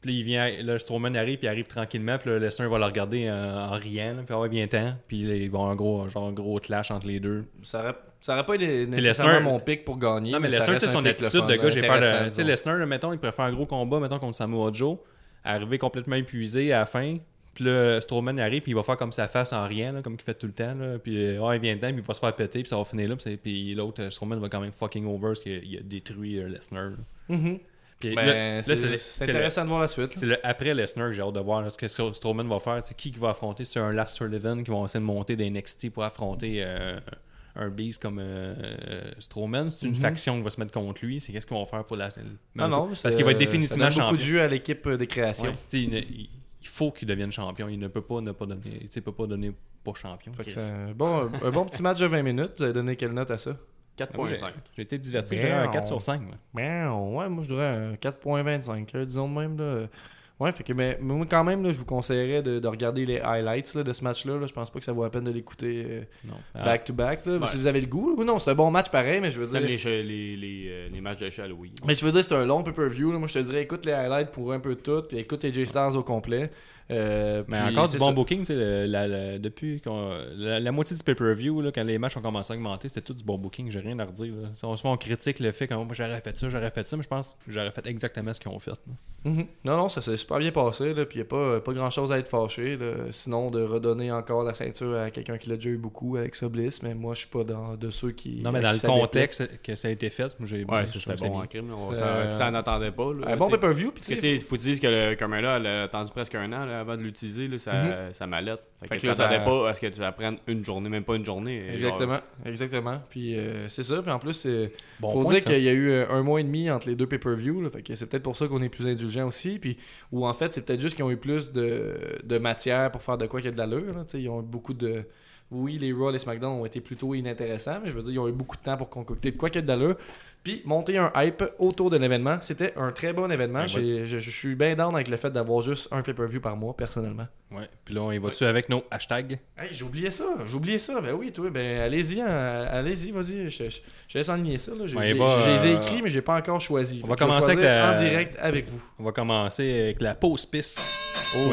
Puis là, il vient, là, Strowman arrive, puis il arrive tranquillement. Puis là, Lesnar va le regarder euh, en riant. Là, puis ah ouais, bien temps. Puis ils vont avoir un gros, genre, un gros clash entre les deux. Ça aurait, ça aurait pas été nécessairement Lesnar- mon pick pour gagner. Non, mais ça Lesnar, c'est son le attitude de gars. J'ai peur de. Tu sais. Lesnar, mettons, il faire un gros combat, mettons, contre Samoa Joe, arriver complètement épuisé à la fin. Puis là, Strowman il arrive, puis il va faire comme sa face en rien, là, comme il fait tout le temps. Là. Puis euh, ouais, il vient dedans, puis il va se faire péter, puis ça va finir là. Puis, puis l'autre, euh, Strowman va quand même fucking over parce qu'il a- détruit euh, Lesnar. Mhm. Puis Ben, c'est le- intéressant de voir la suite. c'est le après Lesnar que j'ai hâte de voir là, ce que Stro- Strowman va faire. C'est qui qui va affronter C'est un Last Sullivan qui va essayer de monter des NXT pour affronter euh, un beast comme euh, Strowman. C'est une faction qui va se mettre contre lui. C'est qu'est-ce qu'ils vont faire pour la. Ah non, parce qu'il va être définitivement beaucoup de jus à l'équipe. Ouais. Il, ne- il- il faut qu'il devienne champion. Il ne peut pas ne pas donner. tu sais, Il peut pas donner pas champion. Un bon, un bon petit match de 20 minutes. Vous avez donné quelle note à ça? Moi, j'ai 4.5. j'ai été diverti. Je dirais un Bien. 4 sur 5. moi. Ben, ouais, moi je dirais un 4.25, là, disons de même. Là. Ouais, fait que mais, moi quand même, là, je vous conseillerais de, de regarder les highlights là, de ce match-là. Là. Je pense pas que ça vaut la peine de l'écouter euh. Ah, back to back. Là, Ouais. Si vous avez le goût, ou non, c'est un bon match pareil, mais je veux dire. les, che- les, les, euh, les matchs de Halloween. Mais je veux dire, c'est un long pay-per-view. là. Moi, je te dirais, écoute les highlights pour un peu tout, puis écoute les J-Stars au complet. Euh, Mais puis encore c'est du bon ça. booking, tu sais, le- la- la- depuis qu'on- la, la moitié du pay-per-view, là, quand les matchs ont commencé à augmenter, c'était tout du bon booking, j'ai rien à redire. Là. On, souvent, on critique le fait que j'aurais fait ça, j'aurais fait ça, mais je pense que j'aurais fait exactement ce qu'ils ont fait. Mhm. Non, non, ça s'est super bien passé, là, puis il n'y a pas, pas grand chose à être fâché. là. Sinon, de redonner encore la ceinture à quelqu'un qui l'a déjà eu beaucoup, Alexa Bliss, mais moi, je suis pas dans, de ceux qui. Non, mais à dans le déplaît. contexte que ça a été fait, moi, j'ai Ouais, c'était bon en crime. On s'en- euh, attendais pas. Là, Un bon pay-per-view, puis tu sais. sais, faut dire que le Carmela, elle a attendu presque un an là, avant de l'utiliser, là, sa, sa mallette. Fait, Fait que là, ça- pas à ce que ça prenne une journée, même pas une journée. et genre- Exactement, exactement. Puis euh, c'est ça. Puis en plus, c'est Bon faut point, dire qu'il y a eu euh, un mois et demi entre les deux pay-per-view. là. Fait que c'est peut-être pour ça qu'on est plus indulgent aussi. Puis ou en fait, c'est peut-être juste qu'ils ont eu plus de, de matière pour faire de quoi qu'il y a de l'allure. Ils ont eu beaucoup de. Oui, les Raw, les SmackDown ont été plutôt inintéressants, mais je veux dire, ils ont eu beaucoup de temps pour concocter de quoi qu'il y a de l'allure. Puis monter un hype autour de l'événement, c'était un très bon événement. Ben, je, je suis bien down avec le fait d'avoir juste un pay-per-view par mois, personnellement. Ouais. Puis là, on y va-tu avec nos hashtags? Hey, j'ai oublié ça, j'ai oublié ça. Ben oui, toi, ben allez-y, hein, allez-y, vas-y. Je, je, je laisse enligner ça. Là. Ouais, je les ai écrits, mais j'ai pas encore choisi. on Fait va commencer avec la- en direct avec vous. On va commencer avec la pause piste. Oh.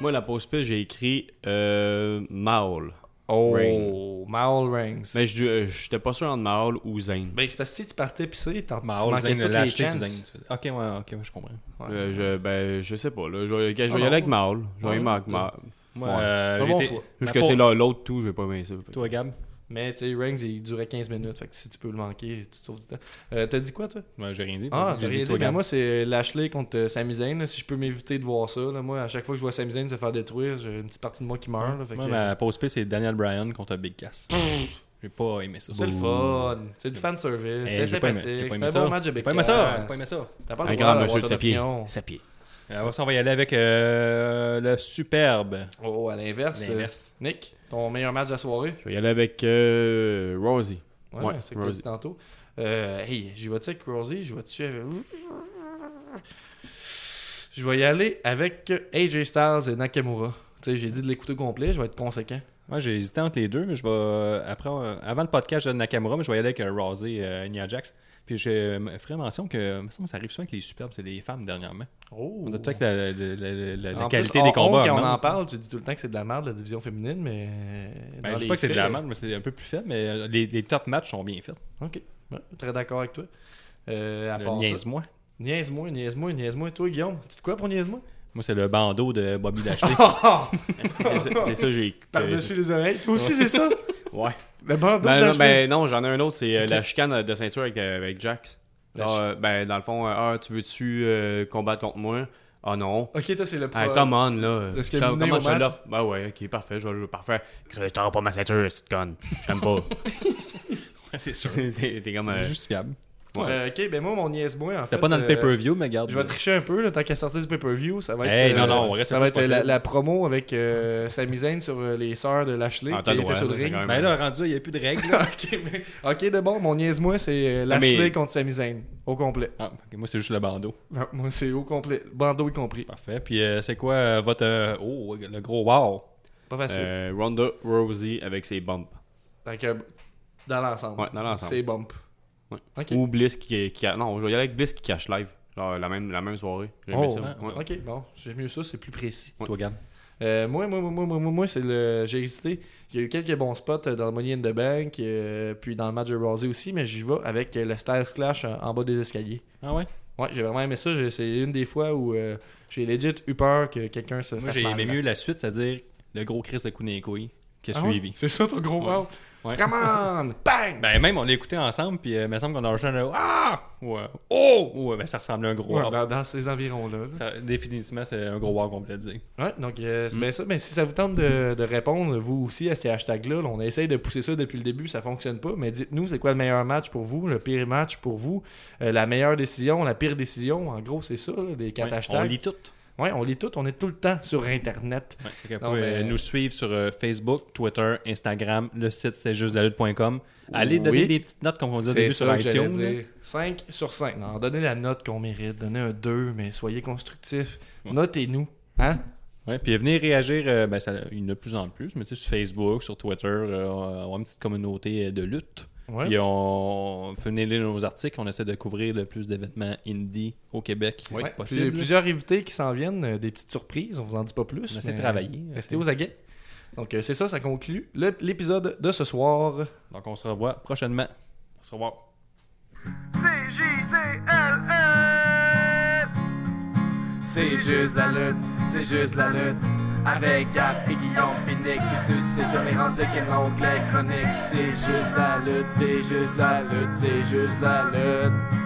Moi, la pause piste, j'ai écrit euh, Maul. Oh, Ring. Maul Rings. Mais je euh, j'étais pas sûr entre Maul ou Zane. Ben, c'est parce que si tu partais pis ça, t'en tu Mahal, manquais Zane, toutes les chances. Zane. Ok, ouais, ok, ouais, je comprends. Ouais. Euh, je, ben, je sais pas. Là. Je, vais- je vais y Ah aller avec Maul. Je vais y Ouais, aller avec. Maul. Moi, Ouais. euh, Pas j'ai bon été- choix. ma Juste que tu sais, l'autre tout, j'ai pas aimé ça. Toi, Gab? Mais tu sais, Rings, il durait 15 minutes. Fait que si tu peux le manquer, tu te sauves du temps. Euh, T'as dit quoi, toi? Ouais, J'ai rien dit. Ah, J'ai rien dit. Ben, moi, c'est Lashley contre euh, Sami Zayn. là. Si je peux m'éviter de voir ça, là, moi, à chaque fois que je vois Sami Zayn se faire détruire, j'ai une petite partie de moi qui meurt. là, fait Moi, que- ma pause piste, c'est Daniel Bryan contre Big Cass. J'ai pas aimé ça. C'est le fun. C'est du fan service. Eh, C'est sympathique. C'est un ça. bon match de Big pas aimé ça. Cass. J'ai pas aimé ça. T'as pas le Un droit grand d'avoir monsieur de ton opinion. Alors, ça, on va y aller avec euh, le superbe. Oh, à l'inverse. L'inverse. euh, Nick, ton meilleur match de la soirée? Je vais y aller avec euh, Rosie. Ouais, Ouais, c'est ce que Rosie. dit tantôt. Euh, hey, j'y vais-tu avec Rosie? J'y vais-tu avec. Je vais y aller avec AJ Styles et Nakamura. Tu sais, j'ai dit de l'écouter au complet, je vais être conséquent. Moi, j'ai hésité entre les deux, mais je vais. euh, Après, euh, avant le podcast de Nakamura, mais je vais y aller avec Rousey et euh, Nia Jax. Puis je euh, ferai mention que ça arrive souvent avec les superbes, c'est des femmes dernièrement. Oh. On dit tout la, la- la- la- qualité plus, des combats. Quand on en parle, tu dis tout le temps que c'est de la merde, la division féminine, mais. Ben, dans je dis les pas que c'est de la merde, mais c'est un peu plus faible, mais euh, les, les top matchs sont bien faits. Ok, Ouais, très d'accord avec toi. Euh, Niaise-moi. Niaise-moi, niaise-moi, niaise-moi. Toi, Guillaume, tu te quoi pour niaise-moi? Moi, c'est le bandeau de Bobby Lashley. C'est ça, c'est ça, j'ai. Par-dessus les oreilles. Toi aussi, c'est ça? Ouais. Le bandeau Ben, de non, ben non, j'en ai un autre, c'est euh, la chicane de ceinture avec, euh, avec Jax. Genre, euh, ben, dans le fond, euh, ah, tu veux-tu euh, combattre contre moi? Ah non. Ok, toi, c'est le Ah, pro- come on, là. Est-ce mené Comment je l'offre? Ben ouais, ok, parfait, je vais le parfait. T'auras pas ma ceinture, c'est conne. J'aime pas. c'est sûr. t'es t'es comme. C'est euh, Euh, ok, ben moi, mon niaise-moi, en fait. C'était pas dans le euh, pay-per-view, mais garde. Je vais tricher un peu, là, tant qu'à sortir du pay-per-view. Ça va être, Hey, non, euh, non, on reste ça va être la, promo avec euh, Sami Zayn sur euh, les sœurs de Lashley Ah, qui droit, sur le c'est ring. même- Ben là, rendu, il n'y a plus de règles. ok, mais- ok, de bon, mon niaise-moi, c'est euh, Ah, mais- Lashley contre Sami Zayn, au complet. Ah, moi, c'est juste le bandeau. Non, moi, c'est au complet, bandeau y compris. Parfait. Puis, euh, c'est quoi euh, votre. euh, oh, le gros wow? Pas facile. Euh, Ronda Rousey avec ses bumps. Que, dans l'ensemble. Ouais, dans l'ensemble. C'est bump. Ouais. Ou Bliss qui, qui a- Non, je vais y aller avec Bliss qui cache live. Genre la même, la même soirée. Oh, ça. Ouais. Ok, bon, j'aime mieux ça, c'est plus précis. Toi, Gab? Euh, moi, moi, moi, moi, moi, moi, moi, c'est le. J'ai hésité. Il y a eu quelques bons spots euh, dans le Money in the Bank, euh, puis dans le match de Rousey aussi, mais j'y vais avec euh, le Styles Clash en, en bas des escaliers. Ah ouais? Ouais, j'ai vraiment aimé ça. C'est une des fois où euh, j'ai legit eu peur que quelqu'un se Moi, fasse j'ai aimé mieux la suite, c'est-à-dire le gros Chris de Kunekoi qui a Ah ouais? suivi. C'est ça ton gros Ouais. wow. Ouais. Come on! Bang! Ben, même, on l'a écouté ensemble, puis euh, il me semble qu'on a rejoint un Ah! Ou un Oh! Ouais, ben, ça ressemblait à un gros Ouais, dans, ces environs-là. Ça- définitivement, c'est un gros wow complet dire. Ouais, donc euh, Mm. c'est bien ça. Ben, si ça vous tente de, de répondre, vous aussi, à ces hashtags-là, là, on essaye de pousser ça depuis le début, ça fonctionne pas. Mais dites-nous, c'est quoi le meilleur match pour vous, le pire match pour vous, euh, la meilleure décision, la pire décision. En gros, c'est ça, là, les quatre Ouais, hashtags. on lit tout. Ouais, on lit tout, on est tout le temps sur Internet. Ouais, vous pouvez euh, nous suivre sur euh, Facebook, Twitter, Instagram, le site c'est justdalutte.com. Allez Oui. donner des petites notes comme on dit au début sur iTunes. dire. 5 sur 5. Non, donnez la note qu'on mérite. Donnez un 2, mais soyez constructifs. Ouais. Notez-nous. Hein? Ouais, puis venez réagir, euh, ben, ça, il y en a de plus en plus, mais tu sais, sur Facebook, sur Twitter, euh, on a une petite communauté de lutte. Ouais. Puis on lire nos articles, on essaie de couvrir le plus d'événements indie au Québec Ouais, puis possible. il y a plusieurs invités qui s'en viennent, euh, des petites surprises, on vous en dit pas plus. On essaie de travailler. Restez aux aguets. Donc euh, c'est ça, ça conclut l'épisode de ce soir. Donc on se revoit prochainement. On se revoit. C'est juste la lutte, c'est juste la lutte Avec Gap et Guillaume Pinique Qui suscite les rendus qu'un onglet chronique. C'est juste la lutte, c'est juste la lutte, c'est juste la lutte